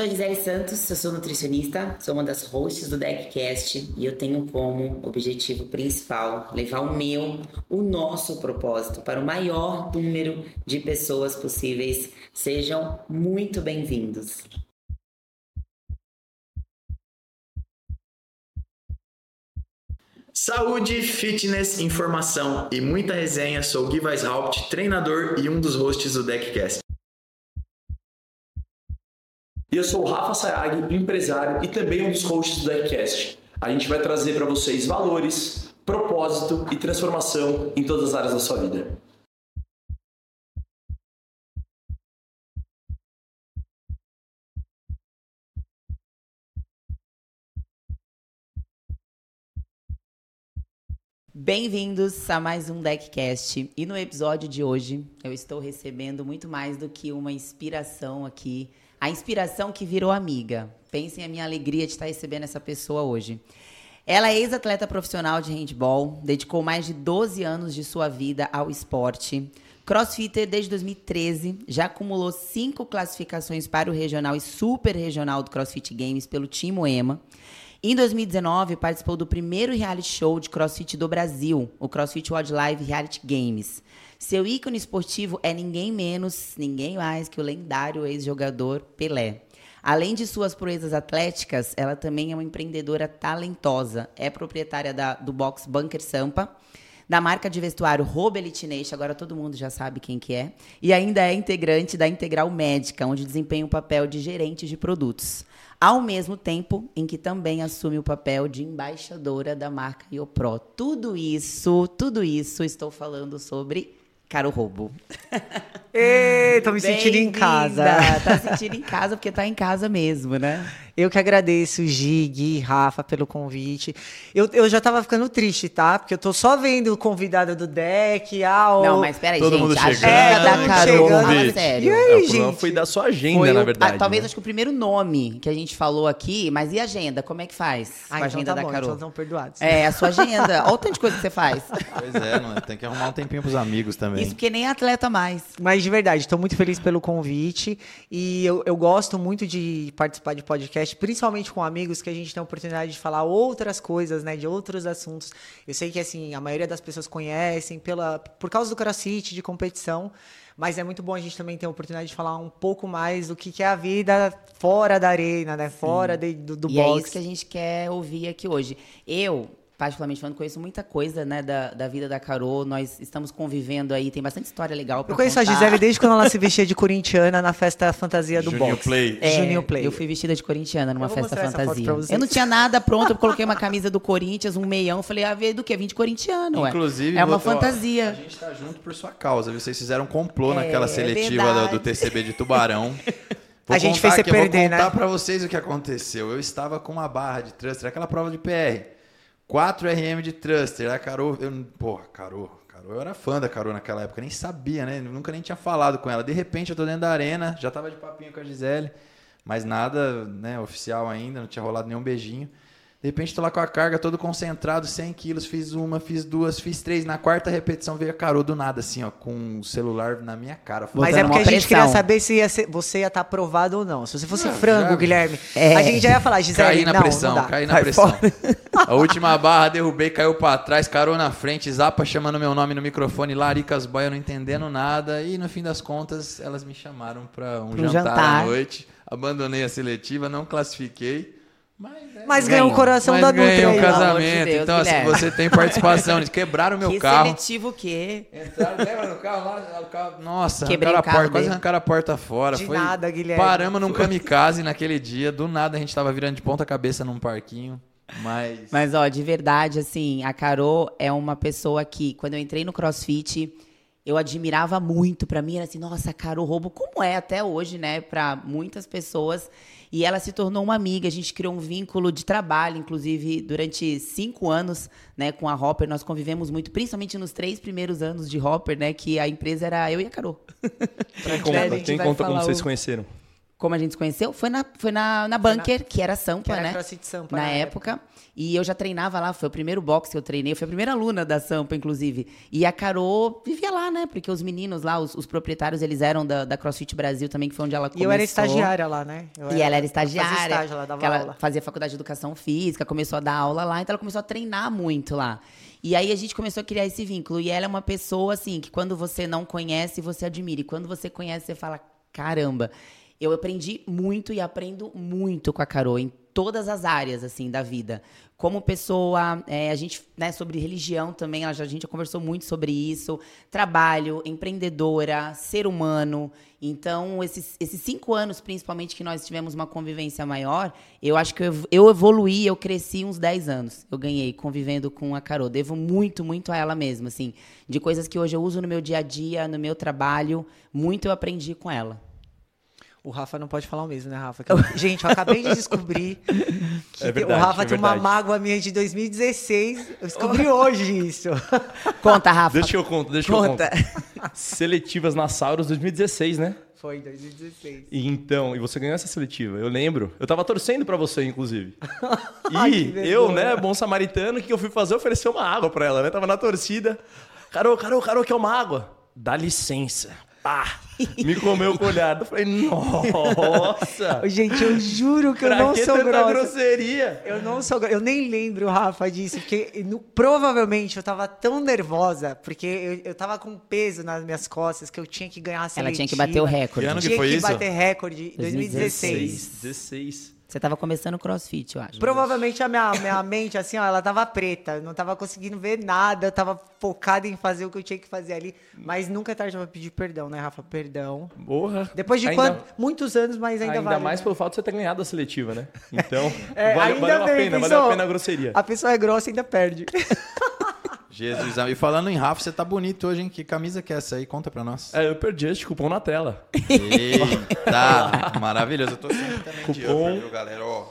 Sou a Gisele Santos, eu sou nutricionista, sou uma das hosts do DeckCast e eu tenho como objetivo principal levar o meu, o nosso propósito para o maior número de pessoas possíveis. Sejam muito bem-vindos. Saúde, fitness, informação e muita resenha. Sou Gui Weishaupt, treinador e um dos hosts do DeckCast. E eu sou o Rafa Sayag, empresário e também um dos hosts do Deckcast. A gente vai trazer para vocês valores, propósito e transformação em todas as áreas da sua vida. Bem-vindos a mais um Deckcast. E no episódio de hoje, eu estou recebendo muito mais do que uma inspiração aqui a inspiração que virou amiga. Pensem a minha alegria de estar recebendo essa pessoa hoje. Ela é ex-atleta profissional de handball, dedicou mais de 12 anos de sua vida ao esporte. Crossfitter desde 2013, já acumulou cinco classificações para o regional e super regional do CrossFit Games pelo Time Moema. Em 2019, participou do primeiro reality show de CrossFit do Brasil, o CrossFit Wildlife Reality Games. Seu ícone esportivo é ninguém menos, ninguém mais que o lendário ex-jogador Pelé. Além de suas proezas atléticas, ela também é uma empreendedora talentosa. É proprietária da, do box Bunker Sampa, da marca de vestuário Robe Elite Nation, agora todo mundo já sabe quem que é, e ainda é integrante da Integral Médica, onde desempenha o papel de gerente de produtos. Ao mesmo tempo em que também assume o papel de embaixadora da marca Iopro. Tudo isso, tudo isso estou falando sobre Caro Roubo. Ei, tô me sentindo em casa. Tá sentindo em casa porque tá em casa mesmo, né? Eu que agradeço, Gig, Rafa, pelo convite. Eu, eu já tava ficando triste, tá? Porque eu tô só vendo o convidado do deck. Ah, o... Não, mas peraí, Todo gente. mundo a chegando, agenda da Carol, fala sério. E aí, É, o gente? foi da sua agenda, Foi na o- verdade. ah, talvez né? acho que o primeiro nome que a gente falou aqui, mas e a agenda? Como é que faz? Ah, a então agenda tá da bom, Carol. então perdoados. É, a sua agenda. Olha o tanto de coisa que você faz. Pois é, não, tem que arrumar um tempinho pros amigos também. Isso porque nem atleta mais. Mas de verdade, estou muito feliz pelo convite e eu, eu gosto muito de participar de podcast, principalmente com amigos que a gente tem a oportunidade de falar outras coisas, né, de outros assuntos. Eu sei que assim a maioria das pessoas conhecem pela por causa do CrossFit de competição, mas é muito bom a gente também ter a oportunidade de falar um pouco mais do que, que é a vida fora da arena, né, fora de- do, do e box. é isso que a gente quer ouvir aqui hoje. Eu, particularmente falando, conheço muita coisa, né, da, da vida da Carol. Nós estamos convivendo aí, tem bastante história legal pra Eu conheço contar. a Gisele desde quando ela se vestia de corintiana na festa fantasia do Juninho box. Play. É, Juninho Play. Eu fui vestida de corintiana numa festa fantasia. Eu não tinha nada pronto, eu coloquei uma camisa do Corinthians, um meião, falei, ah, veio do quê? Vim de corintiano, ué. Inclusive, É uma ó, fantasia. a gente tá junto por sua causa. viu? Vocês fizeram um complô É, naquela é seletiva do, do TCB de Tubarão. Vou A gente contar fez você aqui, eu vou perder, né? contar pra vocês o que aconteceu. Eu estava com uma barra de thruster, aquela prova de PR. 4 RM de thruster. A Carol, eu, porra, Carol, Carol, eu era fã da Carol naquela época, nem sabia, né? Nunca nem tinha falado com ela. De repente eu tô dentro da arena, já tava de papinho com a Gisele, mas nada, né, oficial ainda, não tinha rolado nenhum beijinho. De repente tô lá com a carga, todo concentrado, 100 quilos, fiz uma, fiz duas, fiz três. Na quarta repetição veio a Carol do nada, assim, ó, com o celular na minha cara. Mas Botando é porque a gente queria saber se ia ser- você ia estar aprovado ou não. Se você fosse Não, frango, já- Guilherme, É. a gente já ia falar, Gisele, Caí na não, pressão, não dá. caí na Sai pressão. fora. A última barra, derrubei, caiu pra trás, carou na frente, Zapa chamando meu nome no microfone, Laricas Boy, eu não entendendo nada. E no fim das contas, elas me chamaram pra um um jantar, jantar. à noite. Abandonei a seletiva, não classifiquei. Mas, é, Mas Ganhou. ganhou o coração mas da Dutra. um ó. Pelo amor de casamento. Deus, então, assim, você tem participação. Eles quebraram meu que carro. seletivo o quê? Entraram, lembra no carro lá? O carro, nossa, Quebrei arrancaram o carro a porta, quase arrancaram a porta fora. De Foi, nada, Guilherme. Paramos num kamikaze naquele dia. Do nada a gente tava virando de ponta cabeça num parquinho. Mas. Mas, ó, de verdade, assim, a Carol é uma pessoa que, quando eu entrei no CrossFit, eu admirava muito. Pra mim, era assim, nossa, a Carol Roubo, como é até hoje, né, pra muitas pessoas. E ela se tornou uma amiga, a gente criou um vínculo de trabalho, inclusive, durante cinco anos, né, com a Hopper. Nós convivemos muito, principalmente nos três primeiros anos de Hopper, né, que a empresa era eu e a Carol. Quem conta, quem conta como vocês o- conheceram? Como a gente se conheceu, foi na, foi na, na Bunker, que era Sampa, Que era né? CrossFit Sampa na na época. E eu já treinava lá, foi o primeiro box que eu treinei, foi a primeira aluna da Sampa, inclusive. E a Carol vivia lá, né? Porque os meninos lá, os, os proprietários, eles eram da, da CrossFit Brasil também, que foi onde ela E começou. eu era estagiária lá, né? Eu E ela era eu fazia estagiária. estágio, ela dava que ela aula. fazia faculdade de educação física, começou a dar aula lá, então ela começou a treinar muito lá. E aí a gente começou a criar esse vínculo. E ela é uma pessoa, assim, que quando você não conhece, você admira. E quando você conhece, você fala: caramba. Eu aprendi muito e aprendo muito com a Carol em todas as áreas, assim, da vida. Como pessoa, é, a gente, né, sobre religião também, a gente já conversou muito sobre isso. Trabalho, empreendedora, ser humano. Então, esses, esses cinco anos, principalmente, que nós tivemos uma convivência maior, eu acho que eu, eu evoluí, eu cresci uns 10 anos. Eu ganhei convivendo com a Carol. Devo muito, muito a ela mesma, assim. De coisas que hoje eu uso no meu dia a dia, no meu trabalho. Muito eu aprendi com ela. O Rafa não pode falar o mesmo, né, Rafa? Que eu- gente, eu acabei de descobrir que É verdade, o Rafa é tem uma mágoa minha de 2016. Eu descobri hoje isso. Conta, Rafa. Deixa eu contar, deixa eu Conta. contar. Seletivas na Sauros 2016, né? Foi em 2016. E então, e você ganhou essa seletiva, eu lembro. Eu tava torcendo pra você, inclusive. Ai, que E vergonha. eu, né, bom samaritano, o que eu fui fazer? Oferecer uma água pra ela, né? Tava na torcida. Carol, Carol, Carol, quer uma água? Dá licença. Pá! Me comeu com o olhar. Eu falei, nossa! Gente, eu juro que eu pra não que sou tanta grossa. grosseria? Eu não sou gro- Eu nem lembro, Rafa, disso, porque no- provavelmente eu tava tão nervosa, porque eu, eu tava com peso nas minhas costas que eu tinha que ganhar a Ela seletiva. tinha que bater o recorde. Que ano que Tinha foi que isso? bater recorde. 2016. 16. Você tava começando o crossfit, eu acho. Provavelmente a minha, minha mente, assim, ó, ela tava preta. Eu não tava conseguindo ver nada. Eu tava focada em fazer o que eu tinha que fazer ali. Mas nunca é tarde pra pedir perdão, né, Rafa? Perdão. Porra. Depois de Ainda- quanto? Muitos anos, mas ainda, Ainda, vale. mais pelo fato de você ter ganhado a seletiva, né? Então, É, valeu, ainda valeu a bem, pena, pensou? valeu a pena a grosseria. A pessoa é grossa e ainda perde. Jesus, e falando em Rafa, você tá bonito hoje, hein? Que camisa que é essa aí? Conta pra nós. É, eu perdi este cupom na tela. Eita, maravilhoso. Eu tô sempre também de Cupom. upper, viu, galera? Ó,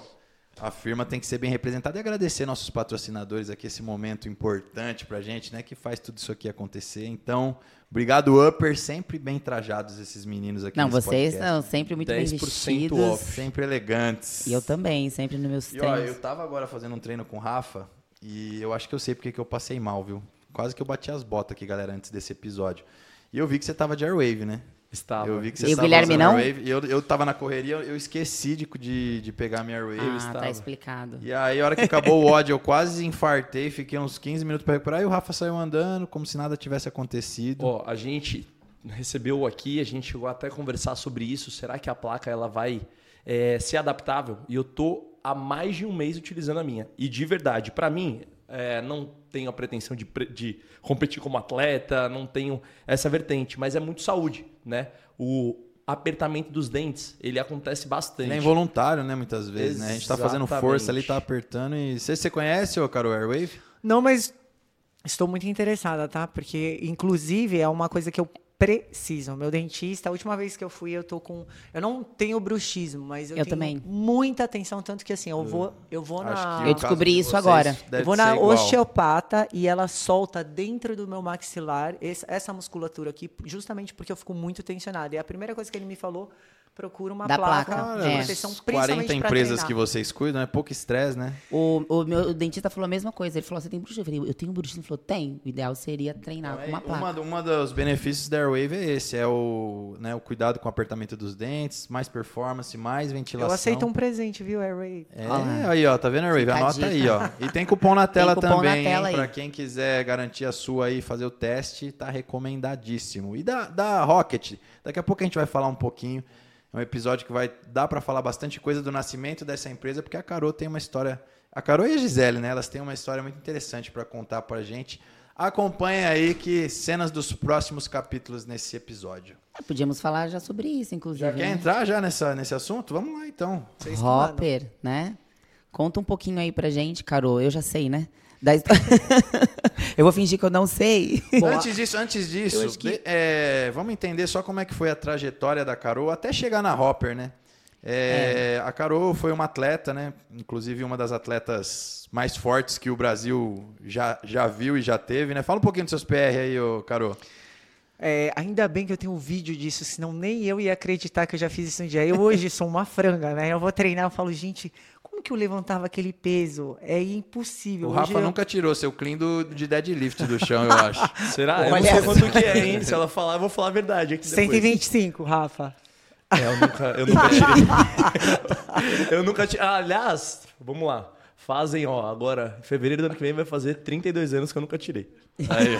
a firma tem que ser bem representada e agradecer nossos patrocinadores aqui, esse momento importante pra gente, né? Que faz tudo isso aqui acontecer. Então, obrigado, Upper. Sempre bem trajados esses meninos aqui Não, nesse vocês podcast. são sempre muito bem 10% vestidos. off. Sempre elegantes. E eu também, sempre nos meus E ó, treinos. eu tava agora fazendo um treino com o Rafa e eu acho que eu sei porque que eu passei mal, viu? Quase que eu bati as botas aqui, galera, antes desse episódio. E eu vi que você tava de Airwave, né? Estava. Eu vi que você E o tava Guilherme não? Airwave. E eu, eu tava na correria, eu esqueci de, de, de pegar minha Airwave. Ah, estava. tá explicado. E aí, a hora que acabou o ódio, eu quase infartei, fiquei uns 15 minutos pra recuperar. E o Rafa saiu andando, como se nada tivesse acontecido. Ó, a gente recebeu aqui, a gente chegou até a conversar sobre isso. Será que a placa ela vai é, ser adaptável? E eu tô há mais de um mês utilizando a minha. E de verdade, pra mim, é, não tenho a pretensão de, de competir como atleta, não tenho essa vertente, mas é muito saúde, né? O apertamento dos dentes, ele acontece bastante. Ele é involuntário, né, muitas vezes, né? A gente tá fazendo Exatamente. força ali, tá apertando e... Você, você conhece, ô Carol Airwave? Não, mas estou muito interessada, tá? Porque, inclusive, é uma coisa que eu preciso. Meu dentista, a última vez que eu fui, eu tô com. Eu não tenho bruxismo, mas eu, Eu tenho também. muita atenção. Tanto que, assim, eu vou, eu vou na. Eu descobri de isso vocês agora. Eu vou na igual. osteopata e ela solta dentro do meu maxilar essa musculatura aqui, justamente porque eu fico muito tensionado. E a primeira coisa que ele me falou, procura uma Da placa, placa, é. proteção, Os principalmente 40 pra empresas treinar. que vocês cuidam, é pouco estresse, né? O, o meu dentista falou a mesma coisa. Ele falou: Você tem bruxismo? Eu falei: Eu tenho bruxismo. Ele falou: Tem. O ideal seria treinar com uma placa. Uma, uma dos benefícios da Airwave é esse, é o, né, o cuidado com o apertamento dos dentes, mais performance, mais ventilação. Eu aceito um presente, viu, Airway? É, lá. aí ó, tá vendo Airwave? Anota aí, ó. E tem cupom na tela cupom também. Pra quem quiser garantir a sua aí, fazer o teste, tá recomendadíssimo. E da, da Rocket, daqui a pouco a gente vai falar um pouquinho. É um episódio que vai dar pra falar bastante coisa do nascimento dessa empresa, porque a Carol tem uma história. A Carol e a Gisele, né? Elas têm uma história muito interessante pra contar pra gente. Acompanha aí que cenas dos próximos capítulos nesse episódio. É, podíamos falar já sobre isso, inclusive. Já quer né? entrar já nessa, nesse assunto? Vamos lá então. Vocês mandam. Hopper, né? Conta um pouquinho aí pra gente, Carol. Eu já sei, né? Da histó- eu vou fingir que eu não sei. antes disso, antes disso, que- é, vamos entender só como é que foi a trajetória da Carol até chegar na Hopper, né? É, A Carol foi uma atleta, né? Inclusive uma das atletas mais fortes que o Brasil já, já viu e já teve, né? Fala um pouquinho dos seus PR aí, ô Carol. É, ainda bem que eu tenho um vídeo disso, senão nem eu ia acreditar que eu já fiz isso um dia. Eu hoje sou uma franga, né? Eu vou treinar, eu falo, gente, como que eu levantava aquele peso? É impossível. O Hoje Rafa eu- nunca tirou seu clean do, de deadlift do chão, eu acho. Será? Eu não sei quanto que é, hein? Se ela falar, eu vou falar a verdade aqui depois. 125, Rafa. É, eu nunca, eu nunca tirei. eu nunca tirei. Ah, aliás, vamos lá. Fazem, ó, agora, em fevereiro do ano que vem vai fazer 32 anos que eu nunca tirei. Aí,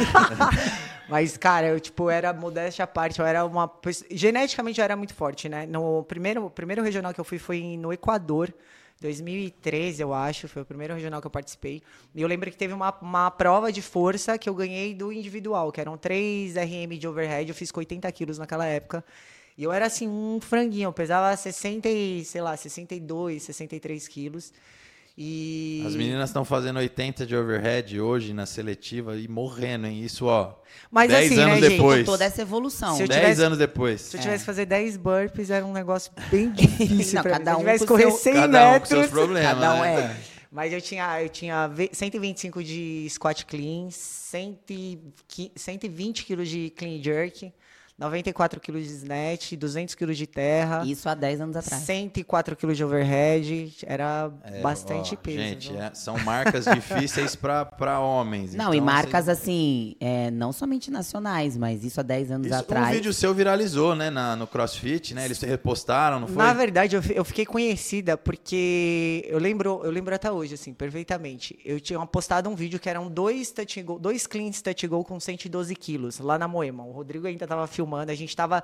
Mas, cara, eu, tipo, era modéstia à parte, eu era uma... pessoa- Geneticamente eu era muito forte, né? No primeiro, o primeiro regional que eu fui foi no Equador, 2013, eu acho, foi o primeiro regional que eu participei. E eu lembro que teve uma, uma prova de força que eu ganhei do individual, que eram 3 RM de overhead, eu fiz com 80 quilos naquela época. E eu era, assim, um franguinho, eu pesava 60 e, sei lá, 62, 63 quilos. E... as meninas estão fazendo 80 de overhead hoje na seletiva e morrendo, hein? Isso, ó. Mas 10 assim, anos né, gente? depois. Com toda essa evolução. Se eu 10 tivesse- anos depois. Se eu tivesse que fazer 10 burpees, era um negócio bem difícil Não, pra cada mim. um Se eu tivesse correr seu- 100 Cada um com metros... seus problemas. Cada um né? é. Mas eu tinha, eu tinha ve- 125 de squat clean, 100 qui- 120 quilos de clean jerk, 94 quilos de snatch, 200 quilos de terra, Isso há 10 anos atrás. 104 quilos de overhead. Era É, bastante ó, peso. Gente, é- são marcas difíceis para homens. Não, então, e marcas você- assim, é, não somente nacionais, mas isso há 10 anos Isso, atrás. Um vídeo seu viralizou, né, na, no CrossFit, né? Eles repostaram, não foi? Na verdade, eu, eu fiquei conhecida porque eu lembro, eu lembro até hoje, assim, perfeitamente. Eu tinha postado um vídeo que eram dois touch go, dois cleans touch go com 112 quilos, lá na Moema. O Rodrigo ainda estava filmando, a gente estava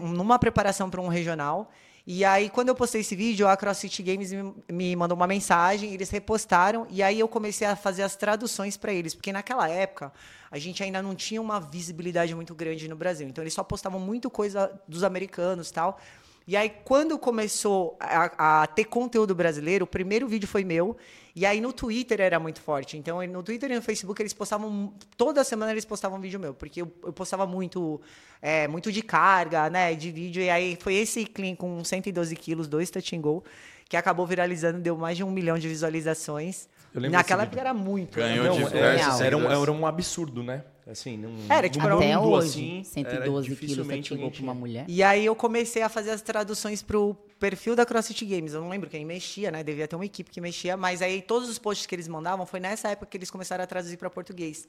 numa preparação para um regional. E aí, quando eu postei esse vídeo, a CrossFit Games me, me mandou uma mensagem, eles repostaram, e aí eu comecei a fazer as traduções para eles, porque naquela época a gente ainda não tinha uma visibilidade muito grande no Brasil. Então, eles só postavam muito coisa dos americanos tal. E aí, quando começou a, a ter conteúdo brasileiro, o primeiro vídeo foi meu. E aí, no Twitter era muito forte. Então, no Twitter e no Facebook, eles postavam. Toda semana eles postavam um vídeo meu. Porque eu, eu postava muito, é, muito de carga, né? De vídeo. E aí, foi esse clean com 112 quilos, dois touch and go, que acabou viralizando, deu mais de um milhão de visualizações. Eu lembro Naquela época era muito. Ganhou né? Diversos é, seguidores. era, um, era um absurdo, né? Assim, num, Era, tipo, um- Até mundo hoje, assim, 112 era quilos go alguém pra uma mulher. E aí eu comecei a fazer as traduções pro perfil da CrossFit Games. Eu não lembro quem mexia, né? Devia ter uma equipe que mexia, mas aí todos os posts que eles mandavam foi nessa época que eles começaram a traduzir para português.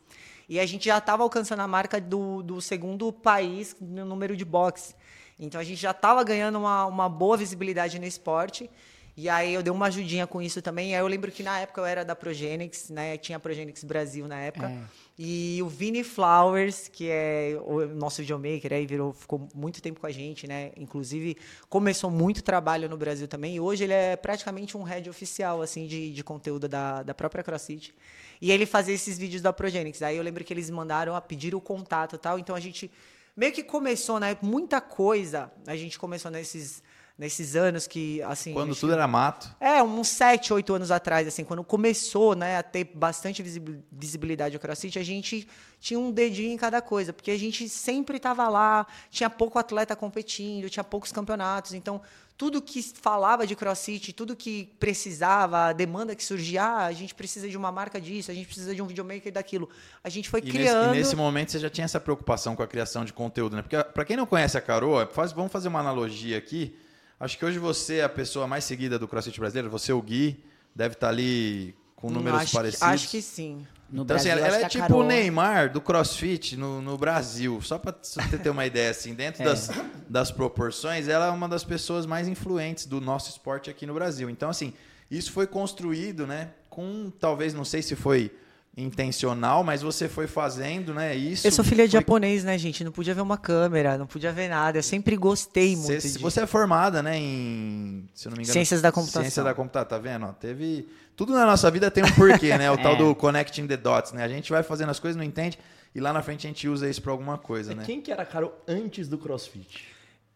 E a gente já estava alcançando a marca do, do segundo país no número de boxe. Então a gente já estava ganhando uma, uma boa visibilidade no esporte. E aí eu dei uma ajudinha com isso também. E aí eu lembro que na época eu era da Progenix, né? Tinha a Progenix Brasil na época. É. E o Vini Flowers, que é o nosso videomaker, aí virou, ficou muito tempo com a gente, né? Inclusive, começou muito trabalho no Brasil também. E hoje ele é praticamente um head oficial, assim, de, de conteúdo da, da própria CrossFit. E ele fazia esses vídeos da Progenix. Aí eu lembro que eles mandaram a pedir o contato e tal. Então a gente meio que começou, né? Muita coisa a gente começou nesses, nesses anos que, assim... Quando tudo que- era mato. é, uns 7, 8 anos atrás, assim, quando começou, né, a ter bastante visibi- visibilidade o CrossFit, a gente tinha um dedinho em cada coisa, porque a gente sempre estava lá, tinha pouco atleta competindo, tinha poucos campeonatos, então tudo que falava de CrossFit, tudo que precisava, a demanda que surgia, ah, a gente precisa de uma marca disso, a gente precisa de um videomaker daquilo. A gente foi E nesse, criando... e nesse momento você já tinha essa preocupação com a criação de conteúdo, né? Porque pra quem não conhece a Carol, faz- vamos fazer uma analogia aqui. Acho que hoje você é a pessoa mais seguida do CrossFit brasileiro, você o Gui, deve estar ali com números acho, que- parecidos. acho que sim. No então, assim, Brasil, ela, ela acho é tipo o Neymar do CrossFit no, no Brasil. Só para você ter uma ideia, assim, dentro das, das proporções, ela é uma das pessoas mais influentes do nosso esporte aqui no Brasil. Então, assim, isso foi construído, né? Com talvez, não sei se foi intencional, mas você foi fazendo, né? Isso. Eu sou filha de foi- japonês, né, gente? Não podia ver uma câmera, não podia ver nada. Eu sempre gostei muito Você, de... você é formada, né, em, se eu não me engano, Ciências da computação. Ciência da computação, tá vendo? Ó, teve tudo na nossa vida tem um porquê, né? O tal É. do connecting the dots, né? A gente vai fazendo as coisas, não entende, e lá na frente a gente usa isso para alguma coisa, né? Quem que era Carol antes do CrossFit?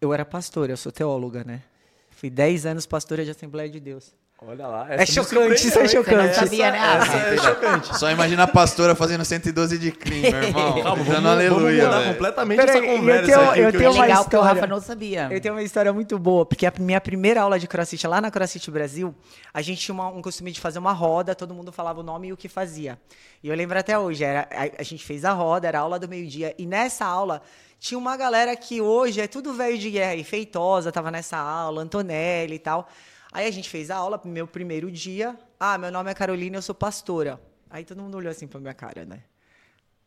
Eu era pastora, eu sou teóloga, né? Fui 10 anos pastora de Assembleia de Deus. Olha lá. É essa me chocante, isso é chocante. sabia, né? Essa é chocante. Só imagina a pastora fazendo 112 de clean, meu irmão. Calma, Dando vamos, vamos aleluia, mudar velho. completamente Peraí, essa eu conversa. tenho- aqui, eu que É tenho uma legal que o história. Rafa não sabia. Eu tenho uma história muito boa, porque a minha primeira aula de crossfit lá na CrossFit Brasil, a gente tinha uma- um costume de fazer uma roda, todo mundo falava o nome e o que fazia. E eu lembro até hoje, era, a, a gente fez a roda, era a aula do meio-dia, e nessa aula tinha uma galera que hoje é tudo velho de guerra, e Feitosa tava nessa aula, Antonelli e tal. Aí a gente fez a aula, meu primeiro dia. Ah, meu nome é Carolina, eu sou pastora. Aí todo mundo olhou assim pra minha cara, né?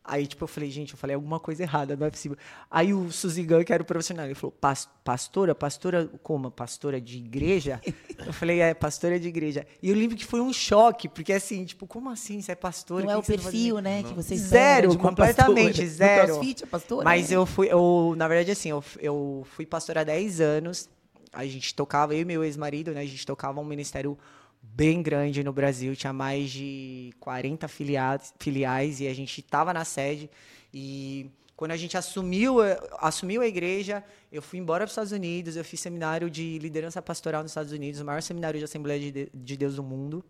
Aí, tipo, eu falei, gente, eu falei alguma coisa errada, não é possível. Aí o Suzigan, que era o profissional, ele falou, "Pas- pastora? Pastora como? Pastora de igreja? eu falei, é, pastora de igreja. E eu lembro que foi um choque, porque assim, tipo, como assim? Você é pastora? Não é o tá perfil, fazendo?" né? Que vocês Zero, completamente, pastora. zero. No crossfit, a pastora? Mas é. eu fui, eu, na verdade, assim, eu, eu fui pastora há 10 anos. A gente tocava, eu e meu ex-marido, né? A gente tocava um ministério bem grande no Brasil. Tinha mais de 40 filiados, filiais e a gente estava na sede. E quando a gente assumiu, eh, assumiu a igreja, eu fui embora para os Estados Unidos. Eu fiz seminário de liderança pastoral nos Estados Unidos, o maior seminário de Assembleia de, De- de Deus do mundo.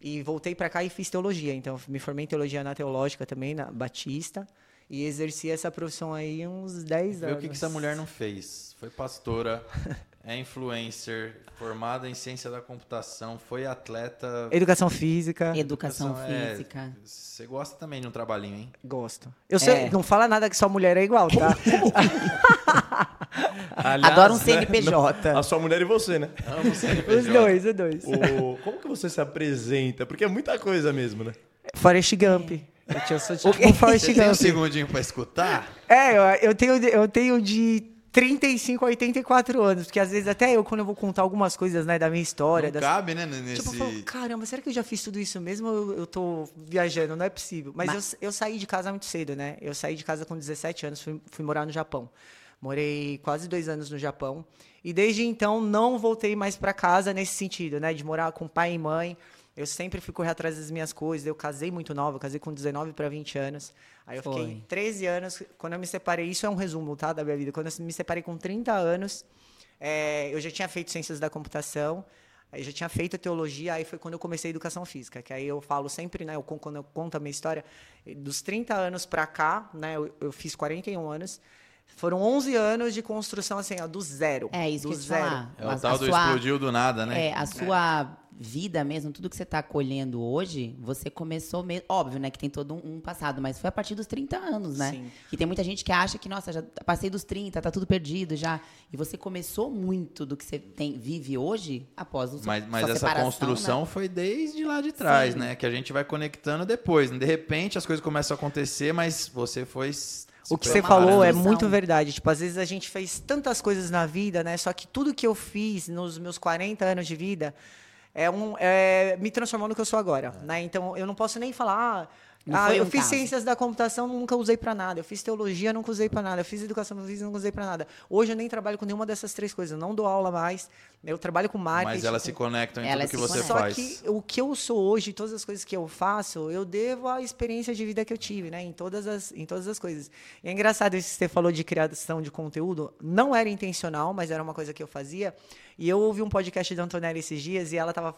E voltei para cá e fiz teologia. Então, me formei em teologia na teológica também, na Batista. E exerci essa profissão aí uns 10 Vê anos. o que, que essa mulher não fez. Foi pastora, é influencer, formada em ciência da computação, foi atleta. Educação física. Educação é, física. Você gosta também de um trabalhinho, hein? Gosto. Eu sei, É. não fala nada que sua mulher é igual, tá? Aliás, Adoro um né, CNPJ. A sua mulher e você, né? Amo CNPJ. os dois, os dois. O- Como que você se apresenta? Porque é muita coisa mesmo, né? Forrest Gump. Eu, tinha, tipo um Forrest Você tem um Gump. segundinho pra escutar? É, eu, eu tenho, eu tenho de 35 a 84 anos, porque às vezes até eu, quando eu vou contar algumas coisas, né, da minha história, Não das, cabe, né, nesse... Tipo, eu falo, caramba, será que eu já fiz tudo isso mesmo ou eu, eu tô viajando? Não é possível. Mas, Mas- Eu, eu saí de casa muito cedo, né? Eu saí de casa com 17 anos, fui, fui morar no Japão. Morei quase dois anos no Japão. E desde então não voltei mais para casa nesse sentido, né? De morar com pai e mãe. Eu sempre fui correr atrás das minhas coisas. Eu casei muito nova, eu casei com 19 para 20 anos. Aí eu Foi. fiquei 13 anos. Quando eu me separei, isso é um resumo, tá? Da minha vida. Quando eu me separei com 30 anos, é, eu já tinha feito ciências da computação. Aí já tinha feito teologia, aí foi quando eu comecei a educação física, que aí eu falo sempre, né, eu, quando eu conto a minha história, dos 30 anos para cá, né, eu, eu fiz 41 anos, foram 11 anos de construção assim, ó, do zero. É isso do que eu zero. falar. É o A- tal a do sua- explodiu do nada, né? É, a sua vida mesmo, tudo que você está colhendo hoje, você começou mesmo. Óbvio, né, que tem todo um, um passado, mas foi a partir dos 30 anos, né? Sim. Que tem muita gente que acha que, nossa, já passei dos 30, tá tudo perdido já. E você começou muito do que você tem, vive hoje após o seu- Mas, mas sua essa construção né? foi desde lá de trás, Sim. né? Que a gente vai conectando depois. De repente as coisas começam a acontecer, mas você foi. O que você falou é muito verdade. Tipo, às vezes a gente fez tantas coisas na vida, né? Só que tudo que eu fiz nos meus 40 anos de vida é um, é, me transformou no que eu sou agora, né? Então eu não posso nem falar. Não ah, foi eu um fiz caso. ciências da computação, nunca usei pra nada. Eu fiz teologia, nunca usei pra nada. Eu fiz educação física, nunca usei pra nada. Hoje eu nem trabalho com nenhuma dessas três coisas. Eu não dou aula mais. Eu trabalho com marketing. Mas elas com- se conectam em Elas tudo que você conectam. só faz. que o que eu sou hoje, todas as coisas que eu faço, eu devo à experiência de vida que eu tive, né? Em todas as, em todas as coisas. E é engraçado isso que você falou de criação de conteúdo. Não era intencional, mas era uma coisa que eu fazia. E eu ouvi um podcast da Antonella esses dias e ela tava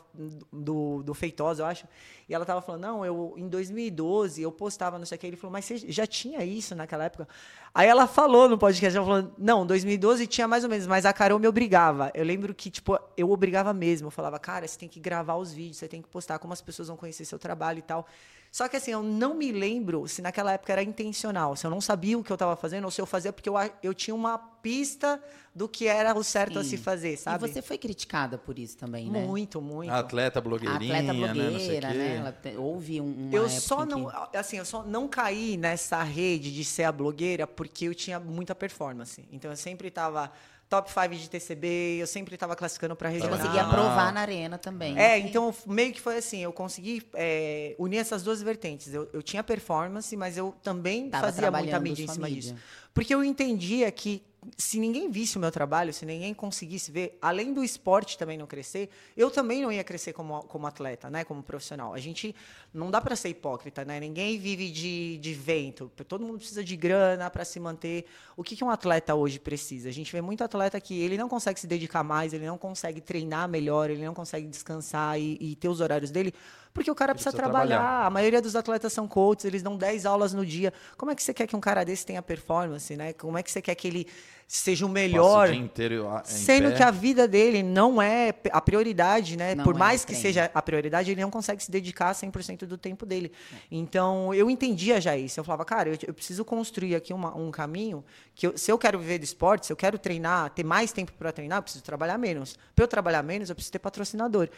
do, do Feitosa, eu acho. E ela tava falando, não, eu em 2012 eu postava não sei o que. Ele falou, mas você já tinha isso naquela época? Aí ela falou no podcast, ela falou, não, 2012 tinha mais ou menos, mas a Carol me obrigava. Eu lembro que, tipo, eu obrigava mesmo. Eu falava, cara, você tem que gravar os vídeos, você tem que postar como as pessoas vão conhecer seu trabalho e tal. Só que assim, eu não me lembro se naquela época era intencional, se eu não sabia o que eu estava fazendo, ou se eu fazia porque eu, a- eu tinha uma pista do que era o certo a Sim. se fazer, sabe? E você foi criticada por isso também, né? Muito, muito. Atleta A blogueirinha, atleta né? Não sei o blogueira, quê. né? Ela te- houve um, eu época só não, que- assim, eu só não caí nessa rede de ser a blogueira porque eu tinha muita performance. Então eu sempre estava top 5 de TCB, eu sempre estava classificando para Você regional. conseguia não. provar na arena também. É, então meio que foi assim, eu consegui é, unir essas duas vertentes. Eu, eu tinha performance, mas eu também Tava fazia muita mídia em cima disso. Porque eu entendia que se ninguém visse o meu trabalho, se ninguém conseguisse ver, além do esporte também não crescer, eu também não ia crescer como, como atleta, né? Como profissional. A gente não dá para ser hipócrita, né? Ninguém vive de, de vento. Todo mundo precisa de grana para se manter. O que, que um atleta hoje precisa? A gente vê muito atleta que ele não consegue se dedicar mais, ele não consegue treinar melhor, ele não consegue descansar e, e ter os horários dele porque o cara precisa, precisa trabalhar. trabalhar. A maioria dos atletas são coaches, eles dão 10 aulas no dia. Como é que você quer que um cara desse tenha performance, né? Como é que você quer que ele seja o melhor? o dia inteiro sendo que a vida dele não é a prioridade, né? Não Por é mais que seja a prioridade, ele não consegue se dedicar 100% do tempo dele. É. Então, eu entendia já isso. Eu falava, cara, eu, eu preciso construir aqui uma, um caminho que eu, se eu quero viver de esporte, se eu quero treinar, ter mais tempo para treinar, eu preciso trabalhar menos. Para eu trabalhar menos, eu preciso ter patrocinador.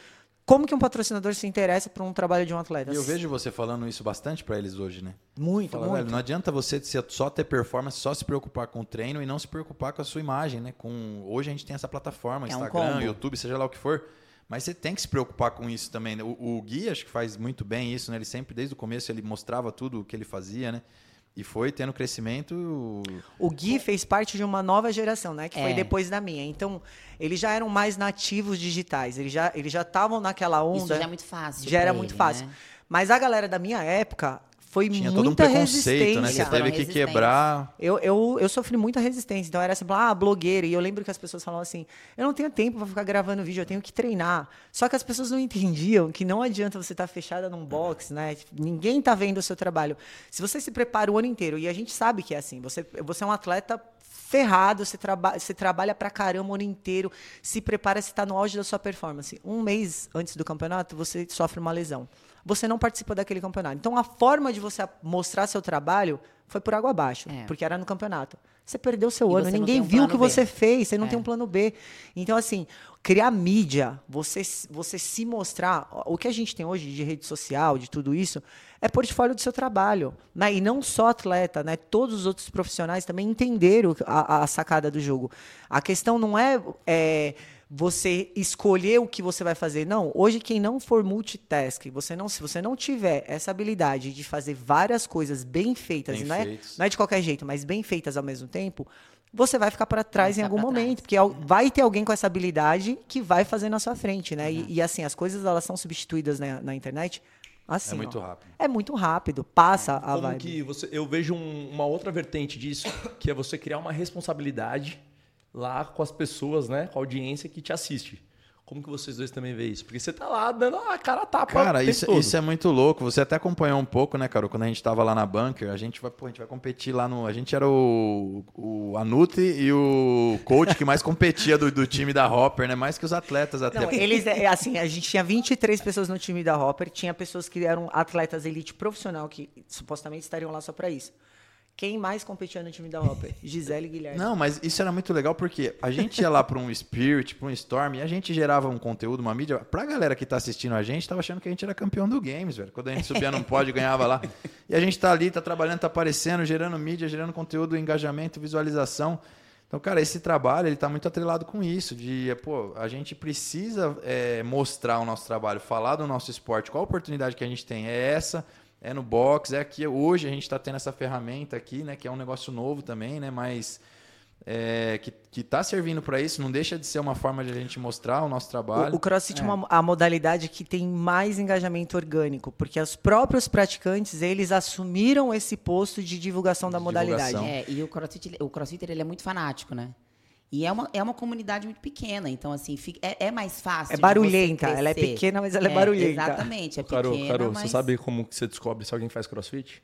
Como que um patrocinador se interessa por um trabalho de um atleta? E eu vejo você falando isso bastante para eles hoje, né? Muito, Fala, muito. Não adianta você só ter performance, só se preocupar com o treino e não se preocupar com a sua imagem, né? Com hoje a gente tem essa plataforma, é Instagram, um YouTube, seja lá o que for. Mas você tem que se preocupar com isso também. Né? O, o Gui acho que faz muito bem isso, né? Ele sempre, desde o começo, ele mostrava tudo o que ele fazia, né? E foi tendo crescimento. O Gui fez parte de uma nova geração, né? Que é. foi depois da minha. Então, eles já eram mais nativos digitais. Eles já eles já estavam naquela onda. Isso já é muito fácil. Já era ele, muito fácil. Né? Mas a galera da minha época foi Tinha muita todo um preconceito, né? Você teve que quebrar. Eu, eu, eu sofri muita resistência. Então era assim, ah, blogueira. E eu lembro que as pessoas falavam assim: eu não tenho tempo para ficar gravando vídeo, eu tenho que treinar. Só que as pessoas não entendiam que não adianta você estar tá fechada num box, né? Ninguém está vendo o seu trabalho. Se você se prepara o ano inteiro, e a gente sabe que é assim, você, você é um atleta ferrado, você, traba você trabalha pra caramba o ano inteiro, se prepara, se está no auge da sua performance. Um mês antes do campeonato, você sofre uma lesão você não participa daquele campeonato. Então, a forma de você mostrar seu trabalho foi por água abaixo, é. porque era no campeonato. Você perdeu seu e ano, ninguém um viu o que B. você fez, você não é. tem um plano B. Então, assim, criar mídia, você, você se mostrar, o que a gente tem hoje de rede social, de tudo isso, é portfólio do seu trabalho. Né? E não só atleta, né? todos os outros profissionais também entenderam a, a sacada do jogo. A questão não é, é você escolher o que você vai fazer. Não, hoje quem não for multitask, você não, se você não tiver essa habilidade de fazer várias coisas bem feitas, bem não, é, não é de qualquer jeito, mas bem feitas ao mesmo tempo, você vai ficar para trás vai em algum momento, trás. porque é. vai ter alguém com essa habilidade que vai fazer na sua frente, né? E, e, assim, as coisas elas são substituídas na, na internet Assim, é muito ó. rápido. É muito rápido, passa a Como vibe. que você, eu vejo um, uma outra vertente disso, que é você criar uma responsabilidade lá com as pessoas, né? Com a audiência que te assiste. Como que vocês dois também veem isso? Porque você tá lá dando a cara a tapa. Cara, isso, isso, é muito louco. Você até acompanhou um pouco, né, cara? Quando a gente tava lá na bunker, a gente vai, pô, a gente vai competir lá no. A gente era o, o Anuti e o coach que mais competia do, do time da Hopper, né? Mais que os atletas até. Não, eles, é, assim, a gente tinha 23 pessoas no time da Hopper, tinha pessoas que eram atletas elite profissional que supostamente estariam lá só para isso. Quem mais competia no time da Hopper? Gisele Guilherme. Não, mas isso era muito legal porque a gente ia lá para um Spirit, para um Storm, e a gente gerava um conteúdo, uma mídia. Pra galera que tá assistindo a gente, tava achando que a gente era campeão do Games, velho. Quando a gente subia num pódio, ganhava lá. E a gente tá ali, tá trabalhando, tá aparecendo, gerando mídia, gerando conteúdo, engajamento, visualização. Então, cara, esse trabalho ele está muito atrelado com isso, de pô, a gente precisa é, mostrar o nosso trabalho, falar do nosso esporte, qual a oportunidade que a gente tem é essa, é no box, é aqui. Hoje a gente está tendo essa ferramenta aqui, né? Que é um negócio novo também, né? Mas é, que, que tá servindo para isso, não deixa de ser uma forma de a gente mostrar o nosso trabalho. O, o CrossFit é uma, a modalidade que tem mais engajamento orgânico, porque os próprios praticantes, eles assumiram esse posto de divulgação da de modalidade. Divulgação. É, e o CrossFit, o CrossFit ele é muito fanático, né? E é uma, é uma comunidade muito pequena, então, assim, fica, é, é mais fácil. É barulhenta, ela é pequena, mas ela é, é barulhenta. Exatamente, é pequena. Carol, Carol mas... você sabe como que você descobre se alguém faz crossfit?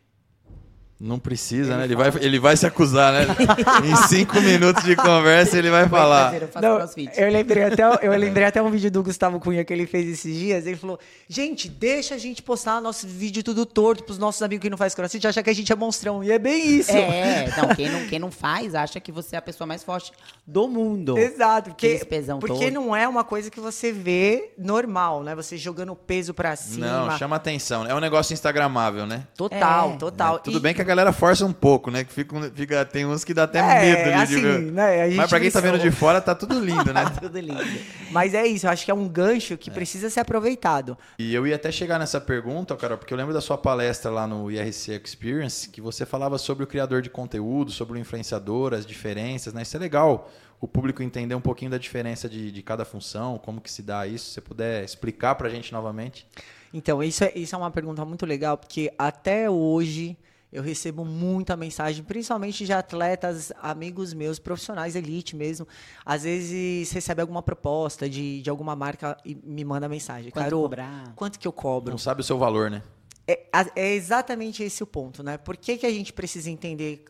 Não precisa, ele né? Ele vai, ele vai se acusar, né? em cinco minutos de conversa ele vai falar. eu, Não, eu, lembrei até, eu lembrei até um vídeo do Gustavo Cunha que ele fez esses dias. Ele falou: gente, deixa a gente postar nosso vídeo tudo torto pros nossos amigos que não faz crossfit, acha que a gente é monstrão. E é bem isso. É, não, quem não, quem não faz acha que você é a pessoa mais forte do mundo. Exato, porque, porque não é uma coisa que você vê normal, né? Você jogando peso pra cima. Não, chama atenção. É um negócio instagramável, né? Total, é. total. Tudo bem que a galera força um pouco, né? Que fica, fica, tem uns que dá até É, medo de assim, ver. né, a Mas pra quem tá vendo de fora, tá tudo lindo, né? Tudo lindo. Mas é isso, eu acho que é um gancho que precisa ser aproveitado. E eu ia até chegar nessa pergunta, Carol, porque eu lembro da sua palestra lá no IRC Experience, que você falava sobre o criador de conteúdo, sobre o influenciador, as diferenças, né? Isso é legal, o público entender um pouquinho da diferença de, de cada função, como que se dá isso. Se você puder explicar pra gente novamente. Então, isso é, isso é uma pergunta muito legal, porque até hoje eu recebo muita mensagem, principalmente de atletas, amigos meus, profissionais elite mesmo. Às vezes recebe alguma proposta de, de alguma marca e me manda mensagem. Quanto Carol, cobrar? quanto que eu cobro? Não sabe o seu valor, né? É, é exatamente esse o ponto, né? Por que, que a gente precisa entender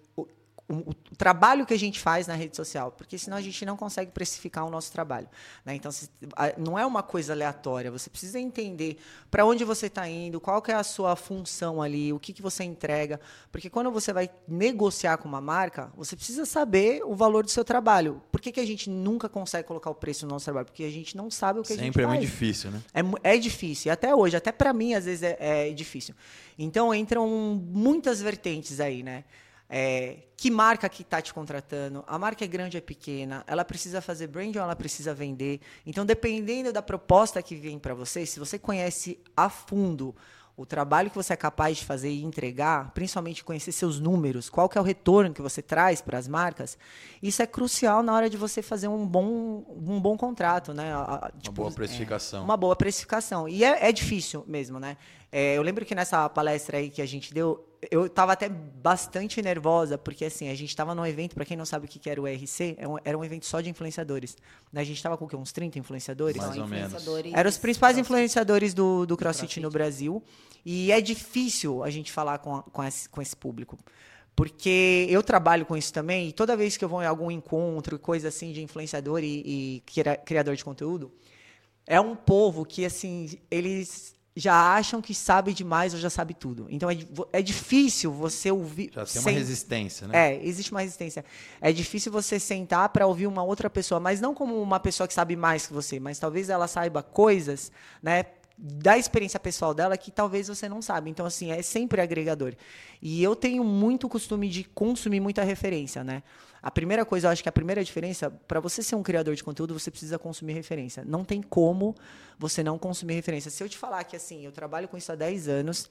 o, o- trabalho que a gente faz na rede social? Porque senão a gente não consegue precificar o nosso trabalho. Né? Então, se- a- não é uma coisa aleatória. Você precisa entender para onde você está indo, qual que é a sua função ali, o que, que você entrega. Porque quando você vai negociar com uma marca, você precisa saber o valor do seu trabalho. Por que, que a gente nunca consegue colocar o preço no nosso trabalho? Porque a gente não sabe o que a gente Sempre é faz. muito difícil, né? É, é difícil, e até hoje, até para mim às vezes é, é difícil. Então entram muitas vertentes aí, né? É, que marca que está te contratando? A marca é grande ou é pequena? Ela precisa fazer brand ou ela precisa vender? Então, dependendo da proposta que vem para você, se você conhece a fundo o trabalho que você é capaz de fazer e entregar, principalmente conhecer seus números, qual que é o retorno que você traz para as marcas, isso é crucial na hora de você fazer um bom, um bom contrato, né? A- a- Uma tipo, boa precificação. uma boa precificação. E é, é difícil mesmo, né? É, eu lembro que nessa palestra aí que a gente deu, eu estava até bastante nervosa, porque assim, a gente estava num evento, para quem não sabe o que que era o ERC, é era um evento só de influenciadores. né? A gente estava com o quê? Uns 30 influenciadores? Mais ou menos. influenciadores Eram os principais cross- influenciadores do, do CrossFit, CrossFit. no Brasil. E é difícil a gente falar com, com, esse, com esse público. Porque eu trabalho com isso também, e toda vez que eu vou em algum encontro, coisa assim, de influenciador e, e cria- criador de conteúdo, é um povo que, assim, eles já acham que sabe demais ou já sabe tudo. Então é, é difícil você ouvir. Já tem uma sem- resistência, né? é, existe uma resistência. É difícil você sentar para ouvir uma outra pessoa, mas não como uma pessoa que sabe mais que você, mas talvez ela saiba coisas, né, da experiência pessoal dela que talvez você não sabe. Então assim, é sempre agregador. E eu tenho muito costume de consumir muita referência, né? A primeira coisa, eu acho que a primeira diferença, para você ser um criador de conteúdo, você precisa consumir referência. Não tem como você não consumir referência. Se eu te falar que assim, eu trabalho com isso há 10 anos,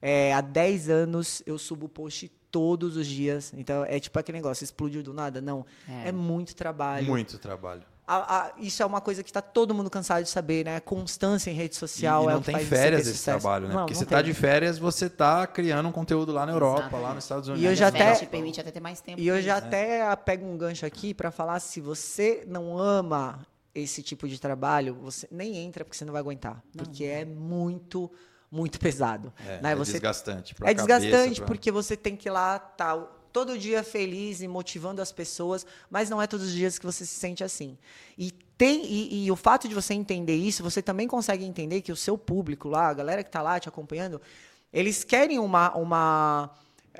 é, há 10 anos eu subo post todos os dias. Então é tipo aquele negócio, explodiu do nada? Não. É. É, muito trabalho. Muito trabalho. A- a- isso é uma coisa que está todo mundo cansado de saber, né? Constância em rede social. e é não o que tem férias esse sucesso. trabalho, né? Não, Porque não você tem. tá de férias, você tá criando um conteúdo lá na Europa, Exatamente. lá nos Estados Unidos. E eu já Internet até- te permite até ter mais tempo. E eu já isso. até pego um gancho aqui para falar se você não ama esse tipo de trabalho, você nem entra porque você não vai aguentar, porque é muito muito pesado, É, né? é você desgastante. é cabeça, desgastante pra- porque você tem que ir lá tá todo dia feliz e motivando as pessoas, mas não é todos os dias que você se sente assim. E tem e, e o fato de você entender isso, você também consegue entender que o seu público lá, a galera que está lá te acompanhando, eles querem uma uma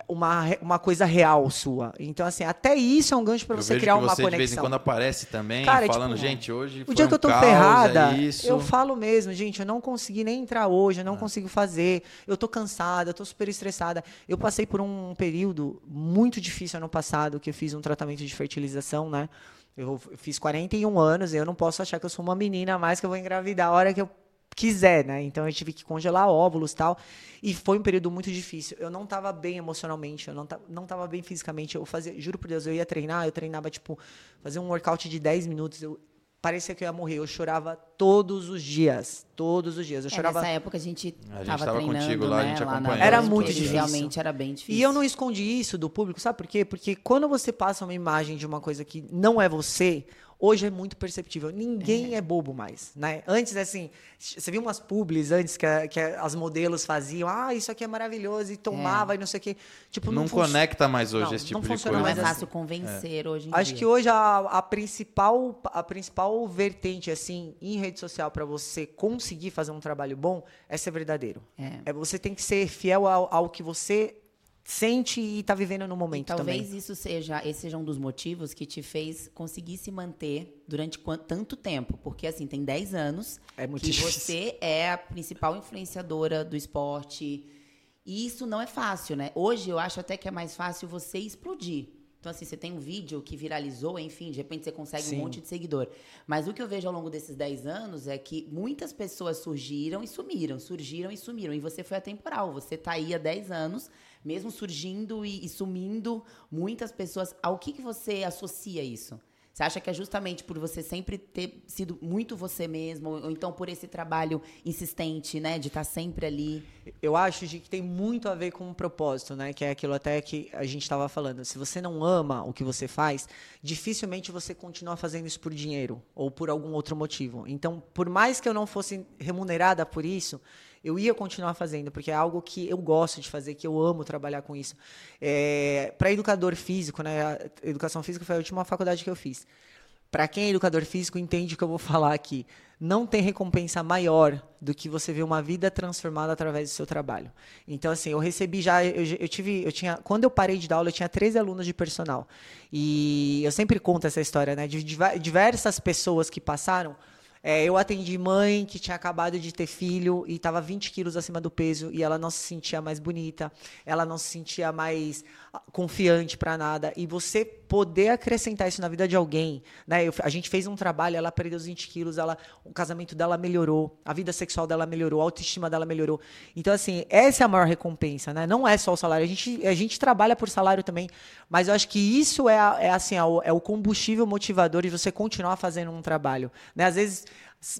uma, uma coisa real sua. Então, assim, até isso é um gancho para você criar uma você de vez em conexão. quando aparece também, Cara, falando, tipo, gente, hoje O dia um que eu tô caos, ferrada, é eu falo mesmo, gente, eu não consegui nem entrar hoje, eu não consigo fazer, eu tô cansada, eu tô super estressada. Eu passei por um período muito difícil ano passado, que eu fiz um tratamento de fertilização, né? Eu fiz 41 anos e eu não posso achar que eu sou uma menina mais que eu vou engravidar a hora que eu quiser, né? Então eu tive que congelar óvulos e tal. E foi um período muito difícil. Eu não tava bem emocionalmente, eu não tava, não tava bem fisicamente. Eu fazia, juro por Deus, eu ia treinar, eu treinava, tipo, fazer um workout de 10 minutos. Eu, parecia que eu ia morrer. Eu chorava todos os dias. Todos os dias. Eu É, chorava. nessa época a gente A gente tava tava treinando, contigo lá, a né, gente lá na acompanhou. Era muito difícil. Realmente era bem difícil. E eu não escondi isso do público, sabe por quê? Porque quando você passa uma imagem de uma coisa que não é você, hoje é muito perceptível. Ninguém é, bobo mais, né? Antes, assim, você viu umas publis antes que, a- que as modelos faziam, ah, isso aqui é maravilhoso, e tomava e não sei o quê. Tipo, Não, não, conecta mais hoje Não, esse tipo não de funciona Não coisa. é fácil convencer hoje em Acho dia. que hoje a, a principal a principal vertente assim em rede social para você conseguir fazer um trabalho bom é ser verdadeiro. É. É, você tem que ser fiel ao, ao que você sente e está vivendo no E momento talvez também. isso seja, esse seja um dos motivos que te fez conseguir se manter durante quan- tanto tempo. Porque, assim, tem 10 anos É que difícil. você é a principal influenciadora do esporte. E isso não é fácil, né? Hoje eu acho até que é mais fácil você explodir. Então, assim, você tem um vídeo que viralizou, enfim, de repente você consegue Sim. um monte de seguidor. Mas o que eu vejo ao longo desses 10 anos é que muitas pessoas surgiram e sumiram, surgiram e sumiram. E você foi atemporal. Você tá aí há 10 anos, mesmo surgindo e, e sumindo muitas pessoas. Ao que, que você associa isso? Você acha que é justamente por você sempre ter sido muito você mesmo, ou então por esse trabalho insistente, né, de estar sempre ali? Eu acho de que tem muito a ver com o propósito, né? Que é aquilo até que a gente estava falando. Se você não ama o que você faz, dificilmente você continua fazendo isso por dinheiro ou por algum outro motivo. Então, por mais que eu não fosse remunerada por isso, eu ia continuar fazendo, porque é algo que eu gosto de fazer, que eu amo trabalhar com isso. É, Para educador físico, né? A educação física foi a última faculdade que eu fiz. Para quem é educador físico, entende o que eu vou falar aqui. Não tem recompensa maior do que você ver uma vida transformada através do seu trabalho. Então, assim, eu recebi já, eu, eu tive, eu tinha, quando eu parei de dar aula, eu tinha 13 alunos de personal. E eu sempre conto essa história, né? De diver- diversas pessoas que passaram. É, eu atendi mãe que tinha acabado de ter filho e estava 20 quilos acima do peso e ela não se sentia mais bonita, ela não se sentia mais confiante para nada. E você poder acrescentar isso na vida de alguém, né? Eu- a gente fez um trabalho, ela perdeu os 20 quilos, ela, o casamento dela melhorou, a vida sexual dela melhorou, a autoestima dela melhorou. Então, assim, essa é a maior recompensa, né? Não é só o salário. A gente, a gente trabalha por salário também, mas eu acho que isso é, é assim, é o, é o combustível motivador de você continuar fazendo um trabalho. Né? Às vezes,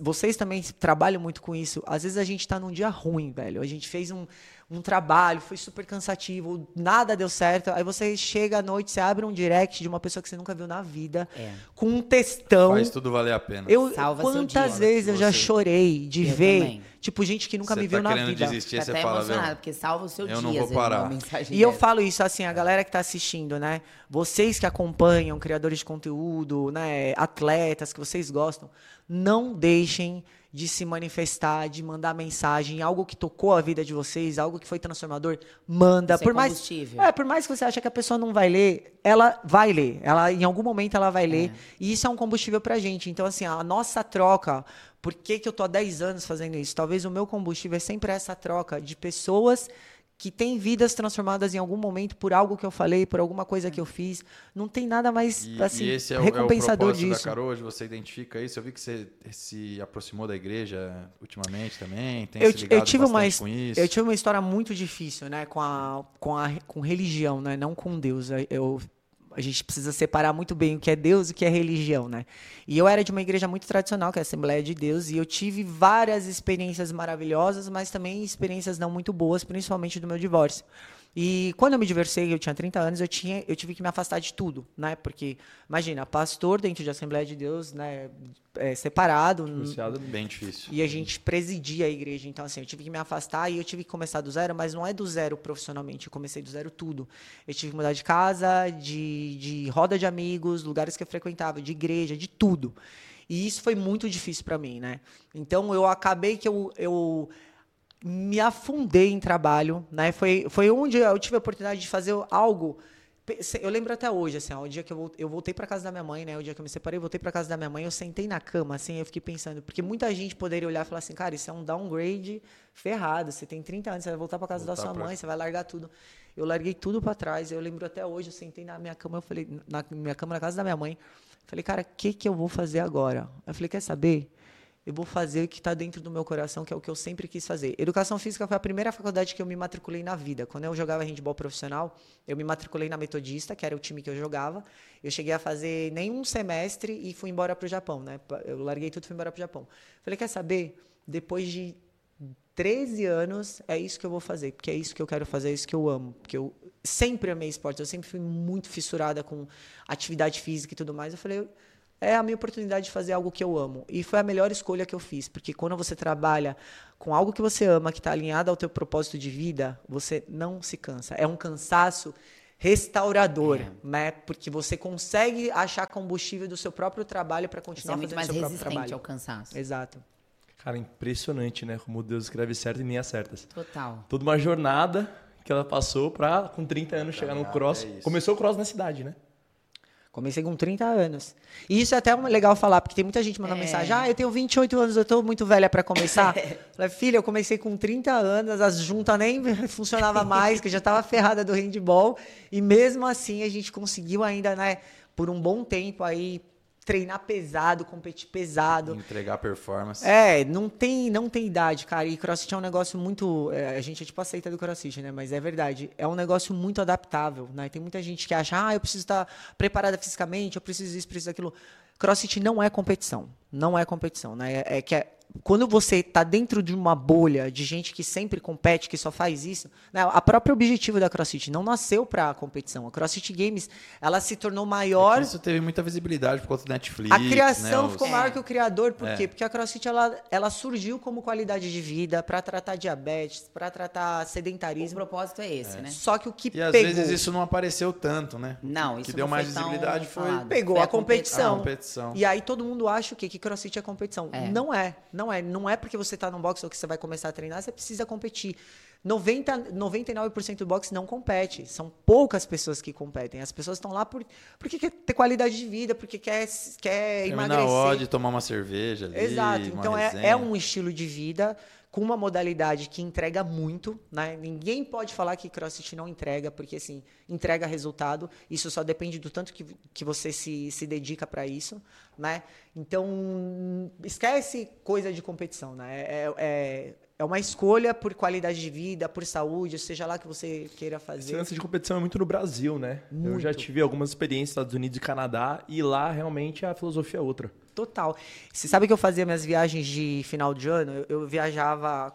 vocês também trabalham muito com isso. Às vezes a gente está num dia ruim, velho. A gente fez um, um trabalho, foi super cansativo, nada deu certo. Aí você chega à noite, você abre um direct de uma pessoa que você nunca viu na vida, É. com um textão. Faz tudo valer a pena. Eu, Salva quantas dia. vezes eu já Você- chorei de Eu ver, também. tipo, gente que nunca Você me tá viu na vida. desistir, Tá você até fala, emocionado, viu? porque salva o seu Eu dia. não vou parar. E eu falo isso assim, a galera que está assistindo, né? Vocês que acompanham, criadores de conteúdo, né? Atletas que vocês gostam, não deixem de se manifestar, de mandar mensagem, algo que tocou a vida de vocês, algo que foi transformador, manda. Isso é por mais, é, por mais que você ache que a pessoa não vai ler, ela vai ler. Ela em algum momento ela vai ler. E isso é um combustível pra gente. Então assim, a nossa troca, por que, que eu tô há 10 anos fazendo isso? Talvez o meu combustível é sempre essa troca de pessoas que têm vidas transformadas em algum momento por algo que eu falei, por alguma coisa que eu fiz. Não tem nada mais E, assim, e esse é o, é o recompensador disso. da Carol, hoje você identifica isso. Eu vi que você se aproximou da igreja ultimamente também. Tem eu, se eu tive uma com isso. eu tive uma história muito difícil, né, com a com a com religião, né, não com Deus. Eu a gente precisa separar muito bem o que é Deus e o que é religião, né? E eu era de uma igreja muito tradicional, que é a Assembleia de Deus, e eu tive várias experiências maravilhosas, mas também experiências não muito boas, principalmente do meu divórcio. E quando eu me divorciei, eu tinha 30 anos, eu, tinha, eu tive que me afastar de tudo, né? Porque, imagina, pastor dentro de Assembleia de Deus, né? é, separado, Divorciado, Bem difícil. e a gente presidia a igreja. Então, assim, eu tive que me afastar e eu tive que começar do zero, mas não é do zero profissionalmente. Eu comecei do zero tudo. Eu tive que mudar de casa, de, de roda de amigos, lugares que eu frequentava, de igreja, de tudo. E isso foi muito difícil para mim, né? Então, eu acabei que eu, eu me afundei em trabalho, né? Foi, foi onde eu tive a oportunidade de fazer algo. Eu lembro até hoje, assim, ó, o dia que eu voltei, eu voltei para casa da minha mãe, né? O dia que eu me separei, eu voltei para casa da minha mãe, eu sentei na cama, assim, eu fiquei pensando, porque muita gente poderia olhar e falar assim, cara, isso é um downgrade ferrado. Você tem 30 anos, você vai voltar para casa da Voltar sua pra- mãe, você vai largar tudo. Eu larguei tudo para trás. Eu lembro até hoje, eu sentei na minha cama, eu falei, na minha cama na casa da minha mãe, falei, cara, o que que eu vou fazer agora? Eu falei, quer saber? Eu vou fazer o que está dentro do meu coração, que é o que eu sempre quis fazer. Educação física foi a primeira faculdade que eu me matriculei na vida. Quando eu jogava handball profissional, eu me matriculei na Metodista, que era o time que eu jogava. Eu cheguei a fazer nenhum semestre e fui embora para o Japão, né? Eu larguei tudo e fui embora para o Japão. Falei, quer saber? Depois de 13 anos, é isso que eu vou fazer, porque é isso que eu quero fazer, é isso que eu amo. Porque eu sempre amei esporte, eu sempre fui muito fissurada com atividade física e tudo mais. Eu falei, é a minha oportunidade de fazer algo que eu amo. E foi a melhor escolha que eu fiz, porque quando você trabalha com algo que você ama, que está alinhado ao teu propósito de vida, você não se cansa. É um cansaço restaurador, É. né? Porque você consegue achar combustível do seu próprio trabalho para Você continuar é muito fazendo mais seu próprio resistente trabalho. ao cansaço. Exato. Cara, impressionante, né? Como Deus escreve certo e nem acertas. Total. Toda uma jornada que ela passou pra, com 30 anos, chegar no cross. é. Começou o cross na cidade, né? Comecei com 30 anos. E isso é até legal falar, porque tem muita gente mandando É. mensagem: ah, eu tenho 28 anos, eu tô muito velha para começar. Falei, filha, eu comecei com 30 anos, as juntas nem funcionava mais, que eu já tava ferrada do handball. E mesmo assim a gente conseguiu ainda, né, por um bom tempo aí, treinar pesado, competir pesado. Entregar performance. É, não tem, não tem idade, cara. E crossfit é um negócio muito. é, a gente é tipo aceita do crossfit, né? Mas é verdade. É um negócio muito adaptável, né? Tem muita gente que acha, ah, eu preciso estar preparada fisicamente, eu preciso isso, preciso daquilo. Crossfit não é competição. Não é competição, né? É, é que é- quando você tá dentro de uma bolha de gente que sempre compete, que só faz isso, né? a própria objetivo da CrossFit não nasceu para competição. A CrossFit Games, ela se tornou maior Isso teve muita visibilidade por conta do Netflix. a criação né, os- ficou maior que o criador, por É. quê? Porque a CrossFit ela, ela surgiu como qualidade de vida para tratar diabetes, para tratar O sedentarismo. propósito é esse, né? Só que o que E às pegou, vezes isso não apareceu tanto, né? Não, O isso que deu não mais visibilidade foi pegou Foi a competição. a competição. E aí todo mundo acha o quê? Que CrossFit é competição. É. Não é, não é. Não é porque você tá no boxe ou que você vai começar a treinar, você precisa competir. 90, 99% do boxe não compete. São poucas pessoas que competem. As pessoas estão lá por, porque quer ter qualidade de vida, porque quer, quer Terminar emagrecer. a odd, tomar uma cerveja ali. Exato. uma Então é, é um estilo de vida com uma modalidade que entrega muito, né? Ninguém pode falar que CrossFit não entrega, porque assim, entrega resultado. Isso só depende do tanto que, que você se, se dedica para isso, né? Então, esquece coisa de competição, né? É, é, é uma escolha por qualidade de vida, por saúde, seja lá que você queira Esse fazer. lance de competição é muito no Brasil, né? Eu já Muito. tive algumas experiências nos Estados Unidos e Canadá e lá realmente a filosofia é outra. Total. Você sabe que eu fazia minhas viagens de final de ano? Eu, eu viajava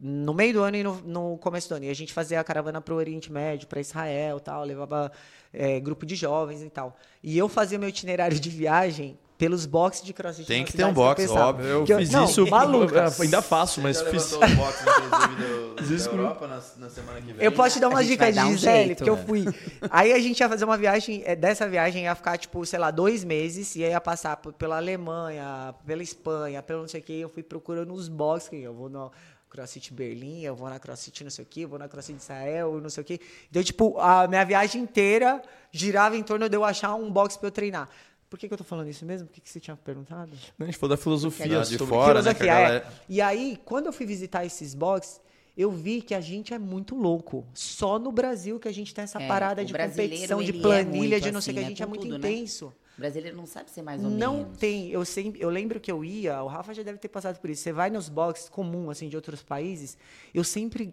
no meio do ano e no, no começo do ano. E a gente fazia a caravana para o Oriente Médio, para Israel tal, levava é, grupo de jovens e tal. E eu fazia meu itinerário de viagem pelos boxes de crossfit. Tem que ter um box, eu óbvio. Eu Que fiz não, isso, maluca. eu ainda faço, mas fiz. levantou os box, inclusive, do, Europa na, na semana que vem? Eu posso te dar uma dica de um Gisele, jeito, porque eu né? fui. Aí a gente ia fazer uma viagem, é, dessa viagem ia ficar, tipo, sei lá, dois meses, e aí ia passar pela Alemanha, pela Espanha, pelo não sei o que. Eu fui procurando os boxes, que eu vou no CrossFit Berlim, eu vou na CrossFit não sei o que, eu vou na CrossFit Israel, não sei o que. Então, tipo, a minha viagem inteira girava em torno de eu achar um box pra eu treinar. Por que, que eu tô falando isso mesmo? O que, que você tinha perguntado? A gente falou da filosofia. Lá de sobre- fora, né? Filosofia, é. galera- E aí, quando eu fui visitar esses boxes, eu vi que a gente é muito louco. Só no Brasil que a gente tem essa É, parada de competição, de é planilha, muito de não sei o que. A assim, gente né, é com muito tudo, né? intenso. O brasileiro não sabe ser mais ou Não menos. tem. Eu, sempre, eu lembro que eu ia, o Rafa já deve ter passado por isso. Você vai nos boxes comum, assim, de outros países, eu sempre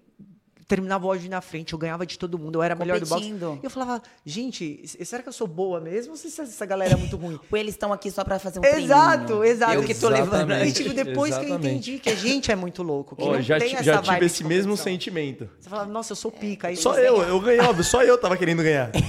terminava o ódio na frente, eu ganhava de todo mundo, eu era a melhor do boxe. Competindo. E eu falava, gente, será que eu sou boa mesmo ou se essa- galera é muito ruim? Ou eles estão aqui só pra fazer um Exato, treininho? exato. Eu que tô levando. Exatamente. E tipo, depois que eu Exatamente. entendi que a gente é muito louco, que Ó, não já, tem essa já vibe tive esse mesmo sentimento. Você fala, nossa, eu sou pica. Aí Só eu, eu ganhei, óbvio, só eu tava querendo ganhar.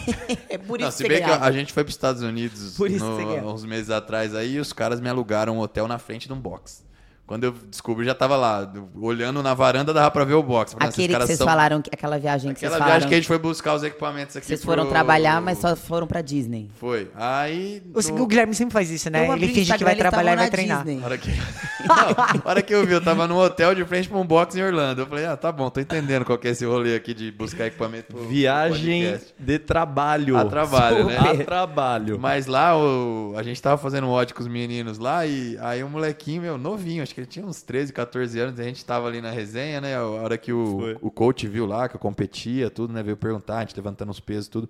É por Não, isso se que bem você que a, gente foi para os Estados Unidos no- uns meses atrás aí e os caras me alugaram um hotel na frente de um box. Quando eu descobri, já tava lá, olhando na varanda, dava pra ver o box. Falei, "Nossa, esses Aquele que vocês são- falaram, que- aquela viagem que Aquela vocês viagem falaram. que a gente foi buscar os equipamentos aqui. Vocês foram pro- trabalhar, mas só foram pra Disney. Foi. Aí. O, no- o Guilherme sempre faz isso, né? Ele finge que vai trabalhar e vai treinar. Disney. A hora que... Não, hora que eu vi, eu tava num hotel de frente pra um box em Orlando. Eu falei, ah, tá bom, tô entendendo qual que é esse rolê aqui de buscar equipamento pro, pro Viagem podcast. de trabalho. A trabalho, né? A trabalho. Mas lá, o, a gente tava fazendo odd com os meninos lá e aí um molequinho, meu, novinho, acho que ele tinha uns 13, 14 anos, a gente tava ali na resenha, né? A hora que o, Foi. o coach viu lá, que eu competia, tudo, né? Veio perguntar, a gente levantando os pesos, tudo.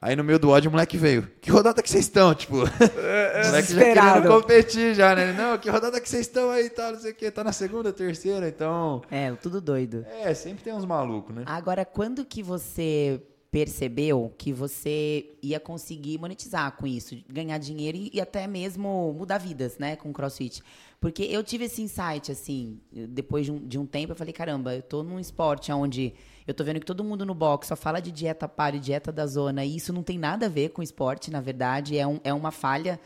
Aí no meio do odd o moleque veio. Que rodada que vocês estão? Tipo, o moleque já querendo competir já, né? Ele, Não, que rodada que vocês estão aí e tal, não sei o quê. Tá na segunda, terceira, então... É, tudo doido. É, sempre tem uns malucos, né? Agora, quando que você percebeu que você ia conseguir monetizar com isso, ganhar dinheiro e, e até mesmo mudar vidas, né, com o CrossFit? Porque eu tive esse insight, assim, depois de um, de um tempo, eu falei, caramba, eu tô num esporte onde eu tô vendo que todo mundo no box só fala de dieta paleo, dieta da zona, e isso não tem nada a ver com esporte, na verdade, é, um, é uma falha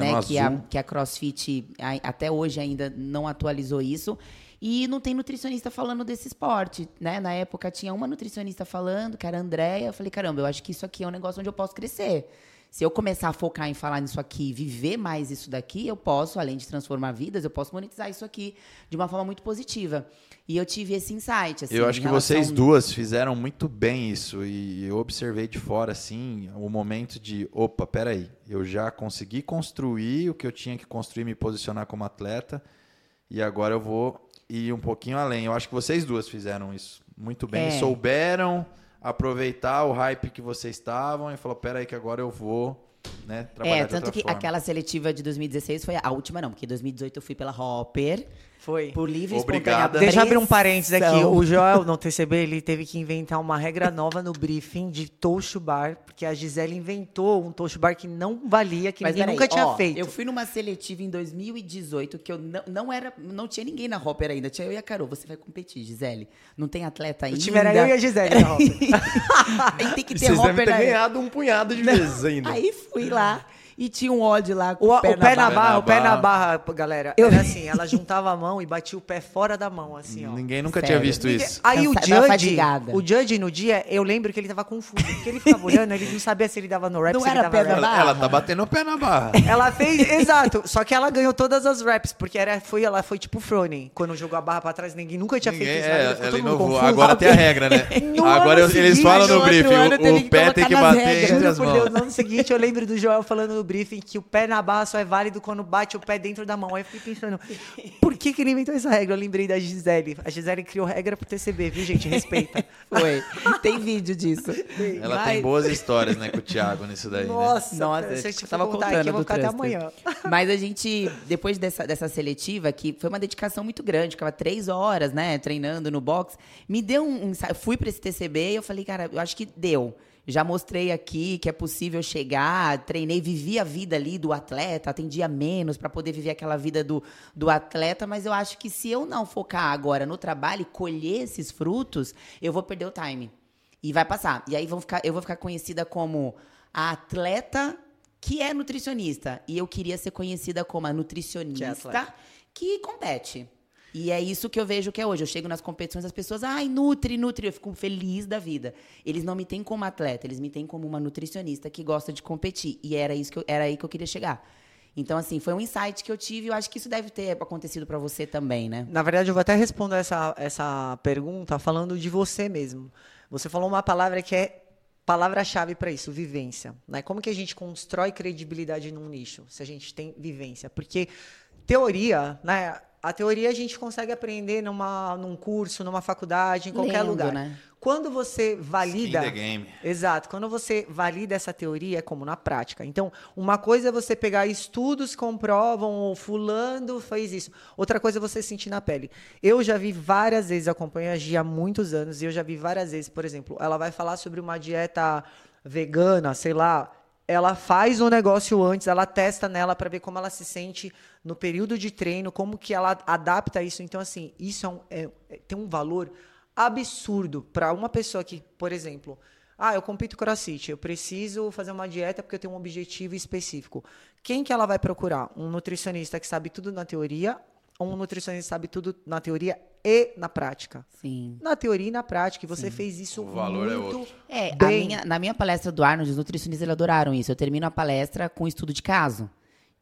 né, que, a, que a CrossFit a- até hoje ainda não atualizou isso. E não tem nutricionista falando desse esporte, né? Na época tinha uma nutricionista falando, que era a Andréia. Eu falei, caramba, eu acho que isso aqui é um negócio onde eu posso crescer. Se eu começar a focar em falar nisso aqui, viver mais isso daqui, eu posso, além de transformar vidas, eu posso monetizar isso aqui de uma forma muito positiva. E eu tive esse insight. Assim, eu acho que relação- vocês duas fizeram muito bem isso. E eu observei de fora, assim, o momento de: opa, peraí, eu já consegui construir o que eu tinha que construir, me posicionar como atleta. E agora eu vou ir um pouquinho além. Eu acho que vocês duas fizeram isso muito bem. É. Souberam aproveitar o hype que vocês estavam e falou: peraí, que agora eu vou né, trabalhar É, tanto que forma. aquela seletiva de 2016 foi a última, não, porque em 2018 eu fui pela Hopper, Foi. por livre e Obrigada. espontânea Deixa eu abrir um parênteses aqui. O Joel, no TCB, ele teve que inventar uma regra nova no briefing de Tocho Bar, porque a Gisele inventou um Tocho Bar que não valia, que Mas ninguém nunca tinha ó, feito. Eu fui numa seletiva em 2018 que eu não, não era, não tinha ninguém na Hopper ainda, tinha eu e a Carol. Você vai competir, Gisele. Não tem atleta O ainda. time era eu e a Gisele na Hopper. Aí tem que ter Vocês devem Hopper ter na- ganhado um punhado de vezes ainda. Aí fui lá e tinha um odd lá com O, o pé, o pé na barra. barra, o pé na barra. barra, galera, era assim, ela juntava a mão e batia o pé fora da mão, assim, ó. Ninguém nunca Sério. tinha visto Ninguém- isso. Aí o Cansa- tava Judge, o Judge no dia, eu lembro que ele tava confuso, porque ele ficava olhando, ele não sabia se ele dava no rap, Não se ele era dava pé na rap. barra? Ela, ela tá batendo o pé na barra. Ela fez, exato, só que ela ganhou todas as raps, porque era, foi, ela foi tipo Fronen, quando jogou a barra pra trás, ninguém nunca tinha Ninguém, feito isso, na é, ela inovou. confuso. Agora tem a regra, né? No Agora eles seguinte, falam no briefing, o, o pé tem que bater regras. entre as mãos. Deus, no ano seguinte eu lembro do Joel falando no briefing que o pé na barra só é válido quando bate o pé dentro da mão. Aí eu fiquei pensando, por que, que ele inventou essa regra? Eu lembrei da Gisele. A Gisele criou regra pro TCB, viu, gente? Respeita. Foi. Tem vídeo disso. Ela Mas- tem boas histórias, né, com o Thiago nisso daí, né? Nossa, Nossa, se eu eu te tava contando aqui, eu vou ficar até amanhã. Mas a gente, depois dessa, dessa seletiva, que foi uma dedicação muito grande, ficava três horas, né, treinando no box, me deu um. um insight. fui para esse TCB e eu falei, cara, eu acho que deu. Já mostrei aqui que é possível chegar, treinei, vivi a vida ali do atleta, atendia menos para poder viver aquela vida do, do atleta, mas eu acho que se eu não focar agora no trabalho e colher esses frutos, eu vou perder o time. E vai passar. E aí vão ficar, eu vou ficar conhecida como a atleta que é nutricionista. E eu queria ser conhecida como a Que é nutricionista que compete. E é isso que eu vejo que é hoje. Eu chego nas competições, as pessoas, ai, nutri, nutri. Eu fico feliz da vida. Eles não me têm como atleta, eles me têm como uma nutricionista que gosta de competir. E era, isso que eu, era aí que eu queria chegar. Então, assim, foi um insight que eu tive. e Eu acho que isso deve ter acontecido pra você também, né? Na verdade, eu vou até responder essa, essa pergunta falando de você mesmo. Você falou uma palavra que é palavra-chave para isso, vivência. Né? Como que a gente constrói credibilidade num nicho, se a gente tem vivência? Porque teoria, né? A teoria a gente consegue aprender numa, num curso, numa faculdade, em qualquer Lendo, lugar. né? Quando você valida. Skin the game. Exato. Quando você valida essa teoria, é como na prática. Então, uma coisa é você pegar estudos que comprovam, ou fulano fez isso. Outra coisa é você sentir na pele. Eu já vi várias vezes, acompanho a Gia há muitos anos, e eu já vi várias vezes, por exemplo, ela vai falar sobre uma dieta vegana, sei lá. Ela faz o negócio antes, ela testa nela para ver como ela se sente no período de treino, como que ela adapta isso. Então, assim, isso é um- é- é- tem um valor absurdo para uma pessoa que, por exemplo, ah, eu compito crossfit, eu preciso fazer uma dieta porque eu tenho um objetivo específico. Quem que ela vai procurar? Um nutricionista que sabe tudo na teoria um nutricionista sabe tudo na teoria e na prática? Sim. Na teoria e na prática, e você fez isso O valor é muito outro. É, a bem. minha- na minha palestra do Arnold, os nutricionistas eles adoraram isso. Eu termino a palestra com um estudo de caso,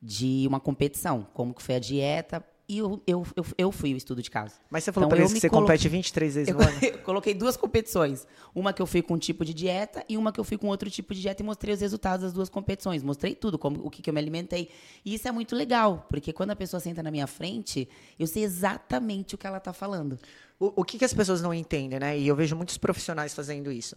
de uma competição, como que foi a dieta, e eu, eu, eu, eu fui o estudo de caso. Mas você falou Então, pra eu eles que você colo- compete 23 vezes no ano? eu coloquei duas competições. Uma que eu fui com um tipo de dieta e uma que eu fui com outro tipo de dieta e mostrei os resultados das duas competições. Mostrei tudo, como, o que, que eu me alimentei. E isso é muito legal, porque quando a pessoa senta na minha frente, eu sei exatamente o que ela está falando. O, o que, que as pessoas não entendem, né? E eu vejo muitos profissionais fazendo isso.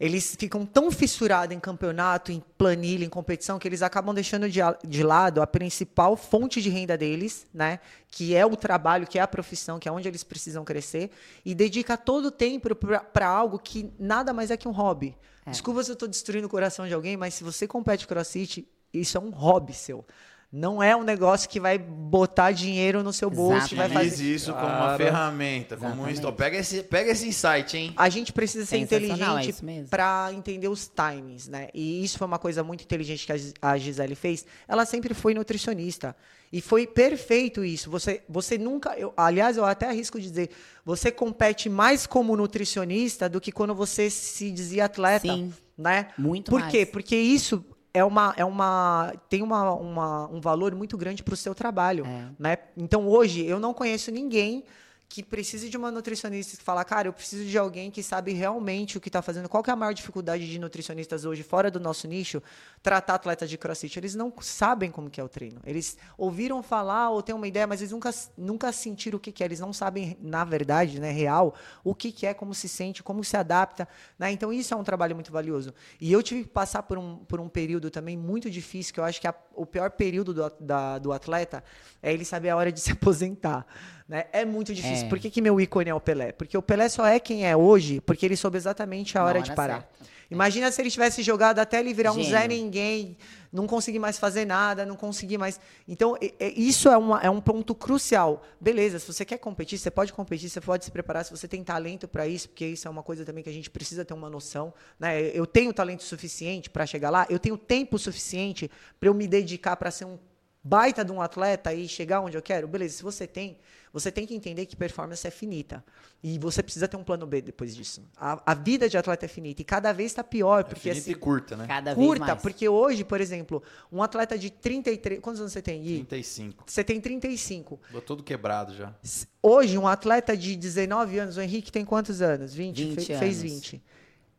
Eles ficam tão fissurados em campeonato, em planilha, em competição, que eles acabam deixando de, de lado a principal fonte de renda deles, né? Que é o trabalho, que é a profissão, que é onde eles precisam crescer, e dedica todo o tempo para algo que nada mais é que um hobby. Desculpa se eu estou destruindo o coração de alguém, mas se você compete crossfit, isso é um hobby seu. Não é um negócio que vai botar dinheiro no seu bolso e vai Exatamente. fazer. Isso como uma ferramenta, como um Exatamente. Pega esse, pega esse insight, hein? A gente precisa ser é inteligente mesmo. para entender os timings, né? E isso foi uma coisa muito inteligente que a Gis- a Gisele fez. Ela sempre foi nutricionista. E foi perfeito isso. Você, você nunca. eu- aliás, eu até arrisco dizer, você compete mais como nutricionista do que quando você se dizia atleta. Sim. Né? Muito Por mais. quê? Porque isso é uma, é uma tem uma, uma um valor muito grande para o seu trabalho, É. né? Então hoje eu não conheço ninguém que precise de uma nutricionista que fala, cara, eu preciso de alguém que sabe realmente o que está fazendo. Qual que é a maior dificuldade de nutricionistas hoje fora do nosso nicho tratar atletas de CrossFit? Eles não sabem como que é o treino. Eles ouviram falar ou têm uma ideia, mas eles nunca, nunca sentiram o que, que é. Eles não sabem, na verdade, né, real, o que, que é, como se sente, como se adapta. Né? Então isso é um trabalho muito valioso. E eu tive que passar por um, por um período também muito difícil, que eu acho que a, o pior período do, da, do atleta é ele saber a hora de se aposentar. Né? É muito difícil. É. Por que, que meu ícone é o Pelé? Porque o Pelé só é quem é hoje porque ele soube exatamente a hora hora de parar. certa. Imagina se ele tivesse jogado até ele virar um Gênio. Zé Ninguém, não conseguir mais fazer nada, não conseguir mais. Então, isso é, uma- é um ponto crucial. Beleza, se você quer competir, você pode competir, você pode se preparar, se você tem talento para isso, porque isso é uma coisa também que a gente precisa ter uma noção. Né? Eu tenho talento suficiente para chegar lá, eu tenho tempo suficiente para eu me dedicar para ser um baita de um atleta e chegar onde eu quero. Beleza, se você tem, você tem que entender que performance é finita. E você precisa ter um plano B depois disso. A, a vida de atleta é finita e cada vez está pior, É porque finita assim, e curta, né? Cada vez curta, mais. porque hoje, por exemplo, um atleta de 33, quantos anos você tem, Gui? 35. Você tem 35. Tô todo quebrado já. Hoje, um atleta de 19 anos, o Henrique tem quantos anos? 20? 20 Fe- Fez anos. 20.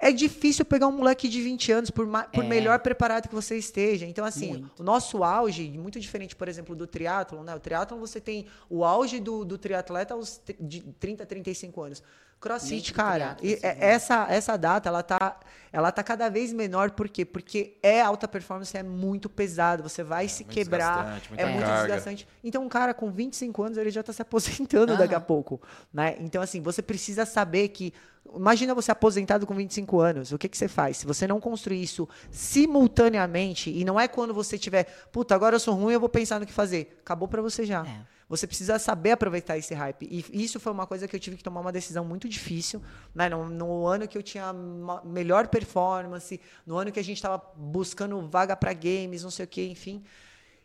É difícil pegar um moleque de 20 anos, por, por É. melhor preparado que você esteja. Então, assim, Muito. o nosso auge, muito diferente, por exemplo, do triatlon, né? O triatlon você tem o auge do, do triatleta aos de 30, 35 anos. Crossfit, cara, e é- essa, essa data, ela tá, ela tá cada vez menor, por quê? Porque é alta performance, é muito pesado, você vai se muito quebrar, é muito carga. desgastante. Então, um cara com 25 anos, ele já tá se aposentando daqui a pouco, né? Então, assim, você precisa saber que Imagina você aposentado com 25 anos, o que, que você faz? Se você não construir isso simultaneamente, e não é quando você tiver, puta, agora eu sou ruim, eu vou pensar no que fazer. Acabou pra você já. É. Você precisa saber aproveitar esse hype. E isso foi uma coisa que eu tive que tomar uma decisão muito difícil. Né? No, no ano que eu tinha melhor performance, no ano que a gente estava buscando vaga para games, não sei o que, enfim.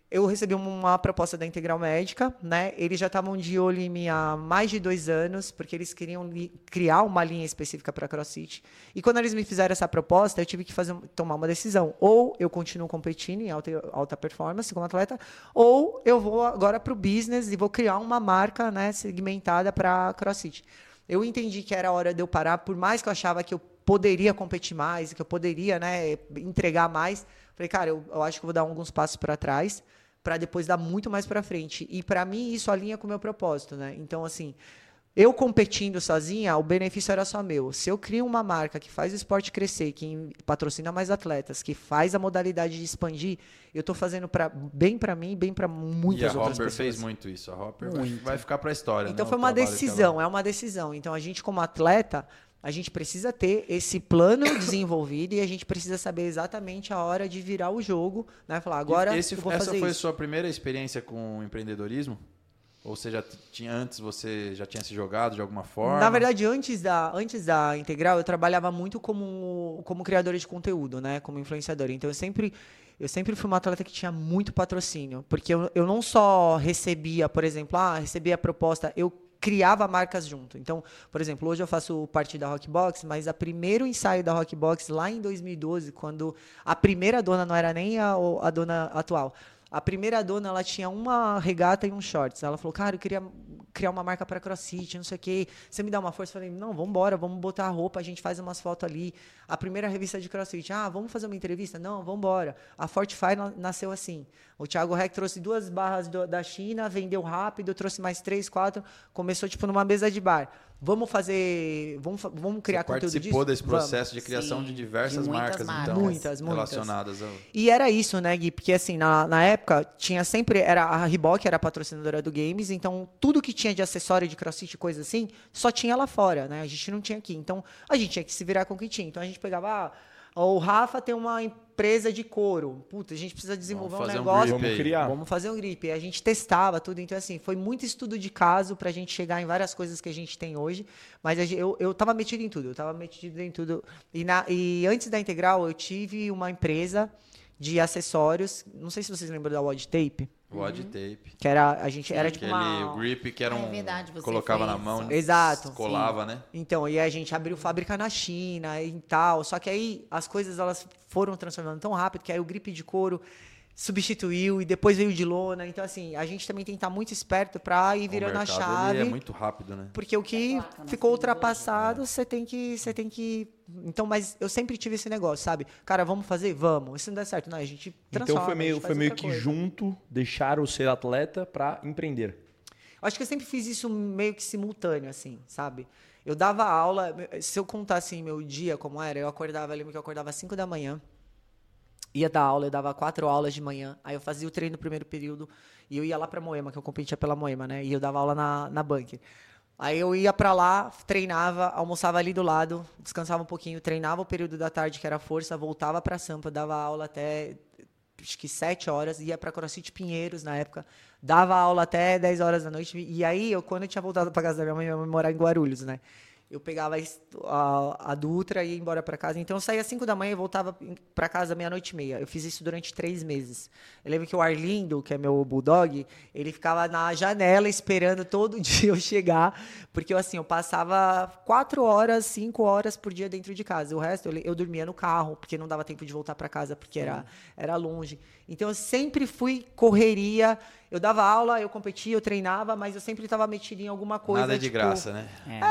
Eu recebi uma proposta da Integral Médica, né? Eles já estavam de olho em mim há mais de dois anos, porque eles queriam criar uma linha específica para CrossFit. E quando eles me fizeram essa proposta, eu tive que fazer, tomar uma decisão. Ou eu continuo competindo em alta, alta performance como atleta, ou eu vou agora para o business e vou criar uma marca né, segmentada para CrossFit. Eu entendi que era hora de eu parar, por mais que eu achava que eu poderia competir mais, que eu poderia né, entregar mais. Falei, cara, eu, eu acho que vou dar alguns passos para trás para depois dar muito mais para frente. E para mim isso alinha com o meu propósito, né? Então assim, eu competindo sozinha, o benefício era só meu. Se eu crio uma marca que faz o esporte crescer, que patrocina mais atletas, que faz a modalidade de expandir, eu tô fazendo pra, bem para mim e bem para e muitas a outras Hopper pessoas. fez muito isso. A Hopper vai, Muito. vai ficar pra história. Então né, foi uma decisão, ela- é uma decisão. Então a gente como atleta, a gente precisa ter esse plano desenvolvido e a gente precisa saber exatamente a hora de virar o jogo, né? Falar, agora esse, essa foi a isso. sua primeira experiência com empreendedorismo? Ou você já tinha antes, você já tinha se jogado de alguma forma? Na verdade, antes da, antes da Integral, eu trabalhava muito como, como criadora de conteúdo, né? Como influenciadora. Então, eu sempre, eu sempre fui uma atleta que tinha muito patrocínio. Porque eu, eu não só recebia, por exemplo, ah, recebia a proposta, eu criava marcas junto. Então, por exemplo, hoje eu faço parte da Rockbox, mas a primeiro ensaio da Rockbox, lá em 2012, quando a primeira dona não era nem a, o- a dona atual, a primeira dona, ela tinha uma regata e um shorts. Ela falou, cara, eu queria criar uma marca para CrossFit, não sei o quê. Você me dá uma força? Eu falei, não, vamos embora, vamos botar a roupa, a gente faz umas fotos ali. A primeira revista de CrossFit, ah, vamos fazer uma entrevista? Não, vamos embora. A Fortify na- nasceu assim. O Thiago Reck trouxe duas barras do- da China, vendeu rápido, trouxe mais três, quatro, começou tipo numa mesa de bar. Vamos fazer, vamos, vamos criar Você conteúdo participou disso? desse Vamos. processo de criação Sim, de de diversas muitas marcas, marcas. então, Muitas, muitas. relacionadas ao... E era isso, né, Gui? Porque assim, na, na época, tinha sempre. Era, a Reebok era a patrocinadora do Games, então tudo que tinha de acessório de crossfit e coisa assim, só tinha lá fora, né? A gente não tinha aqui. Então, a gente tinha que se virar com o que tinha. Então a gente pegava. Ah, o Rafa tem uma empresa de couro. Puta, a gente precisa desenvolver um fazer um negócio. grip Vamos criar. Vamos fazer um grip. E a gente testava tudo. Então, assim, foi muito estudo de caso pra gente chegar em várias coisas que a gente tem hoje. Mas eu, eu tava metido em tudo. Eu tava metido em tudo. E, na, e antes da Integral, eu tive uma empresa de acessórios. Não sei se vocês lembram da Wad Tape. Wad tape. Que era, a gente, era tipo Aquele uma... o grip que era é um. verdade, você colocava fez, na mão, né? Exato. Colava, né? Então, e a gente abriu fábrica na China e tal. Só que aí as coisas elas foram transformando tão rápido que aí o gripe de couro substituiu e depois veio de lona. Então, assim, a gente também tem que estar muito esperto para ir virando o a mercado, chave. Ele é muito rápido, né? Porque o que É placa, né? ficou ultrapassado, você tem que, você tem que. Então, mas eu sempre tive esse negócio, sabe? Cara, vamos fazer, vamos. Se não der certo, não, a gente transforma. Então foi a meio, foi meio que coisa. junto, deixaram ser atleta pra empreender. Acho que eu sempre fiz isso meio que simultâneo, assim, sabe? Eu dava aula, se eu contar assim meu dia como era, eu acordava, eu lembro que eu acordava às 5 da manhã, ia dar aula, eu dava quatro aulas de manhã, aí eu fazia o treino no primeiro período e eu ia lá pra Moema, que eu competia pela Moema, né? E eu dava aula na, na Bunker. Aí eu ia pra lá, treinava, almoçava ali do lado, descansava um pouquinho, treinava o período da tarde, que era força, voltava pra Sampa, dava aula até acho que sete horas, ia pra CrossFit Pinheiros na época, dava aula até 10 horas da noite. E aí, eu, quando eu tinha voltado pra casa da minha mãe, minha mãe morava em Guarulhos, né? Eu pegava a, a, Dutra e ia embora pra casa. Então eu saía às 5 da manhã e voltava pra casa meia-noite e meia. Eu fiz isso durante três meses. Eu lembro que o Arlindo, que é meu bulldog, ele ficava na janela esperando todo dia eu chegar, porque eu, assim, eu passava quatro horas, cinco horas por dia dentro de casa. O resto eu, eu dormia no carro, porque não dava tempo de voltar pra casa, porque era, era longe. Então eu sempre fui correria. Eu dava aula, eu competia, eu treinava, mas eu sempre estava metido em alguma coisa. Nada de tipo, graça, né?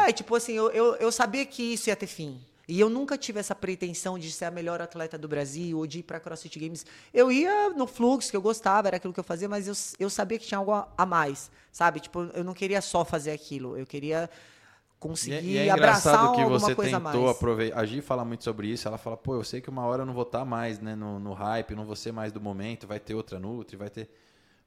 é, tipo assim, eu, eu, eu sabia que isso ia ter fim. E eu nunca tive essa pretensão de ser a melhor atleta do Brasil ou de ir para CrossFit Games. Eu ia no fluxo, que eu gostava, era aquilo que eu fazia, mas eu, eu sabia que tinha algo a, a mais, sabe? Tipo, eu não queria só fazer aquilo, eu queria E, conseguir é- e é abraçar engraçado que alguma você coisa a tentou mais. aproveitar. A Gi fala muito sobre isso. Ela fala, pô, eu sei que uma hora eu não vou estar mais né, no, no hype, não vou ser mais do momento, vai ter outra Nutri, vai ter.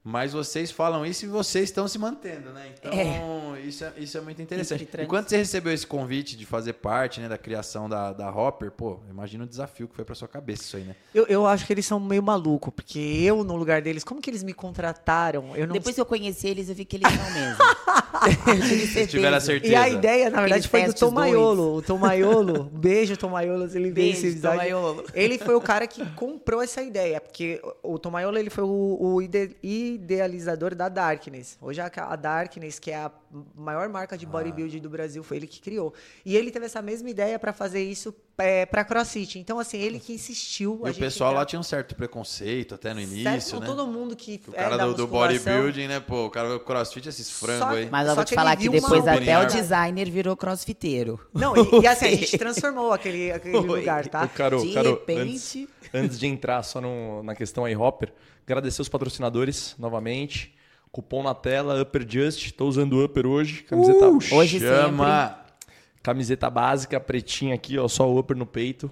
Mas vocês falam isso e vocês estão se mantendo, né? Então, Isso, é, isso é muito interessante. E quando você recebeu esse convite de fazer parte né, da criação da, da Hopper, pô, imagina o desafio que foi pra sua cabeça isso aí, né? Eu, eu acho que eles são meio malucos, porque eu, no lugar deles, como que eles me contrataram? Eu não Depois que eu conheci eles, eu vi que eles são mesmo. eu tive certeza. tiveram a certeza. E a ideia, na verdade, foi do testes Tom Maiolo. O Tom Maiolo, beijo, Tom Maiolo, se ele vê esse. Tom Maiolo. Ele foi o cara que comprou essa ideia, porque o o Tom Maiolo, ele foi o, o ide- idealizador da Darkness. Hoje a, a Darkness, que é a maior marca de bodybuilding do Brasil, foi ele que criou. E ele teve essa mesma ideia para fazer isso é, para CrossFit. Então, assim, ele que insistiu. E a o gente pessoal lá tinha um certo preconceito até no Certo? início, Não, né? Todo mundo que O é cara da do, do bodybuilding, né? Pô, o cara do crossfit, esses frangos aí. Mas eu vou te falar ele que viu uma depois até o designer virou crossfiteiro. Não, e, e assim, a gente transformou aquele, aquele lugar, tá? O Caro, De Caro, repente- antes, antes de entrar só no- na questão aí, Hopper, agradecer os patrocinadores novamente. Cupom na tela, Upper Just. Tô usando o Upper hoje. Camiseta, Hoje Chama! camiseta básica, pretinha aqui, ó, só o Upper no peito.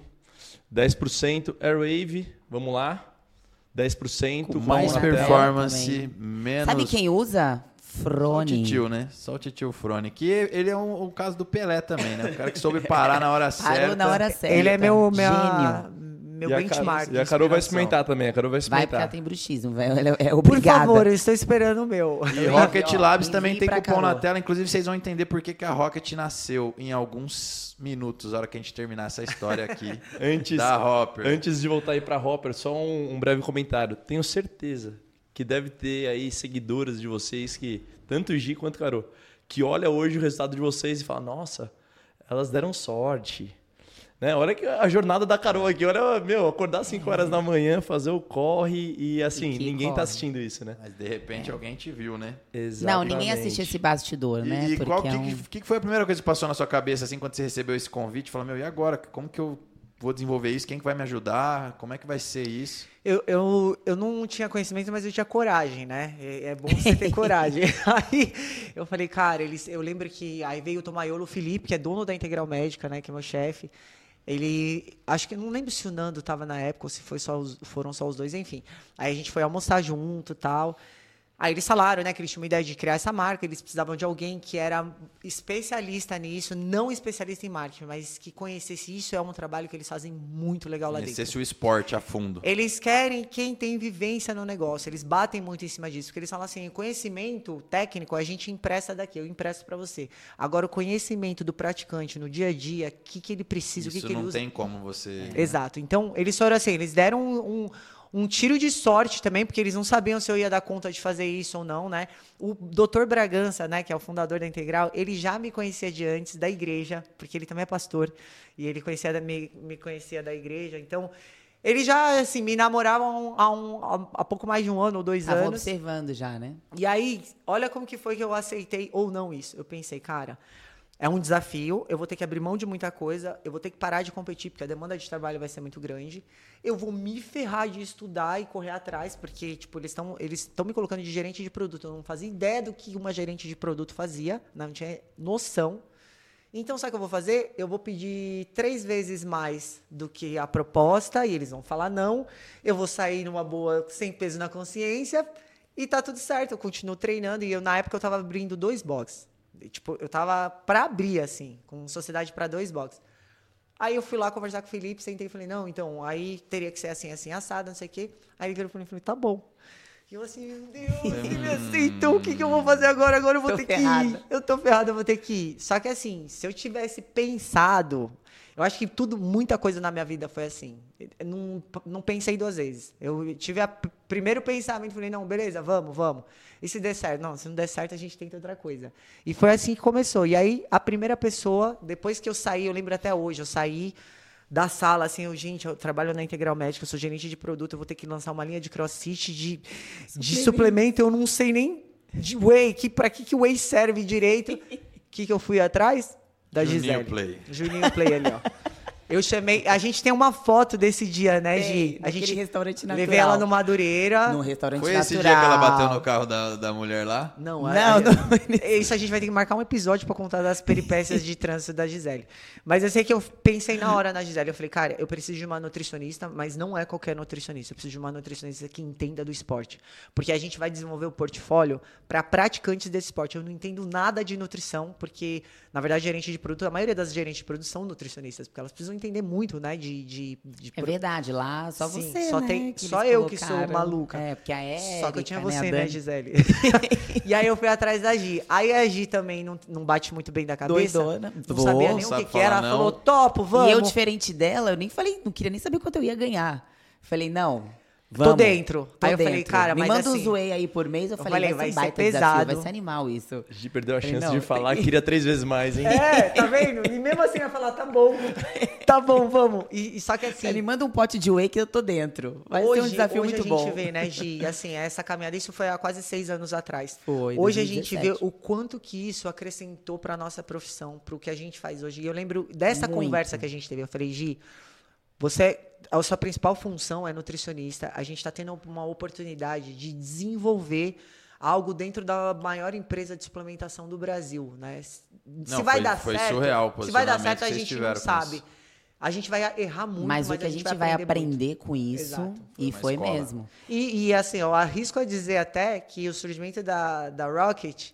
10% Airwave, vamos lá. 10%, Cupom Mais performance, menos. Sabe quem usa? Só o Frone. titio, né? Só o titio Frone. Que ele é um, o caso do Pelé também, né? O cara que soube parar na hora certa. Parou na hora certa. Ele é meu, Gênio. Meu E a, benchmark. Carol, e a Carol vai experimentar também. A Carol vai Vai porque ela experimentar. tem bruxismo, velho. É, é Por obrigada. favor, eu estou esperando o meu. E Rocket Labs também tem cupom na Carol. tela. Inclusive, vocês vão entender por que, que a Rocket nasceu em alguns minutos, na hora que a gente terminar essa história aqui Antes, da Hopper. Antes de voltar aí pra Hopper, só um, um breve comentário. Tenho certeza que deve ter aí seguidoras de vocês que, tanto o Gi quanto Carol, que olha hoje o resultado de vocês e fala, nossa, elas deram sorte. Né? Olha que a jornada da Carol aqui, olha, meu, acordar 5 horas da manhã, fazer o corre e assim, E ninguém corre. tá assistindo isso, né? Mas de repente alguém te viu, né? Não, Exatamente. ninguém assiste esse bastidor, E, né? e qual Porque que, é um- que, que foi a primeira coisa que passou na sua cabeça assim quando você recebeu esse convite? Falou, meu, e agora? Como que eu vou desenvolver isso? Quem que vai me ajudar? Como é que vai ser isso? Eu, eu, eu não tinha conhecimento, mas eu tinha coragem, né? É, é bom você ter coragem. Aí eu falei, cara, eles, eu lembro que aí veio o Tomaiolo, o Felipe, que é dono da Integral Médica, né? Que é meu chefe. Ele, acho que não lembro se o Nando estava na época ou se foi só os- foram só os dois, enfim. Aí a gente foi almoçar junto, tal. Aí eles falaram, né, que eles tinham uma ideia de criar essa marca, eles precisavam de alguém que era especialista nisso, não especialista em marketing, mas que conhecesse isso. É um trabalho que eles fazem muito legal lá dentro. Conhecesse o esporte a fundo. Eles querem quem tem vivência no negócio. Eles batem muito em cima disso. Porque eles falam assim: conhecimento técnico a gente empresta daqui, eu empresto para você. Agora, o conhecimento do praticante no dia a dia, o que, que ele precisa, o que, Isso que ele não usa. tem como você. Exato. Então, eles foram assim: eles deram um, um, um tiro de sorte também, porque eles não sabiam se eu ia dar conta de fazer isso ou não, né? O Dr. Bragança, né, que é o fundador da Integral, ele já me conhecia de antes da igreja, porque ele também é pastor, e ele conhecia da, me, me conhecia da igreja, então ele já, assim, me namoravam há, um, há pouco mais de um ano ou dois Tava anos. observando já, né? E aí, olha como que foi que eu aceitei ou não isso. Eu pensei, cara, é um desafio, eu vou ter que abrir mão de muita coisa, eu vou ter que parar de competir, porque a demanda de trabalho vai ser muito grande. Eu vou me ferrar de estudar e correr atrás, porque, tipo, eles estão eles me colocando de gerente de produto. Eu não fazia ideia do que uma gerente de produto fazia, não tinha noção. Então, sabe o que eu vou fazer? Eu vou pedir três vezes mais do que a proposta e eles vão falar não. Eu vou sair numa boa, sem peso na consciência e tá tudo certo. Eu continuo treinando e eu, na época, eu tava abrindo dois boxes. Tipo, eu tava pra abrir, assim, com sociedade para dois boxes. Aí eu fui lá conversar com o Felipe, sentei e falei, não, então, aí teria que ser assim, assim, assado, não sei o quê. Aí ele virou pra mim e falou, tá bom. E eu assim, meu Deus, ele me aceitou, o que, que eu vou fazer agora? Agora eu vou Tô ter ferrada. que ir. Eu tô ferrado, eu vou ter que ir. Só que assim, se eu tivesse pensado, eu acho que tudo, muita coisa na minha vida foi assim. Eu não, não pensei duas vezes. Eu tive o primeiro pensamento, falei, não, beleza, vamos, vamos. E se der certo? Não, se não der certo, a gente tenta outra coisa. E foi assim que começou. E aí, a primeira pessoa, depois que eu saí, eu lembro até hoje, eu saí da sala, assim, eu, gente, eu trabalho na Integral Médica, eu sou gerente de produto, eu vou ter que lançar uma linha de crossfit de, de suplemento, eu não sei nem de whey, que, pra que, que o whey serve direito. O que, que eu fui atrás? Da Juninho Gisele. Play. Juninho Play ali, ó. Eu chamei. A gente tem uma foto desse dia, né, Gi? A gente restaurante levei natural. ela no Madureira. Num restaurante Foi natural. esse dia que ela bateu no carro da, da mulher lá? Não, Não, a- não Isso a gente vai ter que marcar um episódio pra contar das peripécias de trânsito da Gisele. Mas eu sei que eu pensei na hora na Gisele. Eu falei, cara, eu preciso de uma nutricionista, mas não é qualquer nutricionista. Eu preciso de uma nutricionista que entenda do esporte. Porque a gente vai desenvolver o portfólio pra praticantes desse esporte. Eu não entendo nada de nutrição, porque, na verdade, gerente de produto, a maioria das gerentes de produto são nutricionistas, porque elas precisam entender muito, né, de. de, de É verdade, lá só Sim, você, só né, tem- que só eu que sou maluca. É, porque a Érica, Só que eu tinha né, você, né, Dani- Gisele? e aí eu fui atrás da Gi. Aí a Gi também não, não bate muito bem da cabeça. Doidona. Não Vou. sabia nem o que, que era. falar Ela não. falou, topo, vamos. E eu, diferente dela, eu nem falei, não queria nem saber quanto eu ia ganhar. Falei, não, Tô vamos. dentro. Tô Aí eu falei, dentro. cara, Me mas manda assim- um zoei aí por mês. Eu, Eu falei, falei, vai, vai ser ser baita desafio, pesado. vai ser animal isso. A Gi perdeu a Falei, chance não, de tem falar, que- queria três vezes mais, hein? É, tá vendo? E mesmo assim ela falar, tá bom, tá bom, vamos. E, e só que assim. Ele manda um pote de whey que eu tô dentro. Vai ser um desafio hoje muito a gente bom. vê, né, Gi, assim, essa caminhada, isso foi há quase seis anos atrás. Foi, Hoje a gente 2017. vê o quanto que isso acrescentou para nossa profissão, para o que a gente faz hoje. E eu lembro dessa Muito. conversa que a gente teve. Eu falei, Gi, você, a sua principal função é nutricionista. A gente está tendo uma oportunidade de desenvolver algo dentro da maior empresa de suplementação do Brasil, né? Se Não, vai foi- dar foi certo, surreal se vai dar certo a gente não sabe. isso. A gente vai errar muito, Mas, o que a gente vai aprender, muito. com isso, Exato. e Foi escola. mesmo. E, e, assim, eu arrisco a dizer até que o surgimento da, da Rocket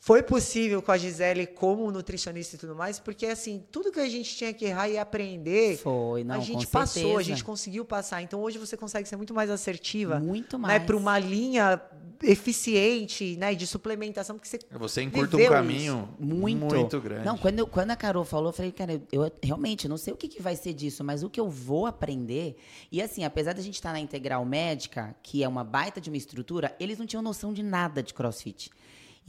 foi possível com a Gisele como nutricionista e tudo mais, porque assim, tudo que a gente tinha que errar e aprender, Foi, não, a gente passou, a certeza. gente conseguiu passar. Então hoje você consegue ser muito mais assertiva, Muito né, mais. para uma linha eficiente, né, de suplementação, porque você Você encurta um caminho Muito. muito grande. Não, quando, eu- quando a Carol falou, eu falei, cara, eu, eu realmente não sei o que, que vai ser disso, mas o que eu vou aprender. E assim, apesar da gente estar na Integral Médica, que é uma baita de uma estrutura, eles não tinham noção de nada de crossfit.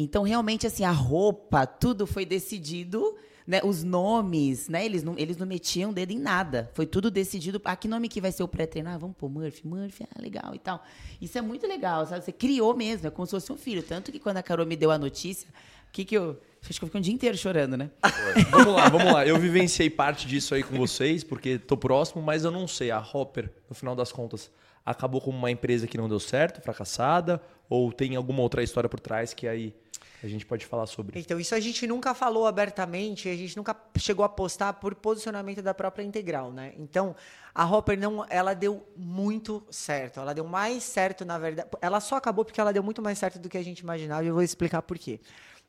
Então, realmente, assim, a roupa, tudo foi decidido. Né, os nomes, né? Eles não, eles não metiam o dedo em nada. Foi tudo decidido. Ah, que nome que vai ser o pré-treino? Ah, vamos pôr Murphy. Murphy, ah, legal e tal. Isso é muito legal, sabe? Você criou mesmo, é como se fosse um filho. Tanto que quando a Carol me deu a notícia, o que que eu... Acho que eu fiquei um dia inteiro chorando, né? Vamos lá, vamos lá. Eu vivenciei parte disso aí com vocês, porque tô próximo, mas eu não sei. A Hopper, no final das contas, acabou como uma empresa que não deu certo, fracassada, ou tem alguma outra história por trás que aí a gente pode falar sobre? Então, isso a gente nunca falou abertamente, a gente nunca chegou a postar por posicionamento da própria Integral, né? Então, a Hopper não, ela deu muito certo. Ela deu mais certo, na verdade. Ela só acabou porque ela deu muito mais certo do que a gente imaginava e eu vou explicar por quê.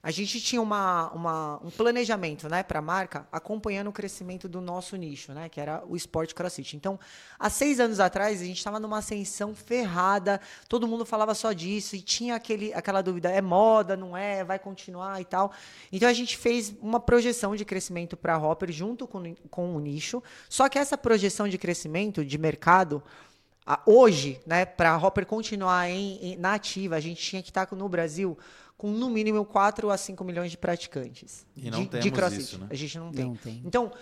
A gente tinha uma, uma- um planejamento né, para a marca acompanhando o crescimento do nosso nicho, né, que era o esporte crossfit. Então, há seis anos atrás, a gente estava numa ascensão ferrada, todo mundo falava só disso e tinha aquele, aquela dúvida: é moda, não é, vai continuar e tal. Então, a gente fez uma projeção de crescimento para a Hopper junto com, com o nicho, só que essa projeção de crescimento de mercado hoje, né, para a Hopper continuar em, em- na ativa, a gente tinha que estar no Brasil com no mínimo 4 a 5 milhões de praticantes. E não de, temos de crossfit. isso, né? A gente não tem. Não tem. Então,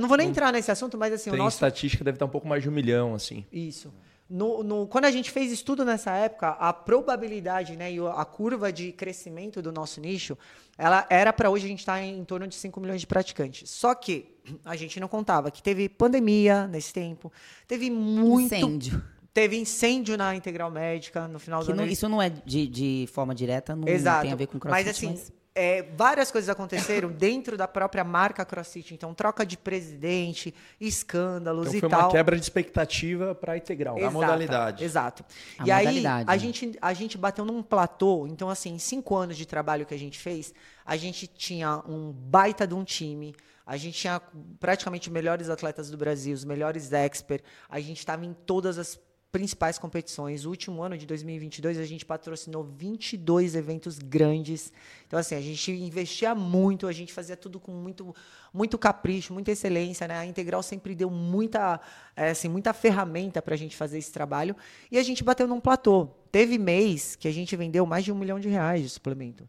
não vou nem entrar nesse assunto, mas assim, o Tem nosso estatística, deve estar um pouco mais de um milhão, assim. isso. No, no- quando a gente fez estudo nessa época, a probabilidade né, e o- a curva de crescimento do nosso nicho, ela era para hoje a gente estar em, em torno de 5 milhões de praticantes. Só que a gente não contava que teve pandemia nesse tempo, teve muito. Incêndio. Teve incêndio na Integral Médica no final do Que ano. não- isso não é de, de forma direta, não Exato. tem a ver com crossfit, mas assim, é, várias coisas aconteceram dentro da própria marca CrossFit. Então, troca de presidente, escândalos Então e foi tal. uma quebra de expectativa para integral. Da Exata, modalidade. Exato. A e aí, modalidade, a né? gente, a gente bateu num platô. Então, assim, em cinco anos de trabalho que a gente fez, a gente tinha um baita de um time. A gente tinha praticamente os melhores atletas do Brasil, os melhores expert. A gente estava em todas as principais competições. O último ano de 2022, a gente patrocinou 22 eventos grandes. Então, assim, a gente investia muito, a gente fazia tudo com muito, muito capricho, muita excelência. Né? A Integral sempre deu muita, eh, assim, muita ferramenta para a gente fazer esse trabalho. E a gente bateu num platô. Teve mês que a gente vendeu mais de um milhão de reais de suplemento.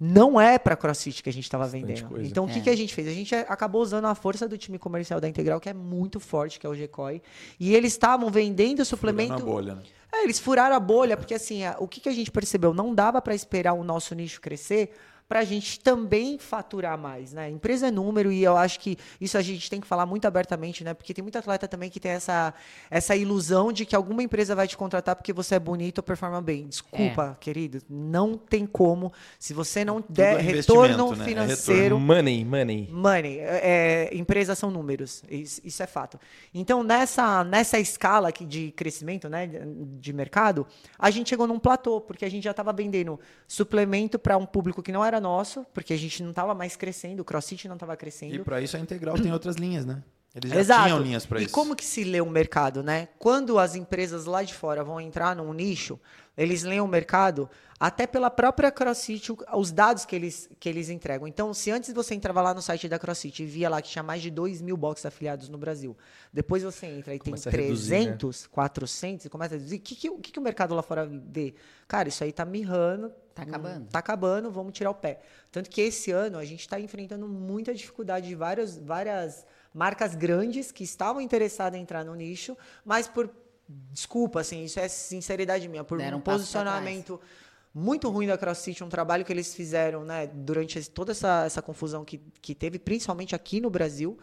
Não é para CrossFit que a gente estava vendendo. coisa. Então, o que, É. que a gente fez? A gente acabou usando a força do time comercial da Integral, que é muito forte, que é o GCOI. E eles estavam vendendo suplemento. Na bolha, né? É, eles furaram a bolha, porque assim, a- o que, que a gente percebeu? Não dava para esperar o nosso nicho crescer para a gente também faturar mais, né? Empresa é número e eu acho que isso a gente tem que falar muito abertamente, né? Porque tem muito atleta também que tem essa, essa ilusão de que alguma empresa vai te contratar porque você é bonito ou performa bem. Desculpa, querido, não tem como. Se você não der é retorno investimento, né? É financeiro, Money, money. Money, é, é, empresas são números, isso, isso é fato. Então, nessa, nessa escala aqui de crescimento né, de mercado, a gente chegou num platô, porque a gente já estava vendendo suplemento para um público que não era nosso, porque a gente não estava mais crescendo, o CrossFit não estava E crescendo. para isso a Integral tem outras linhas, né? Eles já Exato. tinham linhas para e isso. como que se lê o mercado, né? Quando as empresas lá de fora vão entrar num nicho, eles leem o mercado até pela própria CrossFit, os dados que eles, que eles entregam. Então, se antes você entrava lá no site da CrossFit e via lá que tinha mais de 2 mil boxes afiliados no Brasil, depois você entra e Começa tem reduzir, né? 300, 400 e começa a dizer, o que, que, o que, que o mercado lá fora vê? Cara, isso aí tá mirrando. Tá hum, acabando. Tá acabando, vamos tirar o pé. Tanto que esse ano a gente está enfrentando muita dificuldade de várias, várias marcas grandes que estavam interessadas em entrar no nicho, mas por desculpa, assim, isso é sinceridade minha, por Deram um posicionamento muito ruim da CrossFit, um trabalho que eles fizeram, né, durante toda essa, essa confusão que, que teve, principalmente aqui no Brasil,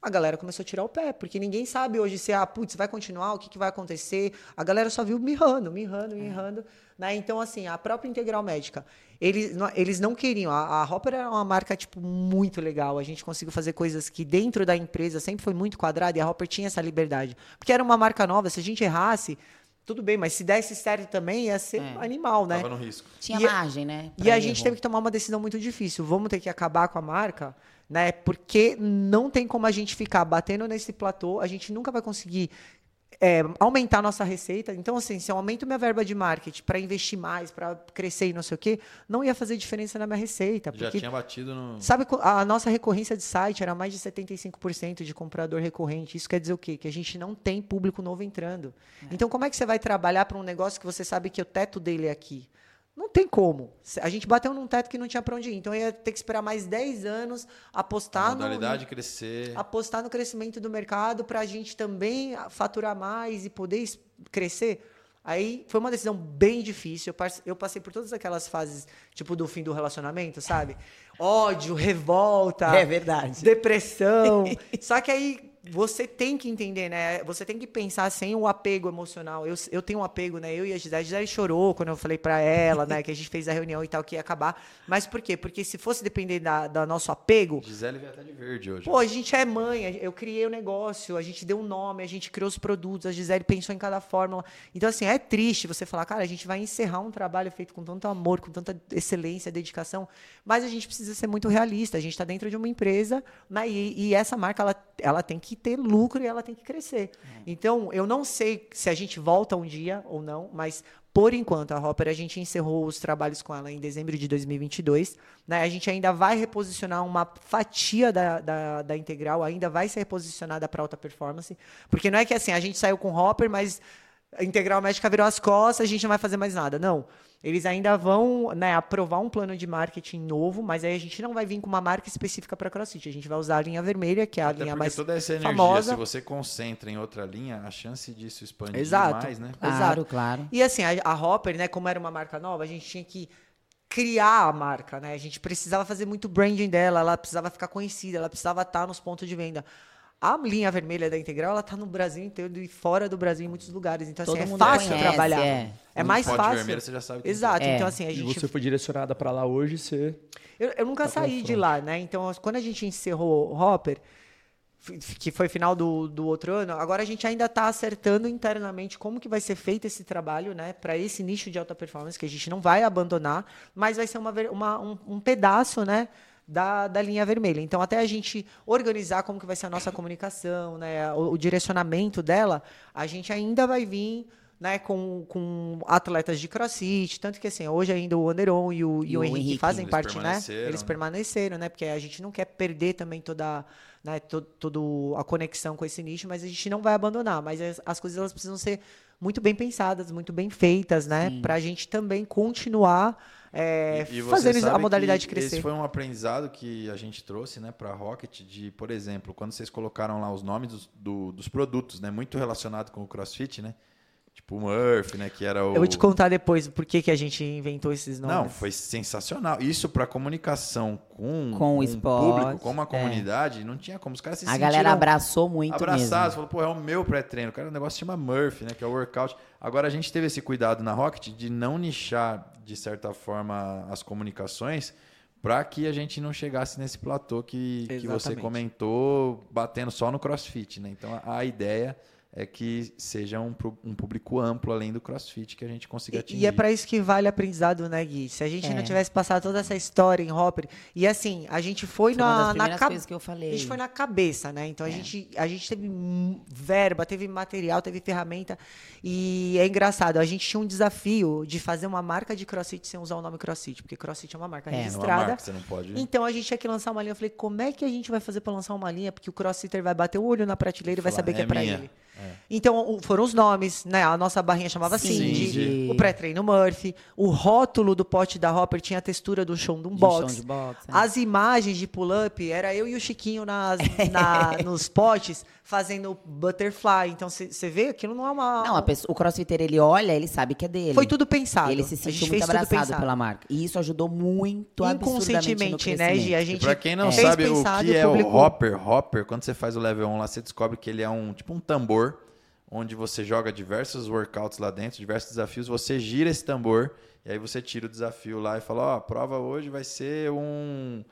a galera começou a tirar o pé, porque ninguém sabe hoje se, ah, putz, vai continuar, o que, que vai acontecer. A galera só viu mirrando, mirrando, mirrando. Né? Então, assim, a própria Integral Médica, eles, não- eles não queriam. A, a Hopper era uma marca, tipo, muito legal. A gente conseguiu fazer coisas que dentro da empresa sempre foi muito quadrada e a Hopper tinha essa liberdade. Porque era uma marca nova, se a gente errasse, tudo bem, mas se desse certo também, ia ser É. animal, né? Tava no risco. Tinha E a- margem, né? E a gente erro. teve que tomar uma decisão muito difícil. Vamos ter que acabar com a marca, né? Porque não tem como a gente ficar batendo nesse platô. A gente nunca vai conseguir é, aumentar a nossa receita. Então, assim, se eu aumento minha verba de marketing para investir mais, para crescer e não sei o quê, não ia fazer diferença na minha receita. Já Porque tinha batido no. Sabe, a nossa recorrência de site era mais de 75% de comprador recorrente. Isso quer dizer o quê? Que a gente não tem público novo entrando. Então, como é que você vai trabalhar para um negócio que você sabe que o teto dele é aqui? Não tem como. Se- A gente bateu num teto que não tinha para onde ir. Então, eu ia ter que esperar mais 10 anos, A apostar no, modalidade crescer. apostar no crescimento do mercado para a gente também faturar mais e poder es- crescer. Aí foi uma decisão bem difícil. Eu passei por todas aquelas fases, tipo, do fim do relacionamento, sabe? Ódio, revolta. É verdade. Depressão. Só que aí você tem que entender, né? Você tem que pensar sem o apego emocional. Eu, eu tenho um apego, né? Eu e a Gisele. A Gisele chorou quando eu falei pra ela, né? Que a gente fez a reunião e tal, que ia acabar. Mas por quê? Porque se fosse depender da, da nosso apego, Gisele veio até de verde hoje. Pô, a gente é mãe, eu criei o negócio, a gente deu um nome, a gente criou os produtos, a Gisele pensou em cada fórmula. Então, assim, é triste você falar, cara, a gente vai encerrar um trabalho feito com tanto amor, com tanta excelência, dedicação, mas a gente precisa ser muito realista. A gente está dentro de uma empresa, né, e, e essa marca, ela, ela tem que ter lucro e ela tem que crescer. Então, eu não sei se a gente volta um dia ou não, mas por enquanto, a Hopper, a gente encerrou os trabalhos com ela em dezembro de 2022. Né? A gente ainda vai reposicionar uma fatia da, da, da integral, ainda vai ser reposicionada para alta performance. Porque não é que assim, a gente saiu com Hopper, mas a Integral Médica virou as costas, a gente não vai fazer mais nada. Não. Eles ainda vão né, aprovar um plano de marketing novo, mas aí a gente não vai vir com uma marca específica para CrossFit. A gente vai usar a linha vermelha, que é a Até linha porque mais toda essa energia, famosa. se você concentra em outra linha, a chance disso expandir Exato. mais, né? Claro, Exato. claro. E assim, a, a Hopper, né, como era uma marca nova, a gente tinha que criar a marca, né? A gente precisava fazer muito branding dela, ela precisava ficar conhecida, ela precisava estar nos pontos de venda. A linha vermelha da Integral, ela tá no Brasil inteiro e fora do Brasil em muitos lugares. Então, Todo assim, é fácil conhece, trabalhar. é. É mais fácil. vermelho, você já sabe que Exato. É. Então, assim, a E gente você foi direcionada para lá hoje, você. eu, eu nunca Tá saí de lá, né? Então, quando a gente encerrou o Hopper, que foi final do, do outro ano, agora a gente ainda está acertando internamente como que vai ser feito esse trabalho, né? Para esse nicho de alta performance, que a gente não vai abandonar, mas vai ser uma, uma- um, um pedaço, né? Da, da linha vermelha. Então, até a gente organizar como que vai ser a nossa comunicação, né? O, o direcionamento dela, a gente ainda vai vir né, com, com atletas de crossfit, tanto que assim, hoje ainda o Anderon e o, e E o Henrique, Henrique, fazem parte, né? Eles né? permaneceram, né? Porque a gente não quer perder também toda, né, to, todo a conexão com esse nicho, mas a gente não vai abandonar. Mas as, as coisas elas precisam ser muito bem pensadas, muito bem feitas, né? Para a gente também continuar é, E- e fazendo a modalidade crescer. Esse foi um aprendizado que a gente trouxe né, para a Rocket, de, por exemplo, quando vocês colocaram lá os nomes dos, do- dos produtos, né, muito relacionado com o CrossFit, né? Tipo o Murphy, né? Que era o. Eu vou te contar depois por que, que a gente inventou esses nomes. Não, foi sensacional. Isso para comunicação com, Com o um esporte, público, com uma é. comunidade, não tinha como. Os caras se A galera abraçou muito abraçados. mesmo. Falou, pô, é o meu pré-treino. Cara, o negócio chama Murphy, né? Que é o workout. Agora, a gente teve esse cuidado na Rocket de não nichar, de certa forma, as comunicações para que a gente não chegasse nesse platô que, que você comentou, batendo só no crossfit, né? Então, a, a ideia é que seja um, um público amplo além do crossfit que a gente consiga atingir. E é para isso que vale aprendizado, né, Gui? Se a gente É. não tivesse passado toda essa história em Hopper. E assim, a gente foi, Foi uma na, na primeiras ca- coisas que eu falei. A gente foi na cabeça, né? Então a, gente, a gente teve verba, teve material, teve ferramenta. E é engraçado, a gente tinha um desafio de fazer uma marca de crossfit sem usar o nome crossfit, porque crossfit é uma marca É, Não é uma registrada. marca, você não pode. Então a gente tinha que lançar uma linha. Eu falei, como é que a gente vai fazer para lançar uma linha? Porque o crossfitter vai bater o olho na prateleira e vai Falar, saber que "É é para minha". Ele. Então o- foram os nomes, né? A nossa barrinha chamava Cindy. Cindy, o pré-treino Murphy, o rótulo do pote da Hopper tinha a textura do chão de um De box. de boxe, é. As imagens de pull-up era eu e o Chiquinho nas, na- nos potes fazendo butterfly. Então você vê aquilo não é uma. Não, a pessoa- o crossfiteiro, ele olha, ele sabe que é dele. Foi tudo pensado. Ele se sentiu muito abraçado pela marca. E isso ajudou muito Inconscientemente, né. Gi? A E gente pra quem não sabe o que e é o Hopper, Hopper, quando você faz o level 1 lá, você descobre que ele é um tipo um tambor, onde você joga diversos workouts lá dentro, diversos desafios, você gira esse tambor e aí você tira o desafio lá e fala, ó, a prova hoje vai ser um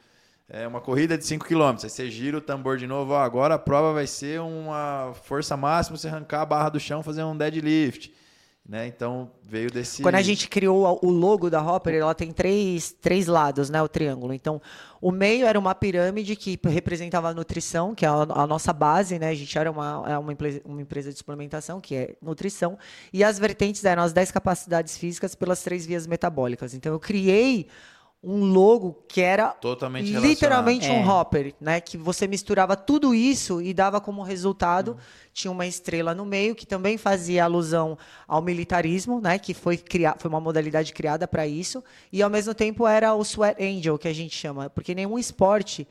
é uma corrida de 5 km. Aí você gira o tambor de novo, ó, agora a prova vai ser uma força máxima, você arrancar a barra do chão, fazer um deadlift. Né? Então veio desse. Quando a gente criou o logo da Hopper, ela tem três, três lados, né? O triângulo. Então, o meio era uma pirâmide que representava a nutrição, que é a, a nossa base, né? A gente era uma, é uma, empresa, uma empresa de suplementação, que é nutrição. E as vertentes eram as 10 capacidades físicas pelas três vias metabólicas. Então, eu criei um logo que era Totalmente literalmente um É. hopper, né? Que você misturava tudo isso e dava como resultado tinha uma estrela no meio que também fazia alusão ao militarismo, né? Que foi criar, foi uma modalidade criada para isso e ao mesmo tempo era o sweat angel que a gente chama, porque nenhum esporte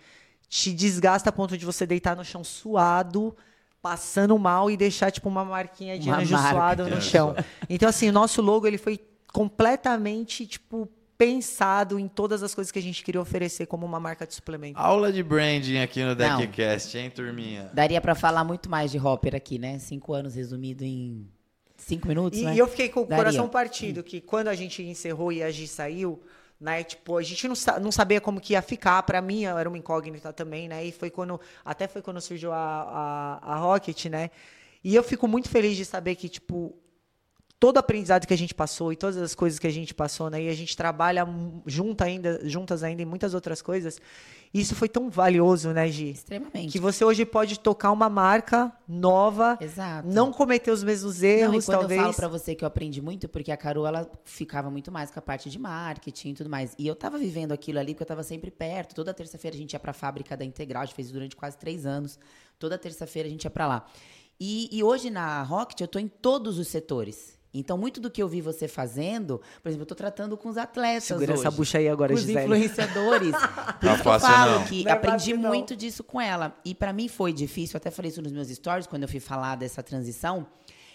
te desgasta a ponto de você deitar no chão suado passando mal e deixar tipo uma marquinha de Uma anjo suado no É, chão. Então assim, o nosso logo ele foi completamente tipo pensado em todas as coisas que a gente queria oferecer como uma marca de suplemento. Aula de branding aqui no. Deckcast, hein, turminha? Daria pra falar muito mais de Hopper aqui, né? Cinco anos resumido em cinco minutos, E, né? e eu fiquei com o Daria. coração partido, que quando a gente encerrou e a Gi saiu, né, tipo, a gente não, sa- não sabia como que ia ficar, pra mim era uma incógnita também, né, e foi quando, até foi quando surgiu a, a, a Rocket, né, e eu fico muito feliz de saber que, tipo, todo o aprendizado que a gente passou e todas as coisas que a gente passou, né, e a gente trabalha junto ainda, juntas ainda em muitas outras coisas, isso foi tão valioso, né, Gi? Extremamente. Que você hoje pode tocar uma marca nova, Exato. não cometer os mesmos Não, erros, quando talvez. eu falo pra você que eu aprendi muito, porque a Carol, ela ficava muito mais com a parte de marketing e tudo mais. E eu tava vivendo aquilo ali, porque eu tava sempre perto. Toda terça-feira a gente ia pra fábrica da Integral, a gente fez isso durante quase três anos. Toda terça-feira a gente ia pra lá. E, e hoje na Rocket eu tô em todos os setores. Então, muito do que eu vi você fazendo, por exemplo, eu tô tratando com os atletas Segura hoje. essa bucha aí agora, com os influenciadores. Por Tá isso que eu falo não. que Não é aprendi não. muito disso com ela. E pra mim foi difícil, eu até falei isso nos meus stories quando eu fui falar dessa transição.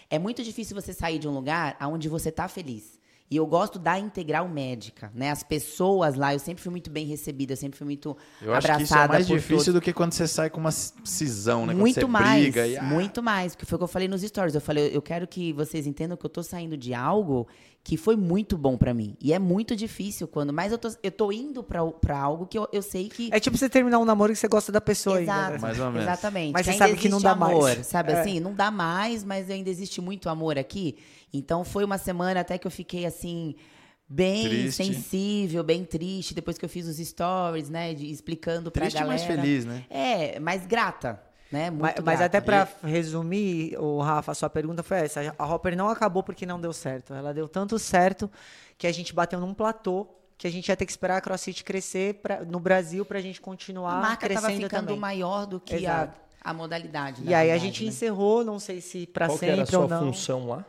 É muito difícil você sair de um lugar onde você tá feliz. E eu gosto da integral médica, né? As pessoas lá, eu sempre fui muito bem recebida, sempre fui muito Eu acho abraçada que isso é mais difícil todos. do que quando você sai com uma cisão, né? Muito você mais, briga e, ah, muito mais. Que foi o que eu falei nos stories. Eu falei, eu quero que vocês entendam que eu tô saindo de algo que foi muito bom pra mim. E é muito difícil quando. Mas eu tô, eu tô indo pra, pra algo que eu, eu sei que. É tipo você terminar um namoro que você gosta da pessoa Exato, ainda. né? Mais ou menos. Exatamente. Mas você ainda sabe que não dá amor, mais. Sabe É. assim? Não dá mais, mas ainda existe muito amor aqui. Então foi uma semana até que eu fiquei assim. Bem Triste. sensível, bem triste, depois que eu fiz os stories, né, de- explicando pra Triste, galera. mas feliz, né? É, mas grata, né? Muito Mas, mas até pra resumir, o Rafa, a sua pergunta foi essa. A Hopper não acabou porque não deu certo. Ela deu tanto certo que a gente bateu num platô que a gente ia ter que esperar a CrossFit crescer pra, no Brasil pra gente continuar a marca estava ficando também. maior do que a, Exato. a modalidade. E aí a verdade, gente né? encerrou, não sei se pra Qual que era a sempre ou sua não. função lá?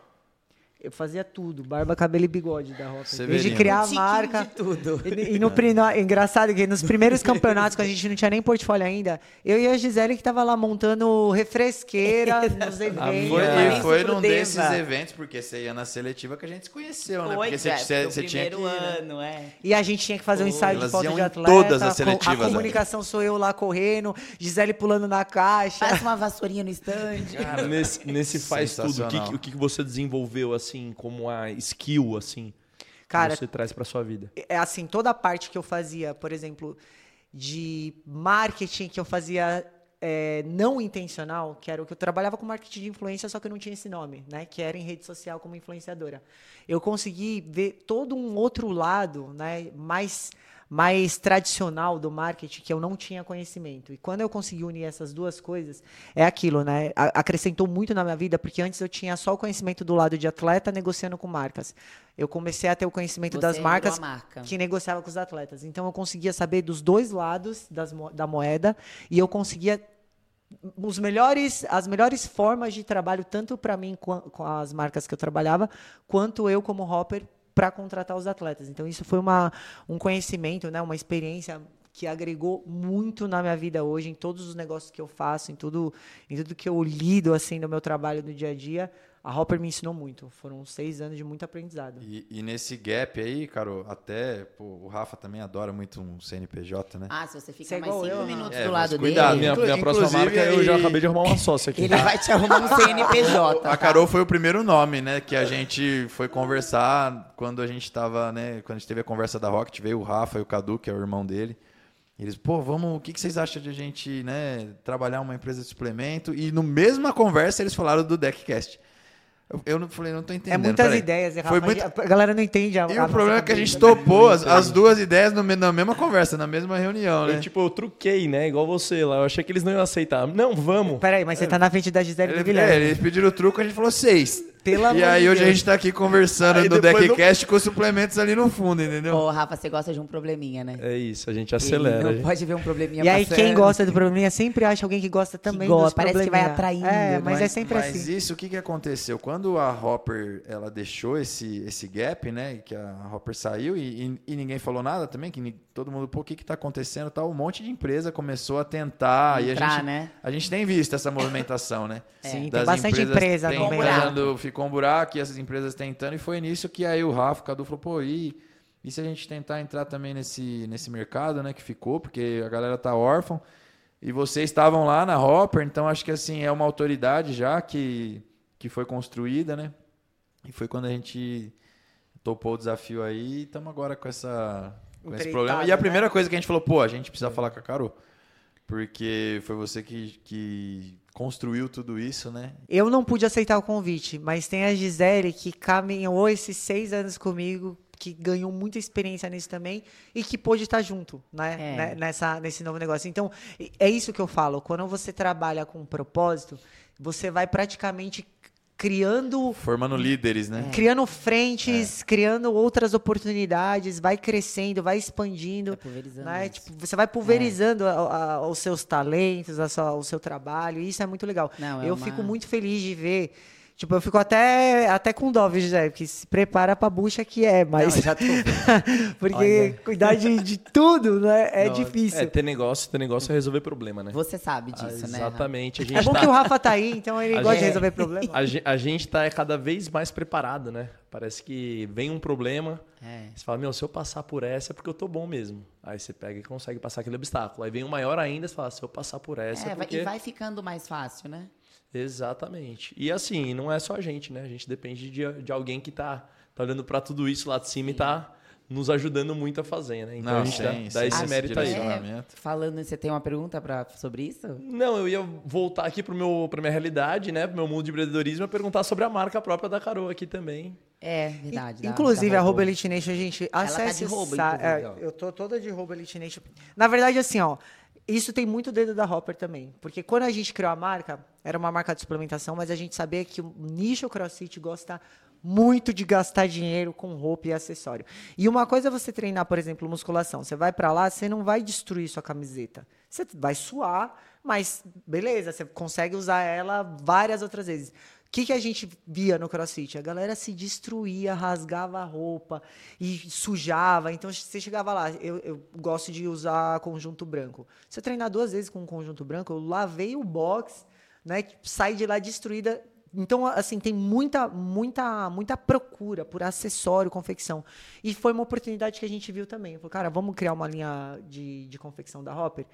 Eu fazia tudo, barba, cabelo e bigode da. Severino. Desde criar a marca. de tudo. E, e no, no- engraçado que nos primeiros campeonatos, quando a gente não tinha nem portfólio ainda, eu e a Gisele que tava lá montando refresqueira nos eventos. Foi, É. e foi num Deva. desses eventos, porque você ia na seletiva que a gente se conheceu, né? Porque você, é, você, no você tinha que né? ano, é. E a gente tinha que fazer um ensaio de foto iam de atleta. todas as com- seletivas, A né? comunicação sou eu lá correndo, Gisele pulando na caixa. Passa uma vassourinha no estande. Cara, nesse, nesse faz tudo, o que, o que que você desenvolveu, assim, como a skill, assim, Cara, que você traz pra sua vida? é assim, toda a parte que eu fazia, por exemplo, de marketing que eu fazia é, não intencional, que era o que eu trabalhava com marketing de influência, só que eu não tinha esse nome, né? Que era em rede social como influenciadora. Eu consegui ver todo um outro lado, né? Mais mais tradicional do marketing que eu não tinha conhecimento. E quando eu consegui unir essas duas coisas, é aquilo, né? Acrescentou muito na minha vida, porque antes eu tinha só o conhecimento do lado de atleta negociando com marcas. Eu comecei a ter o conhecimento Você das marcas marca. que negociava com os atletas. Então eu conseguia saber dos dois lados das da moeda e eu conseguia os melhores, as melhores formas de trabalho tanto para mim com as marcas que eu trabalhava, quanto eu como hopper para contratar os atletas. Então isso foi uma, um conhecimento, né, uma experiência que agregou muito na minha vida hoje, em todos os negócios que eu faço, em tudo, em tudo que eu lido assim no meu trabalho do dia a dia. A Hopper me ensinou muito. Foram seis anos de muito aprendizado. E, e nesse gap aí, cara, até pô, o Rafa também adora muito um CNPJ, né? Ah, se você fica Você é mais cinco eu, minutos É, do lado cuidado, dele, minha, Inclu- minha próxima inclusive, marca, eu já acabei de arrumar uma sócia aqui. ele vai te arrumar um CNPJ. A Carol foi o primeiro nome, né, que a gente foi conversar quando a gente tava, né, quando a gente teve a conversa da Rocket, veio o Rafa e o Cadu, que é o irmão dele. Eles, pô, vamos, o que, que vocês acham de a gente, né, trabalhar uma empresa de suplemento? E no mesma conversa eles falaram do Deckcast. Eu, não falei, não tô entendendo. É muitas peraí. ideias, né, Foi Rafa? muito... A galera não entende a E a o problema é que a gente topou as, as duas ideias no na mesma conversa, na mesma reunião, né? Eu, tipo, eu truquei, né? Igual você lá. Eu achei que eles não iam aceitar. Não, vamos. Peraí, mas você tá na frente da Gisele e do Ele- Guilherme. é, eles pediram o truco, a gente falou seis. Pelo e aí de hoje a Deus. gente tá aqui conversando Aí no Deckcast com suplementos ali no fundo, entendeu? Ô, Rafa, você gosta de um probleminha, né? É isso, a gente Ele acelera. Não gente. pode ver um probleminha E aí, passando. quem gosta do probleminha sempre acha alguém que gosta também gosta, dos parece que vai atraindo, É, né? mas, é sempre mas assim. isso, o que, que aconteceu? Quando a Hopper ela deixou esse, esse gap, né? Que a Hopper saiu e, e- e ninguém falou nada também, que todo mundo, pô, o que, que tá acontecendo? Tal, um monte de empresa começou a tentar. e a Entrar, gente, né? a gente tem visto essa movimentação, né? Sim, tem Das bastante empresas empresa tentando, ficou um buraco e essas empresas tentando, e foi nisso que aí o Rafa, o Cadu falou, pô, e, e se a gente tentar entrar também nesse, nesse mercado, né, que ficou, porque a galera tá órfã, e vocês estavam lá na Hopper, então acho que assim, é uma autoridade já que, que foi construída, né, e foi quando a gente topou o desafio aí, e estamos agora com, essa, com esse problema. E a né? primeira coisa que a gente falou, pô, a gente precisa falar com a Carol, porque foi você que, que construiu tudo isso, né, Eu não pude aceitar o convite, mas tem a Gisele que caminhou esses seis anos comigo, que ganhou muita experiência nisso também e que pôde estar junto, né? É. né, Nessa, nesse novo negócio. Então, é isso que eu falo. Quando você trabalha com um propósito, você vai praticamente criando Formando líderes, É. né? criando frentes, criando outras oportunidades, vai crescendo, vai expandindo. Vai pulverizando né? Tipo, você vai pulverizando a- a- os seus talentos, a sua- o seu trabalho, e isso é muito legal. Não, é eu uma- fico muito feliz de ver. Tipo, eu fico até, até com dó, viu, José? Porque se prepara pra bucha que é, mas. Não, já tô. Porque Olha. cuidar de, de tudo, né? É Nossa. difícil. É, ter negócio, ter negócio é resolver problema, né? Você sabe disso, Ah, né? Exatamente. A gente É bom tá- que o Rafa tá aí, então ele A gosta de gente- resolver problema. A gen- a gente tá cada vez mais preparado, né? Parece que vem um problema, É. você fala, meu, se eu passar por essa é porque eu tô bom mesmo. Aí você pega e consegue passar aquele obstáculo. Aí vem um maior ainda, você fala, se eu passar por essa é, É, porque... e vai ficando mais fácil, né? Exatamente. E assim, não é só a gente, né? A gente depende de, de alguém que tá, tá olhando pra tudo isso lá de cima e tá nos ajudando muito a fazer, né? Então Não, a gente sim, dá, sim, dá esse mérito aí. É, falando, você tem uma pergunta pra, sobre isso? Não, eu ia voltar aqui pro meu, pra minha realidade, né? Pro meu mundo de empreendedorismo e perguntar sobre a marca própria da Caro aqui também. É, verdade. da- Inclusive, da a Robo. Elite Nation, gente, Ela tá de o Robo, sa- é. Eu tô toda de Robo Elite Nation. Na verdade, assim, ó, isso tem muito dedo da Hopper também. Porque quando a gente criou a marca, era uma marca de suplementação, mas a gente sabia que o nicho CrossFit gosta muito de gastar dinheiro com roupa e acessório. E uma coisa é você treinar, por exemplo, musculação. Você vai pra lá, você não vai destruir sua camiseta. Você vai suar, mas beleza, você consegue usar ela várias outras vezes. O que, que a gente via no CrossFit? A galera se destruía, rasgava a roupa e sujava. Então você chegava lá, eu, eu gosto de usar conjunto branco. Se eu treinar duas vezes com conjunto branco, eu lavei o box, né? Sai de lá destruída. Então, assim, tem muita, muita, muita procura por acessório, confecção. E foi uma oportunidade que a gente viu também. Falei, cara, vamos criar uma linha de, de confecção da Hopper?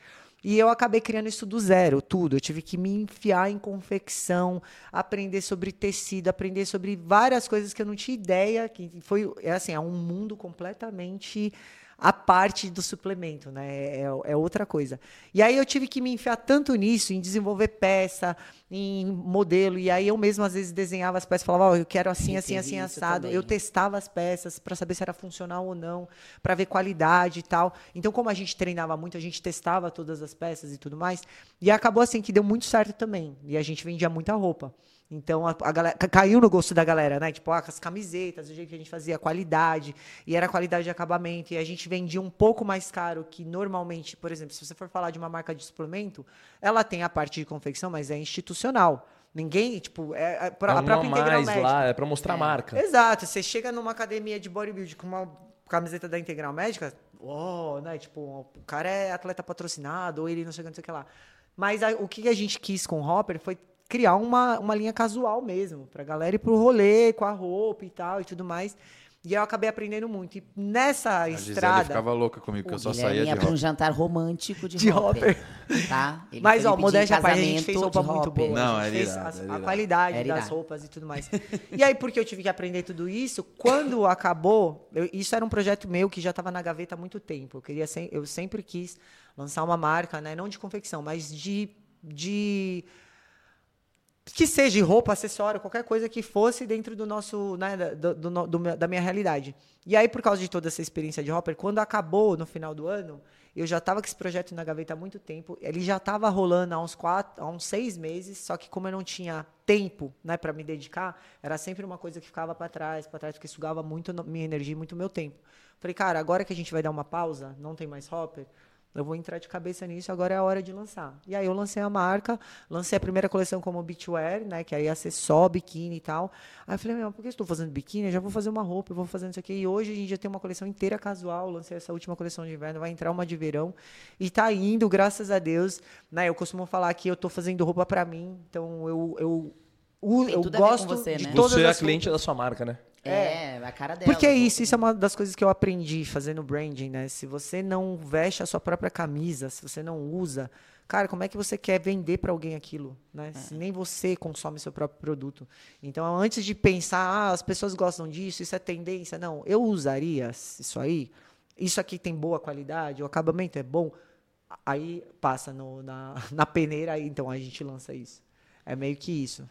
E eu acabei criando isso do zero, tudo. Eu tive que me enfiar em confecção, aprender sobre tecido, aprender sobre várias coisas que eu não tinha ideia. Que foi, é assim, é um mundo completamente a parte do suplemento, né? É, é outra coisa. E aí eu tive que me enfiar tanto nisso, em desenvolver peça, em modelo. E aí eu mesmo às vezes desenhava as peças, falava, ó, eu quero assim, Sim, assim, assim, assado. também. Eu testava as peças para saber se era funcional ou não, para ver qualidade e tal. Então, como a gente treinava muito, a gente testava todas as peças e tudo mais. E acabou assim que deu muito certo também. E a gente vendia muita roupa. Então a, a galera ca- caiu no gosto da galera, né? Tipo, ah, as camisetas, o jeito que a gente fazia, a qualidade, e era qualidade de acabamento, e a gente vendia um pouco mais caro que normalmente, por exemplo, se você for falar de uma marca de suplemento, ela tem a parte de confecção, mas é institucional. Ninguém, tipo, é, é pra- É a própria Integral mais Médica. lá, é pra mostrar a marca. Exato, você chega numa academia de bodybuilding com uma camiseta da Integral Médica, oh, né? Tipo, o cara é atleta patrocinado, ou ele não sei o que, não sei o que lá. Mas a- o que a gente quis com o Hopper foi criar uma, uma linha casual mesmo, pra galera ir pro rolê com a roupa e tal e tudo mais. E eu acabei aprendendo muito. E nessa A Gisele estrada. ficava louca comigo, que eu só Guilherme saía de ia pra um jantar romântico de, De hopper. Tá? Ele Mas, ó, modéstia à parte, a gente casamento fez roupa muito hopper. boa. Não, a gente fez irado, a irado. qualidade Era das irado. roupas e tudo mais. E aí, porque eu tive que aprender tudo isso, quando acabou, eu- isso era um projeto meu que já estava na gaveta há muito tempo. Eu, queria sem- eu sempre quis lançar uma marca, né? Não de confecção, mas de. de que seja roupa, acessório, qualquer coisa que fosse dentro do nosso, né, do, do do da minha realidade. E aí, por causa de toda essa experiência de Hopper, quando acabou no final do ano, eu já estava com esse projeto na gaveta há muito tempo. Ele já estava rolando há uns quatro, há uns seis meses, só que como eu não tinha tempo, né, para me dedicar, era sempre uma coisa que ficava para trás, para trás, porque sugava muito minha energia, muito meu tempo. Falei, cara, agora que a gente vai dar uma pausa, não tem mais Hopper, eu vou entrar de cabeça nisso, agora é a hora de lançar. E aí eu lancei a marca, lancei a primeira coleção como beachwear, né, que aí ia ser só biquíni e tal. Aí eu falei, meu, por que eu estou fazendo biquíni? Eu já vou fazer uma roupa, eu vou fazendo isso aqui. E hoje a gente já tem uma coleção inteira casual, lancei essa última coleção de inverno, vai entrar uma de verão. E tá indo, graças a Deus. Né, eu costumo falar que eu tô fazendo roupa para mim, então eu, eu, eu, gosto você, de né? todas Você é a cliente da sua marca, né? É, a cara dela. porque é isso, isso é uma das coisas que eu aprendi fazendo branding, né? Se você não veste a sua própria camisa, se você não usa, cara, como é que você quer vender para alguém aquilo, né? Se nem você consome seu próprio produto. Então, antes de pensar, ah, as pessoas gostam disso, isso é tendência, não, eu usaria isso aí. Isso aqui tem boa qualidade, o acabamento é bom. Aí passa no- na, na peneira, aí então a gente lança isso. É meio que isso.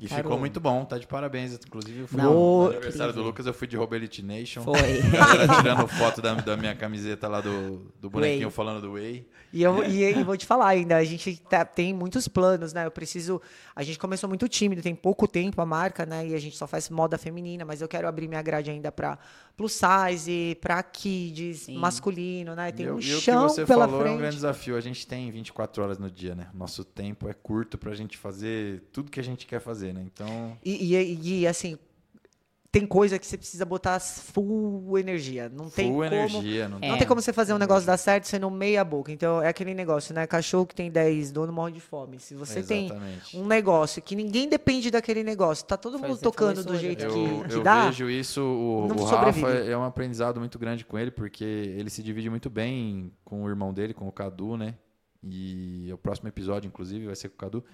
E ficou muito bom, tá de parabéns. Inclusive, eu fui Não, no aniversário do Lucas, eu fui de Robo Elite Nation. Foi. tirando foto da, da minha camiseta lá do, do bonequinho Whey. falando do Whey. E eu e, e vou te falar ainda, a gente tá- tem muitos planos, né? Eu preciso. A gente começou muito tímido, tem pouco tempo a marca, né? E a gente só faz moda feminina, mas eu quero abrir minha grade ainda pra plus size, pra kids, Sim. masculino, né? Tem e, um e o que chão você pela falou é um grande frente. desafio. A gente tem 24 horas no dia, né? Nosso tempo é curto pra gente fazer tudo que a gente quer fazer, né? Então, E, e- e, assim, tem coisa que você precisa botar full energia. Não tem full como. energia. Não, Não É. tem como você fazer um negócio dar certo sendo meia boca. Então é aquele negócio, né? Cachorro que tem 10 dono morre de fome. Se você tem Exatamente. um negócio que ninguém depende daquele negócio, tá todo Foi mundo tocando do jeito né? que, Eu, que eu dá. vejo isso, o, não o Rafa sobrevive. é um aprendizado muito grande com ele, porque ele se divide muito bem com o irmão dele, com o Cadu, né? E o próximo episódio, inclusive, vai ser com o Cadu.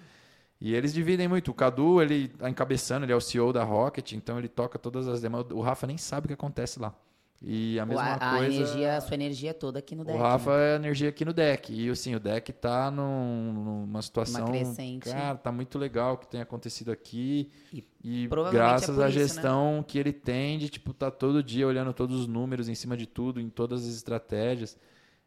E eles dividem muito. O Cadu, ele tá encabeçando, ele é o CEO da Rocket, então ele toca todas as demais. O Rafa nem sabe o que acontece lá. E a mesma a, a coisa. energia, a sua energia toda aqui no deck. O Rafa né? é a energia aqui no deck. E assim, o deck tá num- numa situação. crescente. Cara, tá muito legal o que tem acontecido aqui. E E, é graças por à né? gestão que ele tem de, tipo, tá todo dia olhando todos os números em cima de tudo, em todas as estratégias.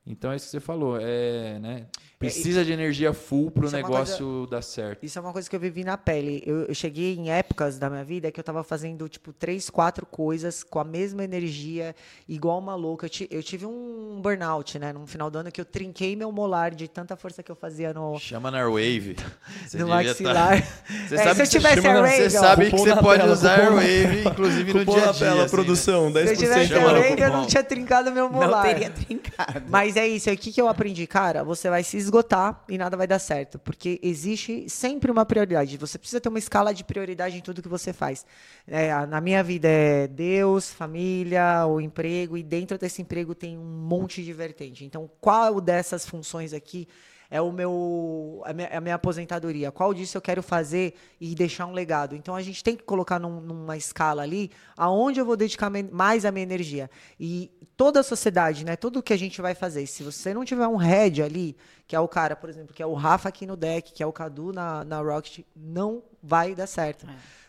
Então é isso que você falou. É, né? Precisa de energia full pro Isso é uma negócio dar certo. Isso é uma coisa que eu vivi na pele. Eu, eu cheguei em épocas da minha vida que eu tava fazendo, tipo, três, quatro coisas com a mesma energia, igual uma louca. Eu, ti- eu tive um burnout, né? No final do ano que eu trinquei meu molar de tanta força que eu fazia no, Chama na Airwave. Você no maxilar. tá- Você É, sabe se eu tivesse Airwave, Você sabe que você pode tela, usar cupom Airwave, inclusive no dia a dia. tela, assim, né? produção, 10%. Se eu tivesse Airwave, eu não tinha trincado meu Não molar. teria trincado. Mas é isso, é o que, que eu aprendi, cara. Você vai se esgotar e nada vai dar certo. Porque existe sempre uma prioridade. Você precisa ter uma escala de prioridade em tudo que você faz. É, na minha vida é Deus, família, o emprego, e dentro desse emprego tem um monte de vertente. Então, qual dessas funções aqui é o meu a minha, a minha aposentadoria? Qual disso eu quero fazer e deixar um legado? Então a gente tem que colocar num- numa escala ali aonde eu vou dedicar mais a minha energia. E toda a sociedade, né, tudo que a gente vai fazer, se você não tiver um head ali, que é o cara, por exemplo, que é o Rafa aqui no deck, que é o Cadu na, na Rocket, não vai dar certo.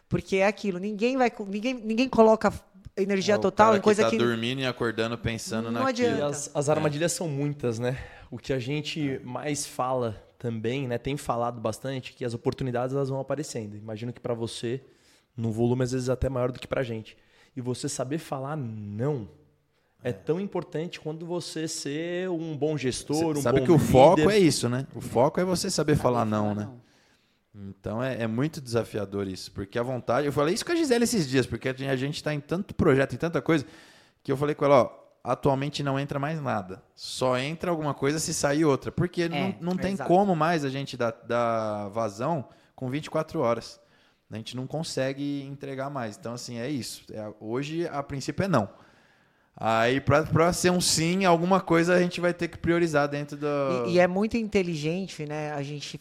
Porque é aquilo, ninguém vai ninguém, ninguém coloca energia É o total cara em coisa tá que dormindo e acordando pensando Não naquilo. E adianta. as, as armadilhas são muitas, né? O que a gente mais fala também, né? Tem falado bastante que as oportunidades elas vão aparecendo. Imagino que para você, num volume às vezes até maior do que pra gente. E você saber falar não é, tão importante quanto você ser um bom gestor, Você um sabe bom que o foco líder. é isso, né? O foco é você saber falar não, Fala né? Então é, é muito desafiador isso, porque a vontade. Eu falei isso com a Gisele esses dias, porque a gente está em tanto projeto, em tanta coisa, que eu falei com ela: ó, atualmente não entra mais nada. Só entra alguma coisa se sair outra. Porque não, não tem exato. como mais a gente dar, dar vazão com 24 horas. A gente não consegue entregar mais. Então, assim, é isso. É- hoje, a princípio, é não. Aí, para ser um sim, alguma coisa a gente vai ter que priorizar dentro do. E, e é muito inteligente, né? A gente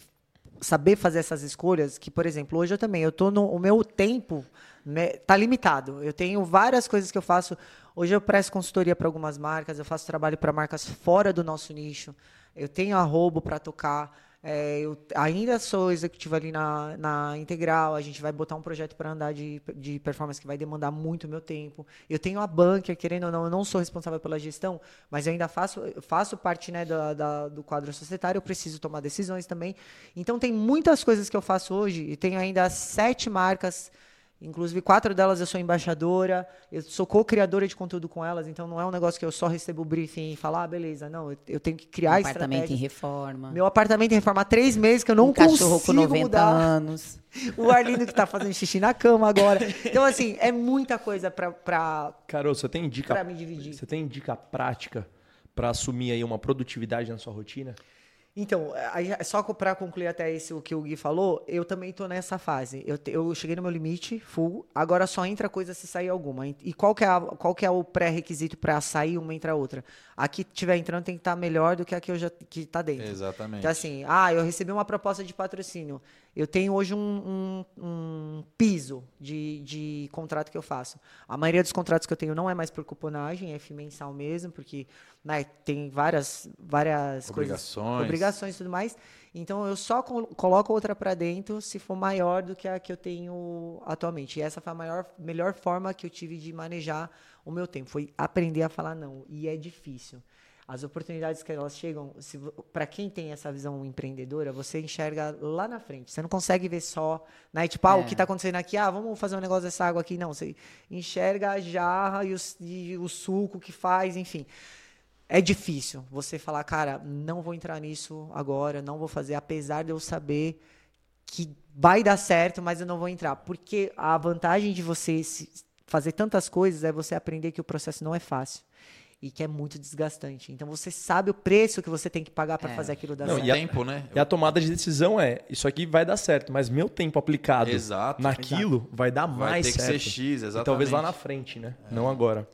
saber fazer essas escolhas. Que, por exemplo, hoje eu também, eu tô no o meu tempo né, tá limitado. Eu tenho várias coisas que eu faço. Hoje eu presto consultoria para algumas marcas, eu faço trabalho para marcas fora do nosso nicho. Eu tenho arrobo para tocar. é, eu ainda sou executiva ali na, na Integral. A gente vai botar um projeto para andar de, de performance que vai demandar muito meu tempo. Eu tenho a banca, querendo ou não, eu não sou responsável pela gestão, mas eu ainda faço, faço parte né, da, da- do quadro societário. Eu preciso tomar decisões também. Então, tem muitas coisas que eu faço hoje e tenho ainda sete marcas. Inclusive, quatro delas eu sou embaixadora, eu sou co-criadora de conteúdo com elas, então não é um negócio que eu só recebo o briefing e falar, ah, beleza. Não, eu, eu tenho que criar apartamento em reforma. Meu apartamento em reforma há três meses que eu não um cachorro com consigo 90 mudar. anos. O Arlindo que tá fazendo xixi na cama agora. Então, assim, é muita coisa pra, pra, Carol, você tem dica, pra me dividir. você tem dica prática para assumir aí uma produtividade na sua rotina? Então, só para concluir até esse o que o Gui falou, eu também tô nessa fase. Eu, eu cheguei no meu limite, full, agora só entra coisa se sair alguma. E qual que é, a- qual que é o pré-requisito para sair uma entra outra? A que tiver entrando tem que estar melhor do que a que eu já que tá dentro. Exatamente. Então, assim, ah, eu recebi uma proposta de patrocínio. Eu tenho hoje um, um, um piso de, de contrato que eu faço. A maioria dos contratos que eu tenho não é mais por cuponagem, é mensal mesmo, porque né, tem várias, várias Obrigações. coisas, obrigações e tudo mais. Então eu só col- coloco outra para dentro se for maior do que a que eu tenho atualmente. E essa foi a maior, melhor forma que eu tive de manejar o meu tempo, foi aprender a falar não. E é difícil. As oportunidades que elas chegam, para quem tem essa visão empreendedora, você enxerga lá na frente. Você não consegue ver só, né? Tipo, ah, É. o que está acontecendo aqui? Ah, vamos fazer um negócio dessa água aqui. Não, você enxerga a jarra e o, e o suco que faz, enfim. É difícil você falar, cara, não vou entrar nisso agora, não vou fazer, apesar de eu saber que vai dar certo, mas eu não vou entrar. Porque a vantagem de você fazer tantas coisas é você aprender que o processo não é fácil e que é muito desgastante. Então você sabe o preço que você tem que pagar para É. fazer aquilo dar Não, certo. e a- tempo, né? E a tomada de decisão é, isso aqui vai dar certo, mas meu tempo aplicado Exato. naquilo vai dar Vai mais ter que certo. ser X, E exatamente. talvez lá na frente, né? Não agora.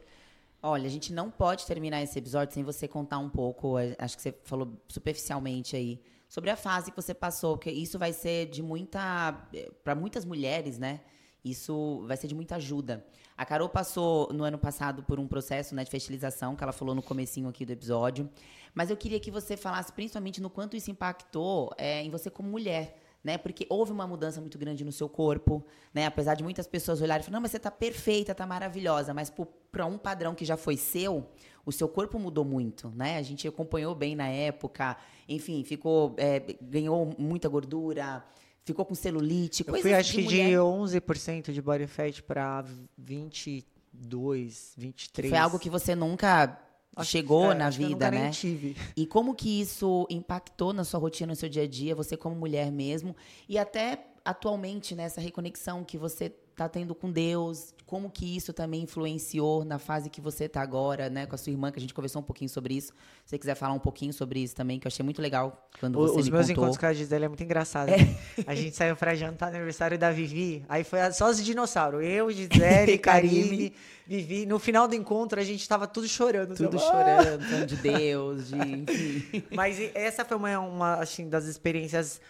Olha, a gente não pode terminar esse episódio sem você contar um pouco, eh, acho que você falou superficialmente aí, sobre a fase que você passou, porque isso vai ser de muita. para muitas mulheres, né? Isso vai ser de muita ajuda. A Carol passou no ano passado por um processo né, de fertilização, que ela falou no comecinho aqui do episódio. Mas eu queria que você falasse principalmente no quanto isso impactou eh, em você como mulher. Né? Porque houve uma mudança muito grande no seu corpo, né? Apesar de muitas pessoas olharem e falarem, não, mas você tá perfeita, tá maravilhosa, mas para um padrão que já foi seu, o seu corpo mudou muito, né? A gente acompanhou bem na época, enfim, ficou, é, ganhou muita gordura, ficou com celulite, Eu coisas fui acho que de mulher. 11% de body fat para 22, 23. Foi algo que você nunca chegou É, na acho eu vida, né? Tive. E como que isso impactou na sua rotina, no seu dia a dia, você como mulher mesmo, e até atualmente nessa reconexão que você tá tendo com Deus, como que isso também influenciou na fase que você tá agora, né, com a sua irmã, que a gente conversou um pouquinho sobre isso. Se você quiser falar um pouquinho sobre isso também, que eu achei muito legal quando O- você Os me meus contou. encontros com a Gisele é muito engraçado. né? A gente saiu pra jantar no aniversário da Vivi. Aí foi a- só os dinossauros. Eu, Gisele. Karime, Vivi. No final do encontro, a gente tava tudo chorando. Tudo sabe? chorando, falando de Deus, de enfim. Mas essa foi uma, uma assim, das experiências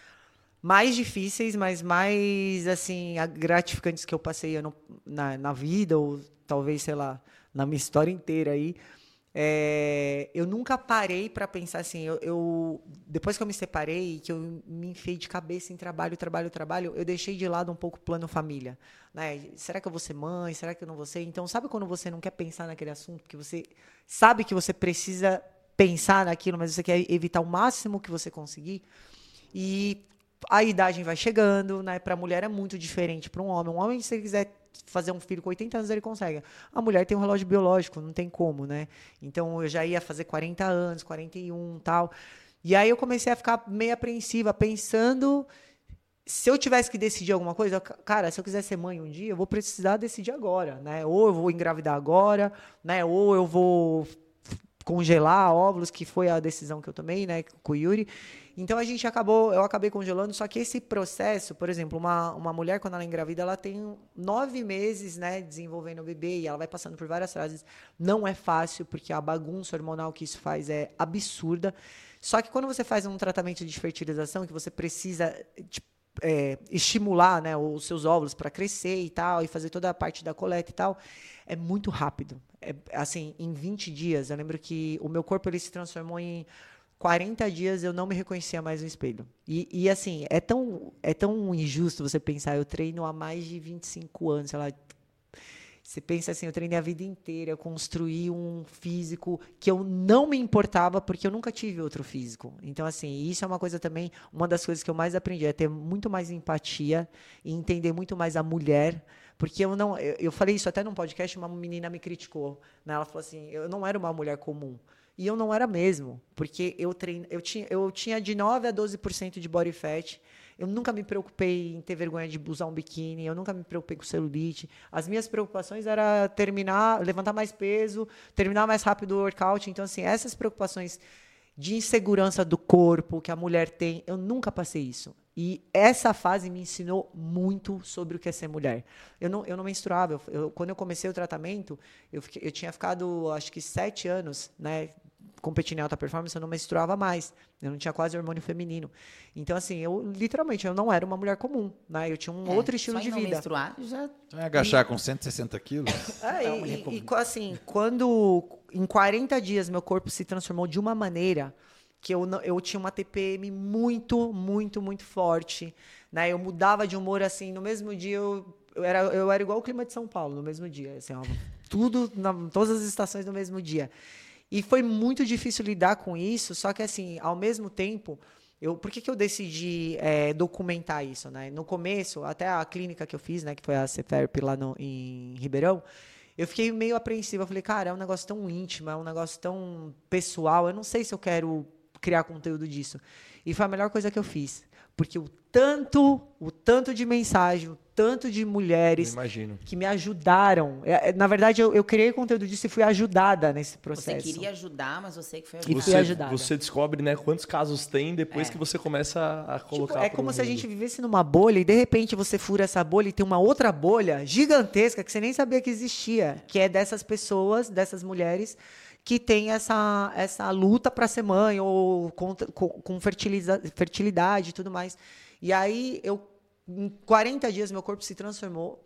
mais difíceis, mas mais assim gratificantes que eu passei na, na vida ou talvez sei lá na minha história inteira aí. É, eu nunca parei para pensar assim. Eu, eu- depois que eu me separei, que eu me enfiei de cabeça em trabalho, trabalho, trabalho, eu deixei de lado um pouco o plano família. Né? Será que eu vou ser mãe? Será que eu não vou ser? Então, sabe quando você não quer pensar naquele assunto, porque você sabe que você precisa pensar naquilo, mas você quer evitar o máximo que você conseguir? E a idade vai chegando, né? Para a mulher é muito diferente para um homem. Um homem, se ele quiser fazer um filho com 80 anos, ele consegue. A mulher tem um relógio biológico, não tem como, né? Então eu já ia fazer 40 anos, 41 tal. E aí eu comecei a ficar meio apreensiva, pensando se eu tivesse que decidir alguma coisa, ca- cara, se eu quiser ser mãe um dia, eu vou precisar decidir agora, né? Ou eu vou engravidar agora, né? Ou eu vou congelar óvulos, que foi a decisão que eu tomei, né, com o Yuri. Então a gente acabou, eu acabei congelando, só que esse processo, por exemplo, uma, uma mulher quando ela engravida, ela tem nove meses, né, desenvolvendo o bebê e ela vai passando por várias fases. Não é fácil, porque a bagunça hormonal que isso faz é absurda. Só que quando você faz um tratamento de fertilização, que você precisa tipo, é, estimular né, os seus óvulos para crescer e tal, e fazer toda a parte da coleta e tal, é muito rápido. É, assim, em 20 dias, eu lembro que o meu corpo ele se transformou em 40 dias eu não me reconhecia mais no espelho. E, e, assim, é tão, é tão injusto você pensar, eu treino há mais de 25 anos, sei lá. Você pensa assim, eu treinei a vida inteira, eu construí um físico que eu não me importava porque eu nunca tive outro físico. Então, assim, isso é uma coisa também, uma das coisas que eu mais aprendi, é ter muito mais empatia e entender muito mais a mulher. Porque eu não. Eu, eu falei isso até num podcast, uma menina me criticou. Né? Ela falou assim: eu não era uma mulher comum. E eu não era mesmo, porque eu treino, eu tinha, eu tinha de 9 a 12% de body fat. Eu nunca me preocupei em ter vergonha de usar um biquíni, eu nunca me preocupei com celulite. As minhas preocupações era terminar, levantar mais peso, terminar mais rápido o workout. Então assim, essas preocupações de insegurança do corpo que a mulher tem, eu nunca passei isso. E essa fase me ensinou muito sobre o que é ser mulher. Eu não, eu não menstruava. Eu, eu, quando eu comecei o tratamento, eu, fiquei, eu tinha ficado, acho que, sete anos, né? Competindo em alta performance, eu não menstruava mais. Eu não tinha quase hormônio feminino. Então, assim, eu literalmente eu não era uma mulher comum, né? Eu tinha um É, outro estilo de não vida. menstruar, já vai agachar com 160 quilos? É, Então, e- mulher e, comum. e assim, quando em 40 dias meu corpo se transformou de uma maneira que eu, eu tinha uma TPM muito, muito, muito forte, né? Eu mudava de humor assim, no mesmo dia eu, eu era eu era igual o clima de São Paulo no mesmo dia, assim, ó, tudo na, todas as estações no mesmo dia. E foi muito difícil lidar com isso, só que assim, ao mesmo tempo, eu, por que, que eu decidi é, documentar isso, né? No começo, até a clínica que eu fiz, né, que foi a C-Therapy lá no, em Ribeirão, eu fiquei meio apreensiva. Eu falei, cara, é um negócio tão íntimo, é um negócio tão pessoal, eu não sei se eu quero criar conteúdo disso. E foi a melhor coisa que eu fiz. Porque o tanto, o tanto de mensagem, o tanto de mulheres imagino. que me ajudaram. É, é, Na verdade, eu, eu criei conteúdo disso e fui ajudada nesse você processo. queria ajudar, mas você que foi E ajudar. fui Você, ajudada. você descobre, né, quantos casos tem depois É. que você começa a Tipo, colocar é pro como se a mundo. gente vivesse numa bolha e de repente você fura essa bolha e tem uma outra bolha gigantesca que você nem sabia que existia, que é dessas pessoas, dessas mulheres que têm essa, essa luta para ser mãe ou contra- com, com fertiliza- fertilidade e tudo mais. E aí eu em 40 dias meu corpo se transformou.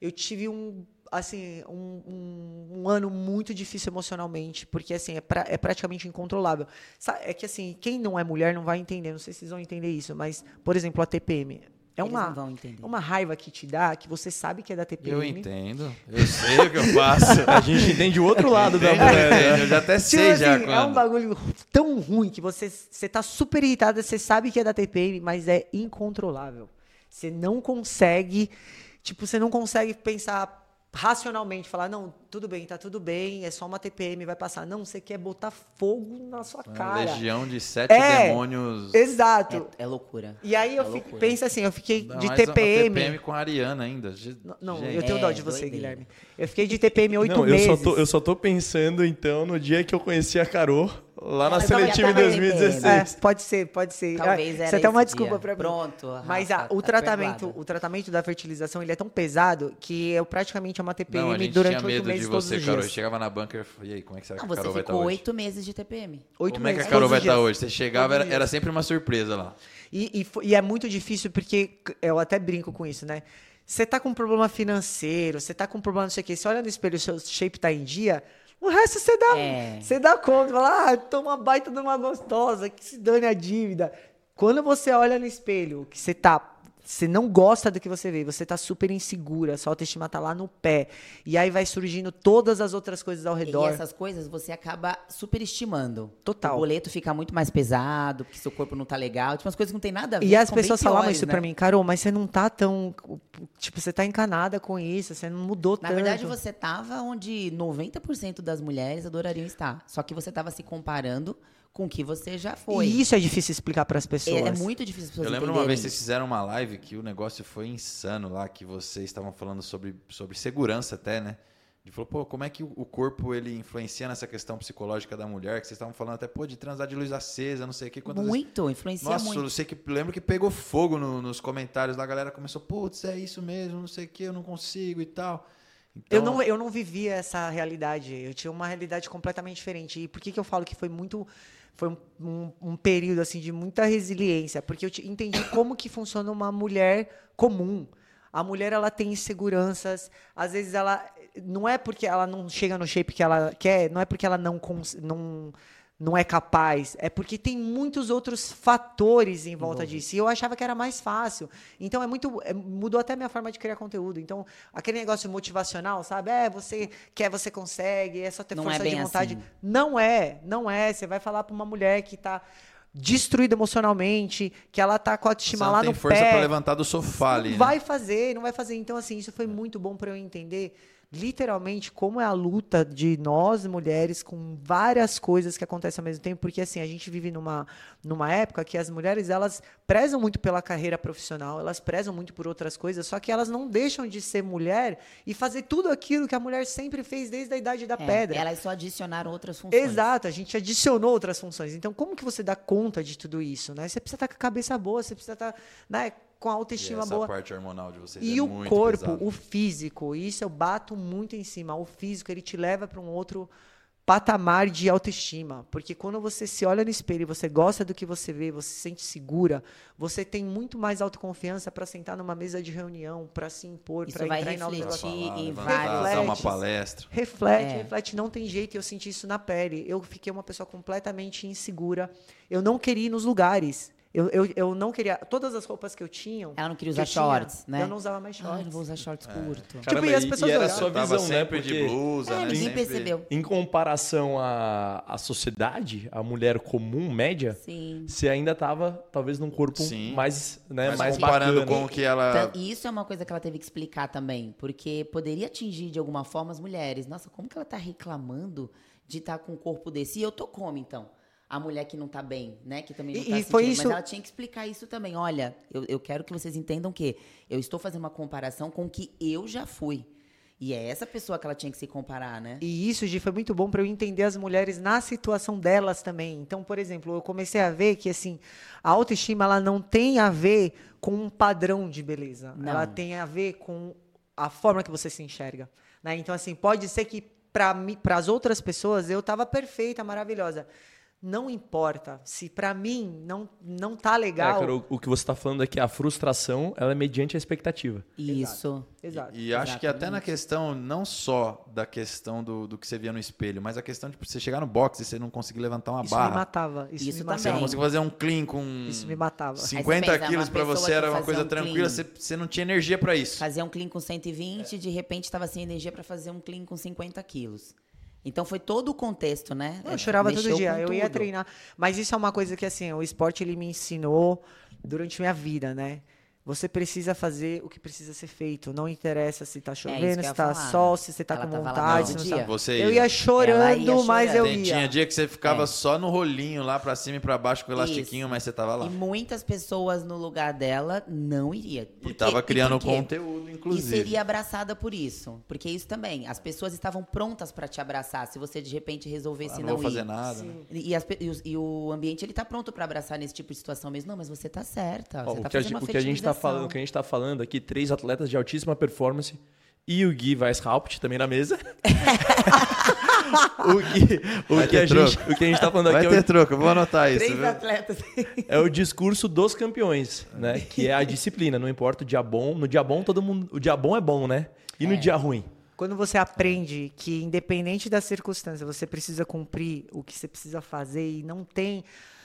Eu tive um assim um, um, um ano muito difícil emocionalmente porque assim é, pra, é praticamente incontrolável é que assim quem não é mulher não vai entender não sei se vocês vão entender isso mas por exemplo a TPM é Eles uma não vão entender. uma raiva que te dá que você sabe que é da TPM Eu entendo. Eu sei o que eu faço. A gente entende o outro lado da mulher. né? Eu já até Tipo sei já assim, é um quando. bagulho tão ruim que você, você tá super irritada, você sabe que é da TPM, mas é incontrolável. Você não consegue, tipo, você não consegue pensar racionalmente, falar, não, tudo bem, tá tudo bem, é só uma TPM, vai passar. Não, você quer botar fogo na sua Uma cara. legião de sete É. demônios. Exato. É, é loucura. E aí eu É fico, pensa assim, eu fiquei Ainda de TPM. TPM com a Ariana ainda. Não, Não, eu tenho dó de você, doideira. Guilherme. Eu fiquei de TPM oito Não, eu meses. só, tô, eu só tô pensando, então, no dia que eu conheci a Carol, lá na tava seletiva em também, 2016. É, pode ser, pode ser. Talvez Ah, era Isso é até uma desculpa dia. pra mim. Pronto, Mas Rafa, ah, o tá tratamento, perdoada. o tratamento da fertilização ele é tão pesado que eu praticamente é uma TPM Não, a gente durante tinha oito medo meses de você, Carol. dias. Chegava na bunker e falei, e aí, como é que será Não, que a você Carol vai estar ficou hoje? oito meses de TPM. Oito Como é que meses a Carol vai estar dias. hoje? Você chegava, era, era sempre uma surpresa lá. E, e e é muito difícil porque eu até brinco com isso, né? Você tá com um problema financeiro, você tá com um problema não sei o quê, você olha no espelho, o seu shape tá em dia, o resto você dá, É. você dá conta, fala, ah, tô uma baita de uma gostosa, que se dane a dívida. Quando você olha no espelho, que você tá, você não gosta do que você vê, você tá super insegura, sua autoestima tá lá no pé, e aí vai surgindo todas as outras coisas ao E redor. essas coisas você acaba superestimando. Total. O boleto fica muito mais pesado, porque seu corpo não tá legal. Tipo, umas coisas que não tem nada a ver. E as pessoas falavam isso né? pra mim, Carol, mas você não tá tão. Tipo, você tá encanada com isso, você não mudou Na tanto. verdade, você tava onde 90% das mulheres adorariam estar. Só que você tava se comparando com o que você já foi. E isso é difícil explicar pras pessoas. é, é muito difícil as pessoas Eu lembro uma vez que vocês fizeram uma live que o negócio foi insano lá, que vocês estavam falando sobre, sobre segurança até, né? E falou, pô, como é que o corpo ele influencia nessa questão psicológica da mulher? Que vocês estavam falando até, pô, de transar de luz acesa, não sei o que. Quantas vezes- Muito, influencia Nossa, muito. eu sei que lembro que pegou fogo no- nos comentários lá, a galera começou, putz, é isso mesmo, não sei o que, eu não consigo e tal. Eu, Então, não, eu não vivia essa realidade. Eu tinha uma realidade completamente diferente. E por que, que eu falo que foi muito. Foi um, um- um período assim de muita resiliência, porque eu te- entendi como que funciona uma mulher comum. A mulher ela tem inseguranças, às vezes ela não é porque ela não chega no shape que ela quer, não é porque ela não não não é capaz, é porque tem muitos outros fatores em volta disso. E eu achava que era mais fácil. Então é muito é, mudou até a minha forma de criar conteúdo. Então, aquele negócio motivacional, sabe? É, você quer, você consegue, é só ter Não força é de vontade. assim. Não é, não é. Você vai falar para uma mulher que tá destruída emocionalmente, que ela tá com a autoestima não lá tem no força pé. pra levantar do sofá ali, Não né? vai fazer, não vai fazer. Então, assim, isso foi muito bom para eu entender literalmente como é a luta de nós mulheres com várias coisas que acontecem ao mesmo tempo, porque assim, a gente vive numa, numa época que as mulheres, elas prezam muito pela carreira profissional, elas prezam muito por outras coisas, só que elas não deixam de ser mulher e fazer tudo aquilo que a mulher sempre fez desde a idade da É, pedra. Elas só adicionaram outras funções. Exato, a gente adicionou outras funções. Então, como que você dá conta de tudo isso, né? Você precisa estar com a cabeça boa, você precisa estar né, com a E autoestima essa boa. parte hormonal de vocês E é o muito corpo, pesado. o físico, isso eu bato muito em cima. O físico, ele te leva para um outro patamar de autoestima, porque quando você se olha no espelho e você gosta do que você vê, você se sente segura, você tem muito mais autoconfiança para sentar numa mesa de reunião, para se impor, para entrar em novos refletir em levantar, vários- dar uma Reflete. palestra. Reflete, É. reflete, não tem jeito, eu senti isso na pele. Eu fiquei uma pessoa completamente insegura. Eu não queria ir nos lugares. Eu, eu, eu não queria. Todas as roupas que eu tinha. Ela não queria que usar tinha, shorts, né? Eu não usava mais Ah, shorts. não vou usar shorts curto. Caramba, e as pessoas e era a olhavam. sua Tava visão, né? sempre de Porque blusa, É, né? ninguém Sempre- percebeu. em comparação à, à sociedade, a mulher comum, média, Sim. você ainda tava, talvez, num corpo Sim. mais, né, Mas mais comparando bacana. com o que ela... Então, e isso é uma coisa que ela teve que explicar também, porque poderia atingir de alguma forma as mulheres. Nossa, como que ela tá reclamando de estar com um corpo desse? E eu tô como, então? A mulher que não tá bem, né? Que também não E- tá e foi sentindo. isso- Mas ela tinha que explicar isso também. Olha, eu, eu quero que vocês entendam que eu estou fazendo uma comparação com o que eu já fui. E é essa pessoa que ela tinha que se comparar, né? E isso, Gi, foi muito bom para eu entender as mulheres na situação delas também. Então, por exemplo, eu comecei a ver que assim, a autoestima ela não tem a ver com um padrão de beleza. Não. Ela tem a ver com a forma que você se enxerga. né? Então, assim, pode ser que para as outras pessoas eu estava perfeita, maravilhosa. Não importa. Se para mim não, não tá É, legal. cara, o, o que você está falando é que a frustração ela é mediante a expectativa. Isso. Exato. E acho que até na Exatamente. questão, não só da questão do, do que você via no espelho, mas a questão de você chegar no box e você não conseguir levantar uma Isso me barra. matava. Isso, Isso me também. Você não matava. conseguiu fazer um clean com Isso me matava. 50 pensa, uma quilos pra pessoa você era uma coisa um tranquila, você, você não tinha energia pra isso. Fazer um clean com 120, de repente estava sem energia para fazer um clean com 50 quilos. Então foi todo o contexto, né? Eu chorava todo mexeu dia, com eu ia treinar. Mas isso é uma coisa que, assim, o esporte ele me ensinou durante minha vida, né? Você precisa fazer o que precisa ser feito. Não interessa se tá É, chovendo, eu se ia tá falar. sol, se você tá Ela com vontade. não dia. Você Eu ia. ia chorando, ia mas eu ia. Tinha dia que você ficava É. só no rolinho lá pra cima e pra baixo com o elastiquinho, Isso. mas você tava lá. E muitas pessoas no lugar dela não iria. Por E tava criando por quê? conteúdo, E inclusive. seria abraçada por isso. Porque isso também. As pessoas estavam prontas para te abraçar se você de repente resolvesse Ah, não, não vou fazer ir. nada. né? E, as e os- e o ambiente ele tá pronto para abraçar nesse tipo de situação mesmo. Não, mas você tá certa. Ó, Você o, tá que a, fazendo gen- uma o que a gente tá. Falando, o que a gente tá falando aqui, três atletas de altíssima performance e o Gui Weishaupt também na mesa. o que, o Vai que a gente, o que a gente tá falando Vai aqui é ter o, troco, vou anotar isso. Três viu? atletas. é o discurso dos campeões, né? Que é a disciplina, não importa o dia bom, no dia bom todo mundo, o dia bom é bom, né? E no dia ruim? Quando você aprende que, independente da circunstância, você precisa cumprir o que você precisa fazer e não tem,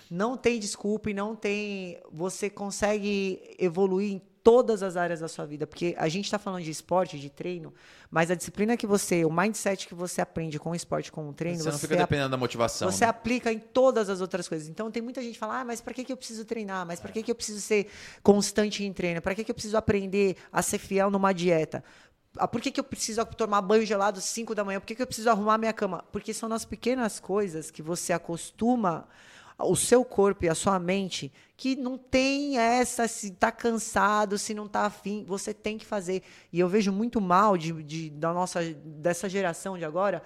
não tem desculpa e não tem. Você consegue evoluir em todas as áreas da sua vida. Porque a gente está falando de esporte, de treino, mas a disciplina que você, o mindset que você aprende com o esporte, com o treino, Você não você fica ap- dependendo da motivação. você né? aplica em todas as outras coisas. Então tem muita gente que fala, ah, mas para que, que eu preciso treinar? Mas para que, que eu preciso ser constante em treino? Para que, que eu preciso aprender a ser fiel numa dieta? Ah, por que, que eu preciso tomar banho gelado às 5 da manhã? Por que, que eu preciso arrumar minha cama? Porque são nas pequenas coisas que você acostuma o seu corpo e a sua mente que não tem essa, se tá cansado, se não tá afim, você tem que fazer. E eu vejo muito mal de, de- da nossa, dessa geração de agora.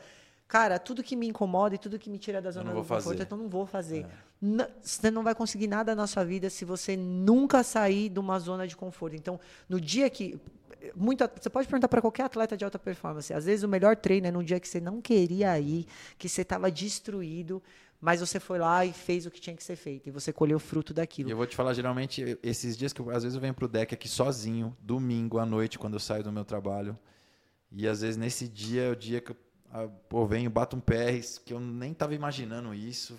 Cara, tudo que me incomoda e tudo que me tira da zona do vou conforto, fazer. então não vou fazer. N- Você não vai conseguir nada na sua vida se você nunca sair de uma zona de conforto. Então, no dia que. Muita, você pode perguntar para qualquer atleta de alta performance. Às vezes o melhor treino é num dia que você não queria ir, que você estava destruído, mas você foi lá e fez o que tinha que ser feito. E você colheu o fruto E daquilo. eu vou te falar, geralmente, esses dias que eu- às vezes eu venho pro deck aqui sozinho, domingo à noite, quando eu saio do meu trabalho. E às vezes nesse dia é o dia que eu ah, pô, venho, bato um PR, que eu nem tava imaginando isso.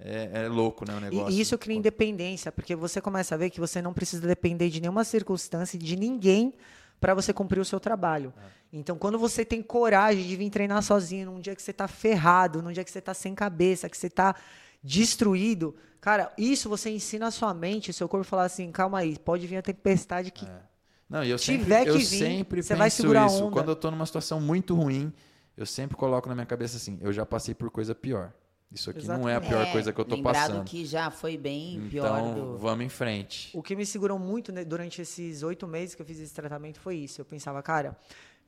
É, é louco, né, o negócio. E isso cria independência, porque você começa a ver que você não precisa depender de nenhuma circunstância, de ninguém, para você cumprir o seu trabalho. Então, quando você tem coragem de vir treinar sozinho, num dia que você está ferrado, num dia que você está sem cabeça, que você está destruído, cara, isso você ensina a sua mente, o seu corpo falar assim, calma aí, pode vir a tempestade que Não, e eu tiver sempre, eu que vir, sempre você vai segurar isso. onda. Quando eu tô numa situação muito ruim, eu sempre coloco na minha cabeça assim, eu já passei por coisa pior. Isso aqui não é a pior É, coisa que eu tô lembrado passando. que já foi bem pior Então, do... vamos em frente. O que me segurou muito né, durante esses oito meses que eu fiz esse tratamento foi isso. Eu pensava, cara,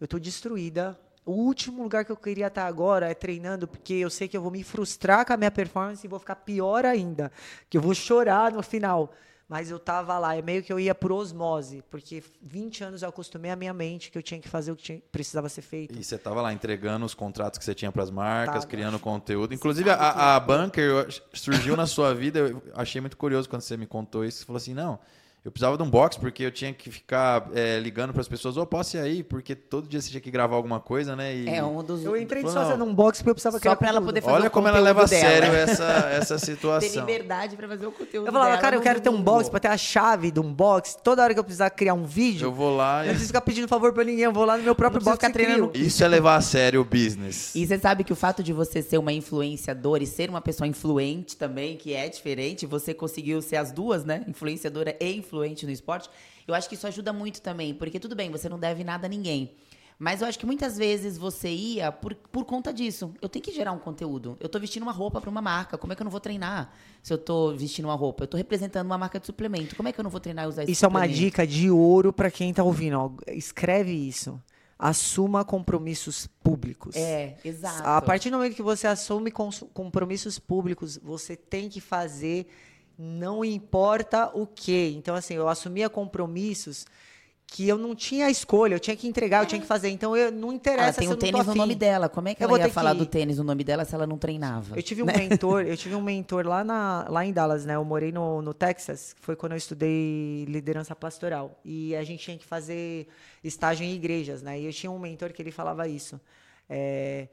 eu tô destruída. O último lugar que eu queria estar agora é treinando, porque eu sei que eu vou me frustrar com a minha performance e vou ficar pior ainda. Que eu vou chorar no final. Mas eu tava lá. É meio que eu ia por osmose, porque 20 anos eu acostumei a minha mente que eu tinha que fazer o que tinha, precisava ser feito. E você tava lá entregando os contratos que você tinha para as marcas, Tava. criando conteúdo. Inclusive, a, a Bunker surgiu na sua vida. Eu achei muito curioso quando você me contou isso. Você falou assim: não, eu precisava de um box porque eu tinha que ficar é, ligando para as pessoas. Ô, posso ir aí? Porque todo dia você tinha que gravar alguma coisa, né? E É um dos. Eu entrei não. num box porque eu precisava criar Só pra ela poder fazer Olha o como ela leva a sério essa, essa Ter situação. liberdade pra fazer o conteúdo Eu falava, dela cara, eu quero ter um box pra ter a chave de um box. Toda hora que eu precisar criar um vídeo, Eu vou lá eu não e... preciso ficar pedindo favor pra ninguém. Eu vou lá no meu próprio box ficar e treinando. crio. Isso é levar a sério o business. E você sabe que o fato de você ser uma influenciadora e ser uma pessoa influente também, que é diferente, você conseguiu ser as duas, né? Influenciadora e influente no esporte. Eu acho que isso ajuda muito também, porque tudo bem, você não deve nada a ninguém. Mas eu acho que muitas vezes você ia por, por conta disso. Eu tenho que gerar um conteúdo. Eu tô vestindo uma roupa para uma marca. Como é que eu não vou treinar se eu tô vestindo uma roupa? Eu tô representando uma marca de suplemento. Como é que eu não vou treinar e usar Isso é uma dica de ouro pra quem tá ouvindo. ó. Escreve isso. Assuma compromissos públicos. É, exato. A partir do momento que você assume compromissos públicos, você tem que fazer, não importa o quê. Então, assim, eu assumia compromissos que eu não tinha escolha, eu tinha que entregar, eu tinha que fazer. Então, eu não interessa Ela tem se um eu tênis no nome dela. Como é que Eu ela vou ia falar que- do tênis no nome dela se ela não treinava? Eu tive um né? mentor, eu tive um mentor lá, na, lá em Dallas, né? Eu morei no, no Texas, foi quando eu estudei liderança pastoral. E a gente tinha que fazer estágio em igrejas, né? E eu tinha um mentor que ele falava isso. É,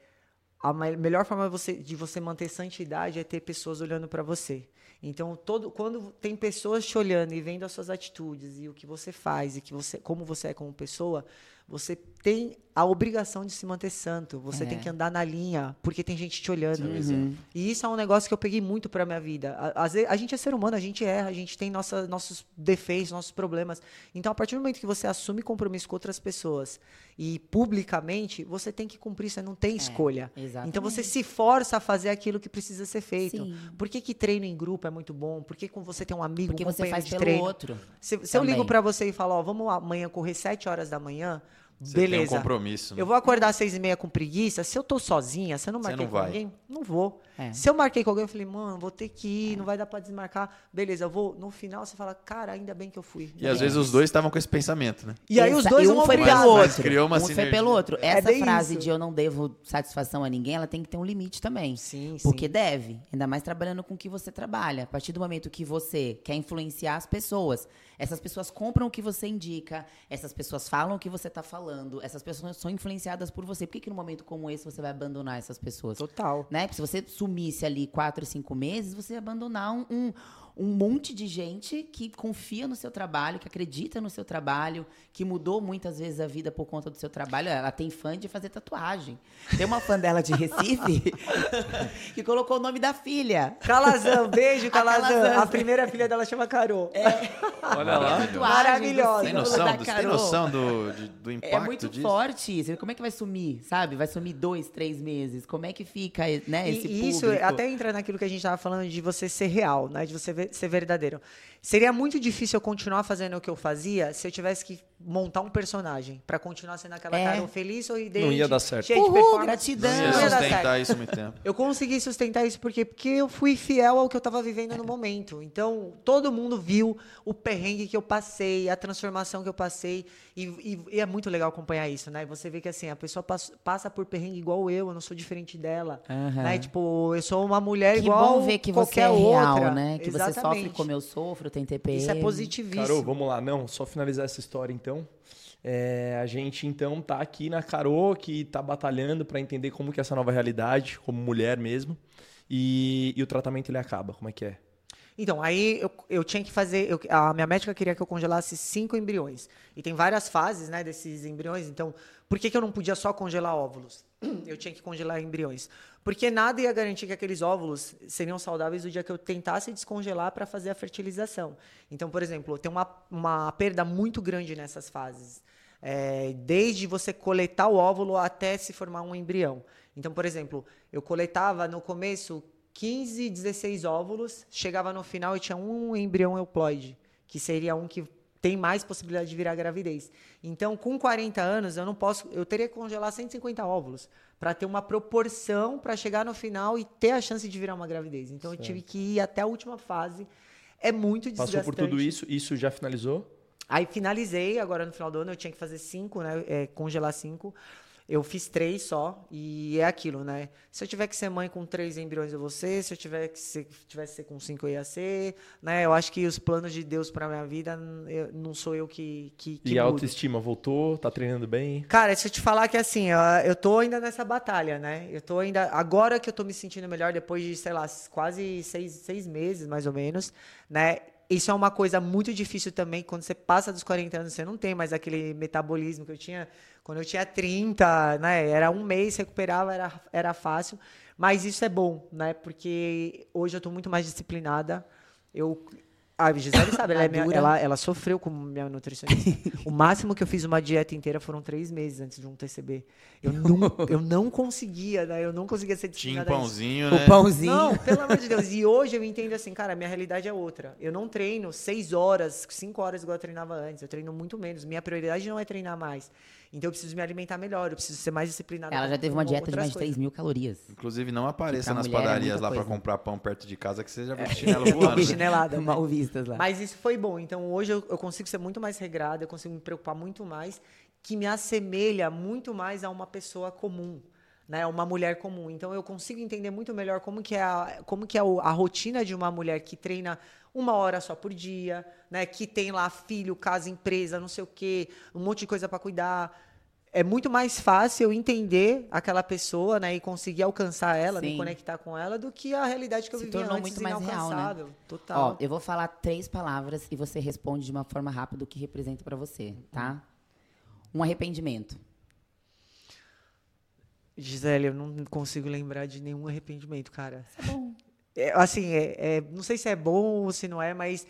a me- melhor forma você- de você manter santidade é ter pessoas olhando para você. Então, todo, quando tem pessoas te olhando e vendo as suas atitudes e o que você faz e que você, como você é como pessoa, você tem a obrigação de se manter santo. Você É. tem que andar na linha, porque tem gente te olhando. Uhum. E isso é um negócio que eu peguei muito pra minha vida. A- Às vezes, a gente é ser humano, a gente erra, a gente tem nossa, nossos defeitos, nossos problemas. Então, a partir do momento que você assume compromisso com outras pessoas e publicamente, você tem que cumprir, você não tem escolha. É, exatamente. Então, você se força a fazer aquilo que precisa ser feito. Sim. Por que, que treino em grupo é muito bom? Por que quando você tem um amigo, Porque um você faz de pelo treino? outro. Se, se eu ligo pra você e falo, ó, vamos amanhã correr 7 horas da manhã, Você tem um beleza. compromisso. né? Eu vou acordar às seis e meia com preguiça. Se eu tô sozinha, se eu não Você marquei não com vai. ninguém, não vou. É. Se eu marquei com alguém, eu falei, mano, vou ter que ir, não vai dar pra desmarcar. Beleza, eu vou. No final você fala, cara, ainda bem que eu fui. E às vezes os dois estavam com esse pensamento, né? E aí os dois e um foi pelo outro. criou uma um foi sinergia. pelo outro. É Essa frase isso. de eu não devo satisfação a ninguém, ela tem que ter um limite também. Sim, sim. Porque deve, ainda mais trabalhando com o que você trabalha. A partir do momento que você quer influenciar as pessoas, essas pessoas compram o que você indica, essas pessoas falam o que você está falando, essas pessoas são influenciadas por você. Por que, que num momento como esse você vai abandonar essas pessoas? Total. né? Porque se você sumisse ali quatro, cinco meses, você abandonar um, um, um monte de gente que confia no seu trabalho, que acredita no seu trabalho, que mudou muitas vezes a vida por conta do seu trabalho. Ela tem fã de fazer tatuagem. Tem uma fã dela de Recife que colocou o nome da filha. Calazan, beijo, Calazan. Calazan. A primeira filha dela chama Carol. Olha lá. Tatuagem Maravilhosa. Tem noção, do, tem noção do, de- do impacto É muito disso? forte. Você- Como é que vai sumir, sabe? Vai sumir dois, três meses. Como é que fica, né, esse E, e isso público? até entra naquilo que a gente estava falando de você ser real, né? De você ver- ser verdadeiro. Seria muito difícil eu continuar fazendo o que eu fazia se eu tivesse que montar um personagem pra continuar sendo aquela É. cara feliz, sorridente, Não ia dar certo. cheia de Uhul, performance. gratidão. Não Não ia ia dar sustentar certo. isso muito tempo. Eu consegui sustentar isso porque porque eu fui fiel ao que eu estava vivendo no momento. Então, todo mundo viu o perrengue que eu passei, a transformação que eu passei. E, e- e é muito legal acompanhar isso, né? Você vê que assim, a pessoa pass- passa por perrengue igual eu, eu não sou diferente dela. Aham. Né? Tipo, eu sou uma mulher Que igual bom ver que você é qualquer real, outra. né? Que você sofre Exatamente. como eu sofro, tem TPM. Isso é positivíssimo. Carol, vamos lá. Não, só finalizar essa história então. É, a gente então tá aqui na Carol, que tá batalhando para entender como que é essa nova realidade, como mulher mesmo. E, e o tratamento ele acaba, como é que é? Então, aí eu, eu tinha que fazer. eu- a minha médica queria que eu congelasse cinco embriões. E tem várias fases, né, desses embriões. Então, por que, que eu não podia só congelar óvulos? Eu tinha que congelar embriões. Porque nada ia garantir que aqueles óvulos seriam saudáveis o dia que eu tentasse descongelar para fazer a fertilização. Então, por exemplo, tem uma, uma perda muito grande nessas fases. É, desde você coletar o óvulo até se formar um embrião. Então, por exemplo, eu coletava no começo 15, 16 óvulos, chegava no final e tinha um embrião euploide, que seria um que tem mais possibilidade de virar gravidez. Então, com 40 anos, eu não posso, eu teria que congelar 150 óvulos para ter uma proporção para chegar no final e ter a chance de virar uma gravidez. Então, eu tive que ir até a última fase. é muito desgastante. Passou por tudo isso, isso já finalizou? Aí finalizei, agora no final do ano eu tinha que fazer cinco, né? É, congelar cinco. Eu fiz três só, e é aquilo, né? Se eu tiver que ser mãe com três embriões, eu vou ser. Se eu tiver que ser, tivesse que ser com cinco, eu ia ser. Né? Eu acho que os planos de Deus pra minha vida, eu- não sou eu que, que, que e a autoestima voltou? Tá treinando bem? Cara, se eu te falar que assim, eu, eu tô ainda nessa batalha, né? Eu tô ainda. Agora que eu tô me sentindo melhor, depois de, sei lá, quase seis, seis meses, mais ou menos, né? Isso é uma coisa muito difícil também. Quando você passa dos 40 anos, você não tem mais aquele metabolismo que eu tinha quando eu tinha 30, né? Era um mês, recuperava, era, era fácil. Mas isso é bom, né? Porque hoje eu tô muito mais disciplinada. Eu. A Gisele sabe, ela, é minha- Madura. ela, ela sofreu com minha nutricionista. o máximo que eu fiz uma dieta inteira foram três meses antes de um TCB. Eu não, eu não conseguia, né? Eu não conseguia ser Tinha um pãozinho, né? O pãozinho. Não, pelo amor de Deus. E hoje eu entendo assim, cara, minha realidade é outra. Eu não treino seis horas, cinco horas igual eu treinava antes. Eu treino muito menos. Minha prioridade não é treinar mais. Então eu preciso me alimentar melhor, eu preciso ser mais disciplinada. Ela já teve uma dieta de mais de 3 coisas. mil calorias. Inclusive, não apareça nas é padarias muita lá coisa. comprar pão perto de casa, que você já viu o chinelo Eu voando. chinelada. né? Mal vistas lá. Mas isso foi bom. Então hoje eu, eu consigo ser muito mais regrada, eu consigo me preocupar muito mais, que me assemelha muito mais a uma pessoa comum. Né, uma mulher comum. Então eu consigo entender muito melhor como que é a, como que é a rotina de uma mulher que treina uma hora só por dia, né, que tem lá filho, casa, empresa, não sei o quê, um monte de coisa para cuidar. É muito mais fácil eu entender aquela pessoa, né, e conseguir alcançar ela, me Sim. conectar com ela, do que a realidade que eu Se vivia tornou antes muito mais real, né? Total. Ó, eu vou falar três palavras e você responde de uma forma rápida o que representa pra você, tá? Um arrependimento. Gisele, eu não consigo lembrar de nenhum arrependimento, cara. Isso é bom. assim, é, é- não sei se é bom ou se não é, mas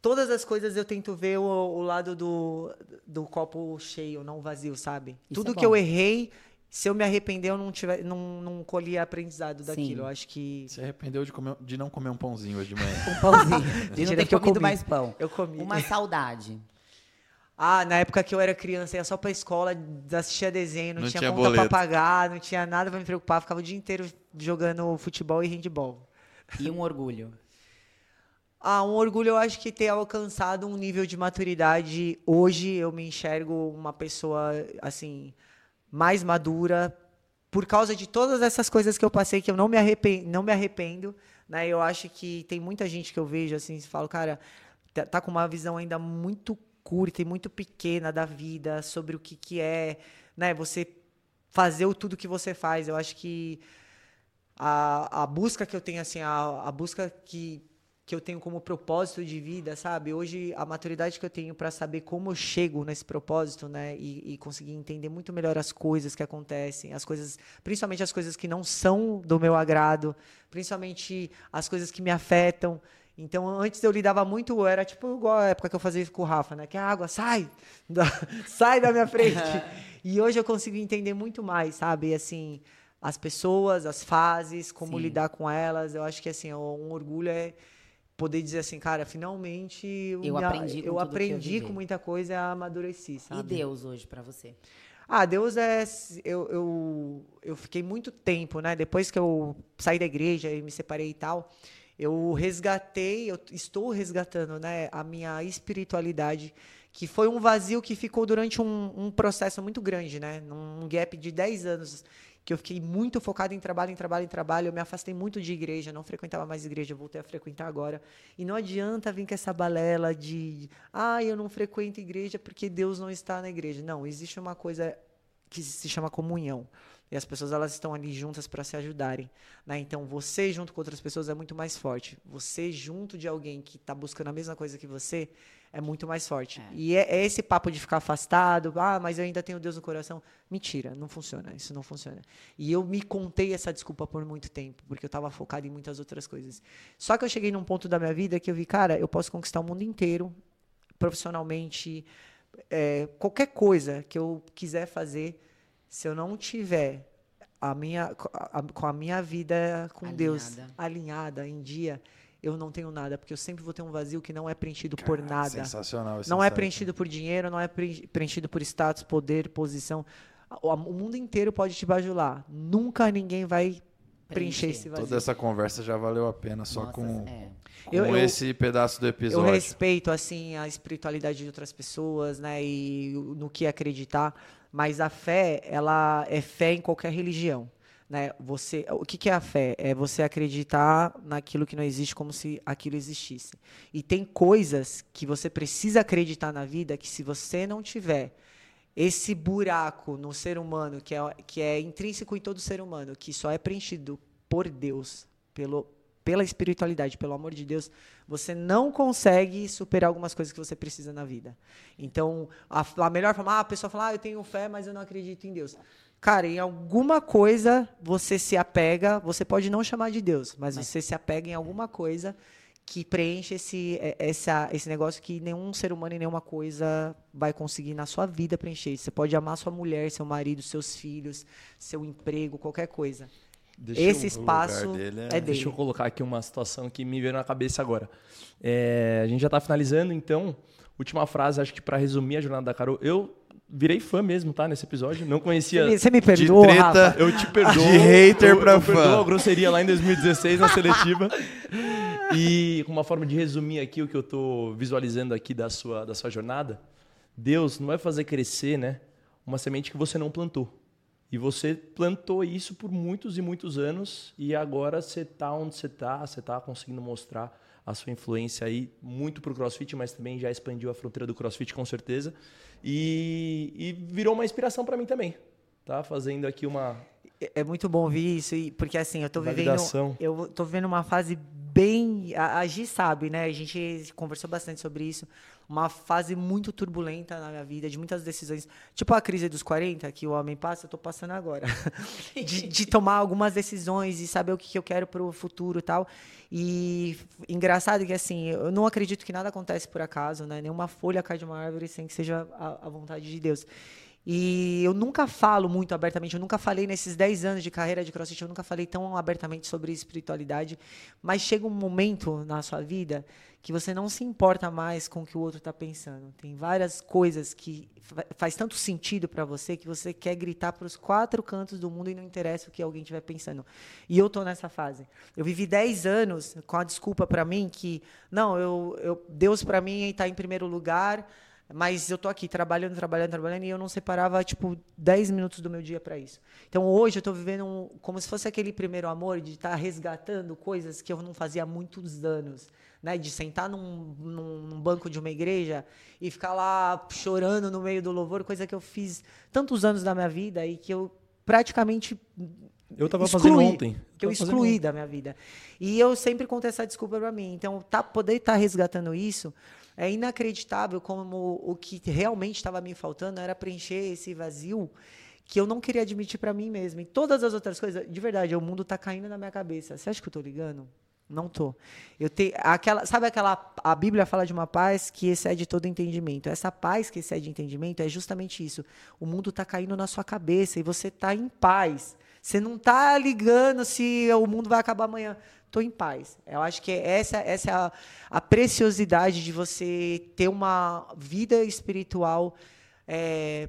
todas as coisas eu tento ver o, o lado do, do copo cheio, não vazio, sabe? Isso Tudo é que eu errei, se eu me arrepender, eu não, tiver, não, não colhi aprendizado daquilo. Sim. Eu acho que. Se arrependeu de, comer- de não comer um pãozinho hoje de manhã. Um pãozinho. de não ter que eu comido comi. mais pão. Eu comi. Uma saudade. Ah, na época que eu era criança, ia só pra escola, assistia desenho, não, Não tinha, tinha conta boleto. pra pagar, não tinha nada pra me preocupar, ficava o dia inteiro jogando futebol e handball. E um orgulho. Ah, um orgulho eu acho que ter alcançado um nível de maturidade. Hoje eu me enxergo uma pessoa, assim, mais madura. Por causa de todas essas coisas que eu passei, que eu não me arrependo, não me arrependo né? Eu acho que tem muita gente que eu vejo, assim, e falo, cara, tá, tá com uma visão ainda muito curta e muito pequena da vida, sobre o que, que é, né? Você fazer o tudo que você faz. Eu acho que a, a busca que eu tenho, assim, a, a busca que, que eu tenho como propósito de vida, sabe? Hoje, a maturidade que eu tenho para saber como eu chego nesse propósito, né? E, e conseguir entender muito melhor as coisas que acontecem, as coisas, principalmente as coisas que não são do meu agrado, principalmente as coisas que me afetam. Então, antes eu lidava muito, eu era tipo igual a época que eu fazia isso com o Rafa, né? Que a água sai, da, sai da minha frente. e hoje eu consigo entender muito mais, sabe? Assim, as pessoas, as fases, como Sim. lidar com elas. Eu acho que assim, um orgulho é poder dizer assim, cara, finalmente eu, Eu me- aprendi com eu eu aprendi vivi. com muita coisa e amadureci, sabe? E Deus hoje pra você? Ah, Deus é. Eu, eu, eu fiquei muito tempo, né? Depois que eu saí da igreja e me separei e tal, eu resgatei, eu estou resgatando, né? A minha espiritualidade, que foi um vazio que ficou durante um, um processo muito grande, né? Num gap de 10 anos, que eu fiquei muito focado em trabalho, em trabalho, em trabalho. Eu me afastei muito de igreja, não frequentava mais igreja, voltei a frequentar agora. E não adianta vir com essa balela de, ah, eu não frequento igreja porque Deus não está na igreja. Não, existe uma coisa que se chama comunhão. E as pessoas elas estão ali juntas para se ajudarem, né? Então você junto com outras pessoas é muito mais forte. Você junto de alguém que está buscando a mesma coisa que você é muito mais forte. E é, é esse papo de ficar afastado, ah, mas eu ainda tenho Deus no coração. Mentira, não funciona, isso não funciona. E eu me contei essa desculpa por muito tempo, porque eu estava focado em muitas outras coisas. Só que eu cheguei num ponto da minha vida que eu vi, cara, eu posso conquistar o mundo inteiro, profissionalmente, é, qualquer coisa que eu quiser fazer, se eu não tiver a minha, a- com a minha vida com Deus Alinhada. alinhada em dia, eu não tenho nada, porque eu sempre vou ter um vazio que não é preenchido por nada. Sensacional esse Não é insight. preenchido por dinheiro, não é pre- preenchido por status, poder, posição. O, o mundo inteiro pode te bajular. Nunca ninguém vai preencher esse vazio. Toda essa conversa já valeu a pena só Nossa, com, é. com Eu- eu- esse pedaço do Eu episódio. respeito, assim, a espiritualidade de outras pessoas, né? E no que acreditar. Mas a fé, ela é fé em qualquer religião. Né? Você, o que, que é a fé? É você acreditar naquilo que não existe como se aquilo existisse. E tem coisas que você precisa acreditar na vida que se você não tiver esse buraco no ser humano, que é, que é intrínseco em todo ser humano, que só é preenchido por Deus, pelo, pela espiritualidade, pelo amor de Deus, você não consegue superar algumas coisas que você precisa na vida. Então, a, a melhor forma, ah, a pessoa fala, ah, eu tenho fé, mas eu não acredito em Deus. Cara, em alguma coisa você se apega, você pode não chamar de Deus, mas você se apega em alguma coisa que preenche esse, é, essa, esse negócio que nenhum ser humano e nenhuma coisa vai conseguir na sua vida preencher. Você pode amar sua mulher, seu marido, seus filhos, seu emprego, qualquer coisa. Deixa esse espaço dele é- é, dele. Deixa eu colocar aqui uma situação que me veio na cabeça agora. É, a gente já está finalizando, então, última frase, acho que para resumir a jornada da Carol, eu virei fã mesmo, tá? Nesse episódio, não conhecia. Você me, você me perdoa, treta. Rafa? Eu te perdoo. De hater eu, pra eu fã. a grosseria lá em 2016 na seletiva. E com uma forma de resumir aqui o que eu tô visualizando aqui da sua, da sua jornada, Deus não vai fazer crescer, né, uma semente que você não plantou. E você plantou isso por muitos e muitos anos e agora você tá onde você tá, você tá conseguindo mostrar a sua influência aí muito pro CrossFit, mas também já expandiu a fronteira do CrossFit com certeza. E, e virou uma inspiração para mim também. Tá fazendo aqui uma É- É muito bom ouvir isso, e- porque assim, eu tô vivendo. Validação. Eu tô vivendo uma fase bem. A, a Gi sabe, né? A gente conversou bastante sobre isso. Uma fase muito turbulenta na minha vida, de muitas decisões. Tipo a crise dos 40, que o homem passa, eu tô passando agora. de, de tomar algumas decisões e saber o que, que eu quero pro futuro e tal. E engraçado que assim, eu não acredito que nada acontece por acaso, né? Nenhuma folha cai de uma árvore sem que seja a, a vontade de Deus. E eu nunca falo muito abertamente, eu nunca falei nesses 10 anos de carreira de CrossFit, eu nunca falei tão abertamente sobre espiritualidade, mas chega um momento na sua vida que você não se importa mais com o que o outro está pensando. Tem várias coisas que fa- faz tanto sentido para você que você quer gritar para os quatro cantos do mundo e não interessa o que alguém estiver pensando. E eu tô nessa fase. Eu vivi 10 anos com a desculpa para mim que não, eu, eu Deus para mim está em primeiro lugar. Mas eu tô aqui trabalhando, trabalhando, trabalhando e eu não separava, tipo, 10 minutos do meu dia para isso. Então hoje eu tô vivendo um- como se fosse aquele primeiro amor de estar resgatando coisas que eu não fazia há muitos anos. Né? De sentar num, num- banco de uma igreja e ficar lá chorando no meio do louvor, coisa que eu fiz tantos anos da minha vida e que eu praticamente Eu tava excluí, fazendo ontem. Que eu excluí da minha vida. E eu sempre conto essa desculpa para mim. Então, tá, poder estar resgatando isso é inacreditável como o que realmente estava me faltando era preencher esse vazio que eu não queria admitir para mim mesmo. E todas as outras coisas, de verdade, o mundo tá caindo na minha cabeça. Você acha que eu tô ligando? Não tô. Eu tenho aquela, sabe aquela a Bíblia fala de uma paz que excede todo entendimento. Essa paz que excede entendimento é justamente isso. O mundo tá caindo na sua cabeça e você tá em paz. Você não tá ligando se o mundo vai acabar amanhã. Tô em paz. Eu acho que essa essa é a, a preciosidade de você ter uma vida espiritual é,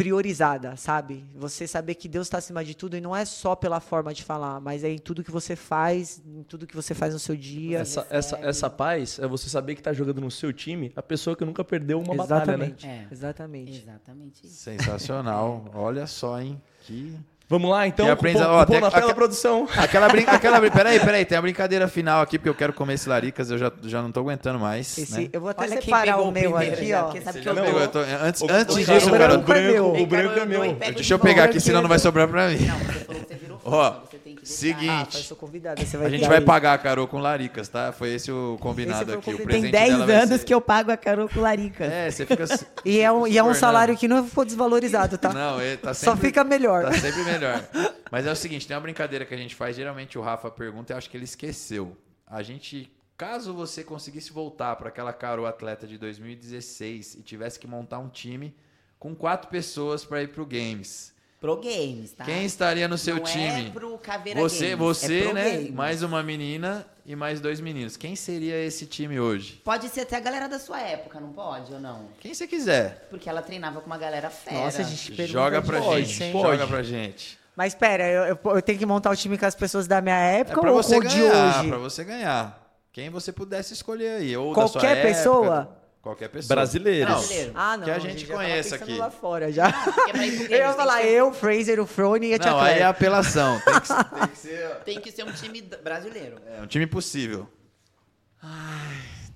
priorizada, sabe? Você saber que Deus está acima de tudo e não é só pela forma de falar, mas é em tudo que você faz, em tudo que você faz no seu dia. Essa, essa, essa paz é você saber que tá jogando no seu time a pessoa que nunca perdeu uma batalha, né? Exatamente. É. Exatamente. Exatamente isso. Sensacional. Olha só, hein? Que... Vamos lá, então. Cupom, aprenda- ó, cupom na tela, aque- produção. Aquela brincadeira. Aquela... Peraí, peraí, tem a brincadeira final aqui, porque eu quero comer esse laricas, eu já, já não tô aguentando mais. Esse- né? Eu vou até Olha separar o meu primeiro aqui, ó. porque sabe que eu pegou? Eu tô- Antes, O- antes o disso, cara. branco é meu. O branco é meu. Deixa eu pegar aqui, senão não vai sobrar pra mim. Não, você falou que você Ó, deixar. seguinte. Ah, A gente vai aí. pagar a Carol com laricas, tá? Foi esse o combinado Esse foi o aqui. O presente Tem 10 dela vai anos ser- que eu pago a Carol com Larica. É, você fica. E é um, e é um salário que não for desvalorizado, tá? Não, ele tá Só sempre- fica melhor. Tá sempre melhor. Mas é o seguinte, tem uma brincadeira que a gente faz, geralmente o Rafa pergunta e eu acho que ele esqueceu. A gente, caso você conseguisse voltar para aquela Carol atleta de 2016 e tivesse que montar um time com quatro pessoas para ir pro Games, Pro Games, tá? quem estaria no seu Não time? É pro Caveira Você, Games, você, é pro né? Games. Mais uma menina e mais dois meninos. Quem seria esse time hoje? Pode ser até a galera da sua época, não pode ou não? Quem você quiser. Porque ela treinava com uma galera fera. Nossa, a gente Joga pra gente. hein? Joga pra gente. Mas pera, eu, eu- eu tenho que montar o time com as pessoas da minha É época pra ou você com o de ganhar, hoje? pra você ganhar. Quem você pudesse escolher aí. Ou da sua Qualquer época, pessoa? Qualquer pessoa. Brasileiros. Brasileiro. Ah, não. Que a gente conheça pensando aqui. lá fora já. Eu ia falar eu, Fraser, o Frone e a Tia Não, aí é apelação. Tem que, tem que ser Tem que ser um time brasileiro. é, um time possível.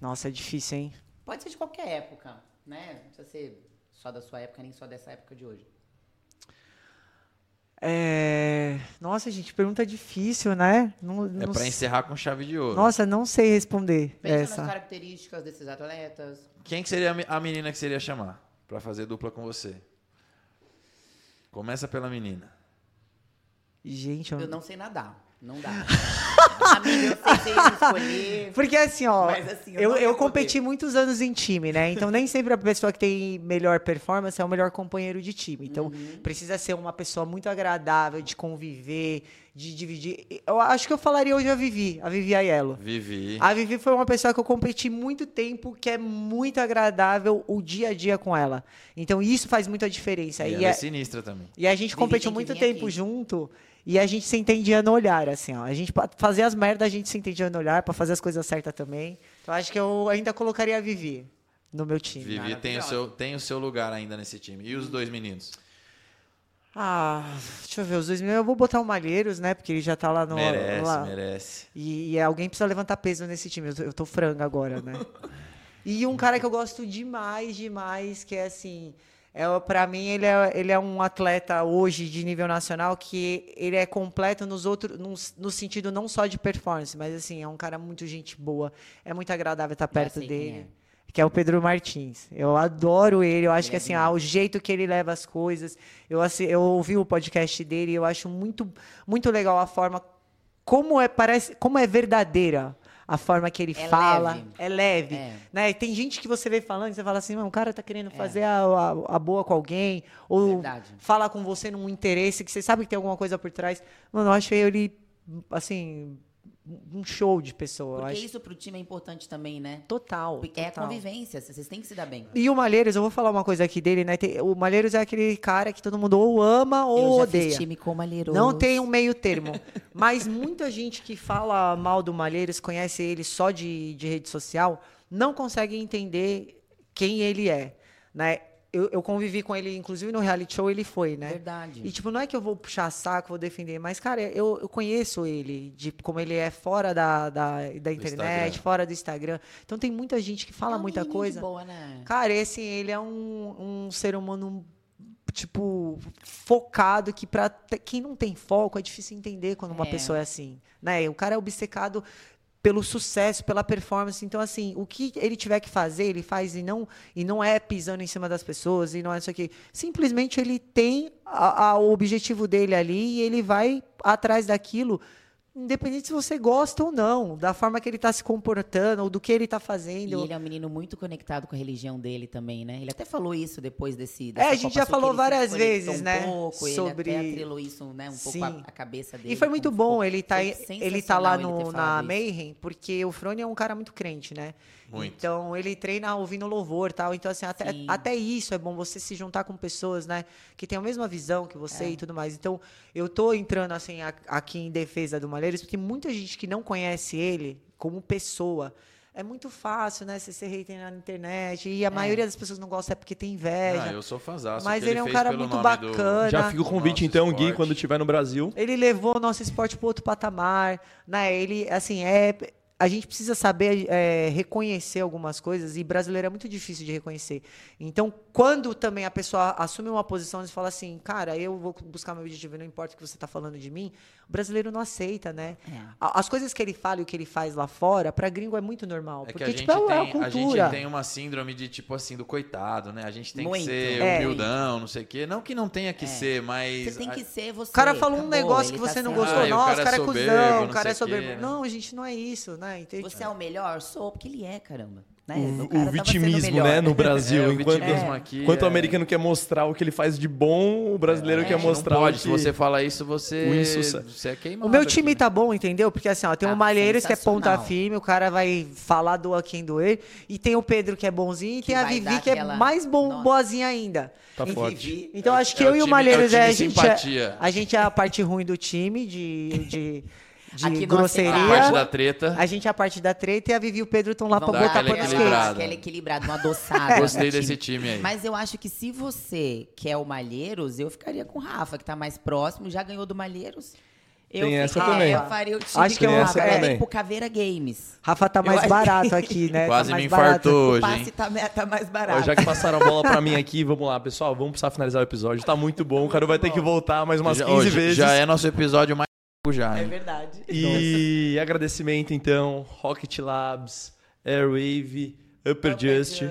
Nossa, é difícil, hein? Pode ser de qualquer época, né? Não precisa ser só da sua época, nem só dessa época de hoje. É... Nossa, gente, pergunta difícil, né? Não, É não pra s- encerrar com chave de ouro. Nossa, não sei responder Pensa essa. nas características desses atletas. Quem que seria a me- a menina que seria chamar pra fazer dupla com você? Começa pela menina. Gente, eu... Eu não sei nadar. Não dá. Amiga, eu sei se escolher. Porque assim, ó, Mas, assim, eu eu, eu competi muitos anos em time, né? Então nem sempre a pessoa que tem melhor performance é o melhor companheiro de time. Então Uhum. precisa ser uma pessoa muito agradável de conviver, de dividir. Eu acho que eu falaria hoje a Vivi, a Vivi Aiello. Vivi. A Vivi foi uma pessoa que eu competi muito tempo, que é muito agradável o dia a dia com ela. Então isso faz muita diferença. E E, ela é é- sinistra também. e a gente Vivi competiu muito tempo aqui. junto e a gente se entendia no olhar, assim, ó. A gente pa- fazia as merdas, a gente se entendia no olhar pra fazer as coisas certas também. Então acho que eu ainda colocaria a Vivi no meu time. Vivi tem o, seu, tem o seu lugar ainda nesse time. E os dois meninos? Ah, deixa eu ver, os dois meninos, eu vou botar o Malheiros, né? Porque ele já tá lá no. merece, lá. merece. E, e alguém precisa levantar peso nesse time. Eu tô, eu tô franga agora, né? e um cara que eu gosto demais, demais, que é assim. É, pra mim, ele é, ele é um atleta hoje de nível nacional que ele é completo nos outros, no, no sentido não só de performance, mas assim, é um cara muito gente boa. É muito agradável estar perto dele. Que é o Pedro Martins. Eu adoro ele. Eu acho que assim, ah, o jeito que ele leva as coisas. Eu, assi- eu ouvi o podcast dele e eu acho muito, muito legal a forma como é parece como é verdadeira a forma que ele É fala leve. é leve É. né E tem gente que você vê falando e você fala assim "Mano, o cara tá querendo fazer a, a- a boa com alguém ou Verdade. fala com você num interesse que você sabe que tem alguma coisa por trás mano eu achei ele assim um show de pessoa Porque acho isso pro time é importante também, né? total, Porque é a total. convivência, vocês têm que se dar bem. E o Malheiros, eu vou falar uma coisa aqui dele, né? Tem- o Malheiros é aquele cara que todo mundo ou ama ou eu já odeia. fiz time com Malheiros. Não tem um meio termo. Mas muita gente que fala mal do Malheiros, conhece ele só de, de rede social, não consegue entender quem ele é, né? Eu, eu convivi com ele, inclusive no reality show ele foi, né? Verdade. E tipo, não é que eu vou puxar saco, vou defender, mas, cara, eu, eu conheço ele, de como ele é fora da, da, da internet, fora do Instagram. Então tem muita gente que fala É um muita coisa. Boa, né? Cara, esse ele é um, um ser humano tipo focado que para quem não tem foco é difícil entender quando uma É. pessoa é assim, né? O cara é obcecado pelo sucesso, pela performance. Então assim, o que ele tiver que fazer, ele faz e não e não é pisando em cima das pessoas e não é isso aqui. Simplesmente ele tem a- a- o objetivo dele ali e ele vai atrás daquilo. Independente se você gosta ou não, da forma que ele está se comportando ou do que ele está E fazendo. ele é um menino muito conectado com a religião dele também, né? Ele até falou isso depois desse. É, a gente já falou várias vezes, um né, Pouco, sobre- Ele até atrelou isso, né? Um pouco a, Sim. a cabeça dele. E foi muito bom ele tá, ele tá lá no, na. Mayhem, porque o Frone é um cara muito crente, né? Muito. Então ele treina ouvindo louvor tal. Então, assim, até, Sim. até isso é bom você se juntar com pessoas, né? Que tem a mesma visão que É. você e tudo mais. Então, eu tô entrando, assim, a- aqui em defesa do Malheiros, porque muita gente que não conhece ele como pessoa. É muito fácil, né? Você ser hater na internet. E a maioria das pessoas não gosta é porque tem inveja. Ah, eu sou fãzaço. Mas que ele é um cara muito nome do- bacana. Já fica o convite, Nosso então, Gui, esporte. quando estiver no Brasil. Ele levou o nosso esporte para outro patamar, né? Ele, assim, é a gente precisa saber é, reconhecer algumas coisas e brasileiro é muito difícil de reconhecer. Então, quando também a pessoa assume uma posição e fala assim, cara, eu vou buscar meu objetivo, não importa o que você está falando de mim, o brasileiro não aceita, né? É. A- As coisas que ele fala e o que ele faz lá fora, para gringo é muito normal, É que porque a gente, tipo é, tem, a a cultura. gente tem uma síndrome de tipo assim, do coitado, né? A gente tem Muito. que ser É. humildão, não sei o quê. Não que não tenha que É. ser, mas. Você tem que ser você. O cara falou um acabou, negócio que ele tá você não gostou. Ah, o Nossa, cara o cara é é soberbo, cuzão, o cara é soberbo. né? Não, gente, não é isso, né? Entende? Você é o melhor? Sou, porque ele é, caramba. né? o, O cara o tava vitimismo, sendo melhor. né, no Brasil. É, o enquanto, vitimismo aqui enquanto o é- americano quer mostrar o que ele faz de bom, o brasileiro É, quer mostrar não pode. o Se que... você fala isso, você, O insucesso. você é queimado. O meu aqui, time né? tá bom, entendeu? Porque assim, ó, tem Ah, o Malheiros que é ponta firme, o cara vai falar do quem doer. E tem o Pedro que é bonzinho, e Que tem a Vivi que é aquela- mais bom, Nossa. boazinha ainda. Tá forte. Então É o- acho que é o eu e o Malheiros é o é, a gente é, a gente é a parte ruim do time, de, de, de Aqui grosseria. A parte da treta. A gente é a parte da treta e a Vivi e o Pedro estão lá pra dar botar pano queixos. Aquela equilibrada, uma adoçada. Gostei desse time aí. Mas eu acho que se você quer o Malheiros, eu ficaria com o Rafa, que tá mais próximo, já ganhou do Malheiros. Eu Tem essa também. Eu faria o time Acho que o vou- Rafa. é. Pro Caveira Games. Rafa tá mais Eu- barato aqui, né? Quase tá me mais barato. infartou O hoje, passe tá, tá mais Ó, barato. já que passaram a bola pra mim aqui, vamos lá, pessoal. Vamos precisar finalizar o episódio. Tá muito bom. O cara vai ter que voltar mais umas já, 15 hoje vezes. já é nosso episódio mais já, É verdade. E agradecimento, então, Rocket Labs, Airwave, Upper Just,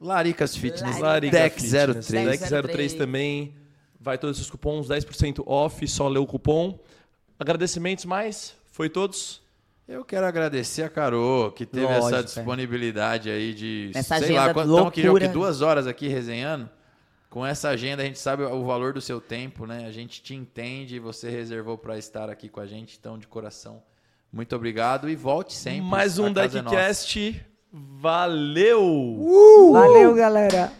Laricas Fitness, Larica Deck Fitness, 03. Deck 03 também. Vai todos os cupons, 10% off, só lê o cupom. Agradecimentos mais? Foi todos? Eu quero agradecer a Carol, que teve Lógico, essa é. disponibilidade aí de, Essa sei lá, quanto- estamos aqui já o quê? loucura. duas horas aqui resenhando. Com essa agenda a gente sabe o valor do seu tempo, né? A gente te entende e você reservou para estar aqui com a gente, então de coração. Muito obrigado e volte sempre. Mais um casa é. Deckcast. Valeu! Valeu, galera.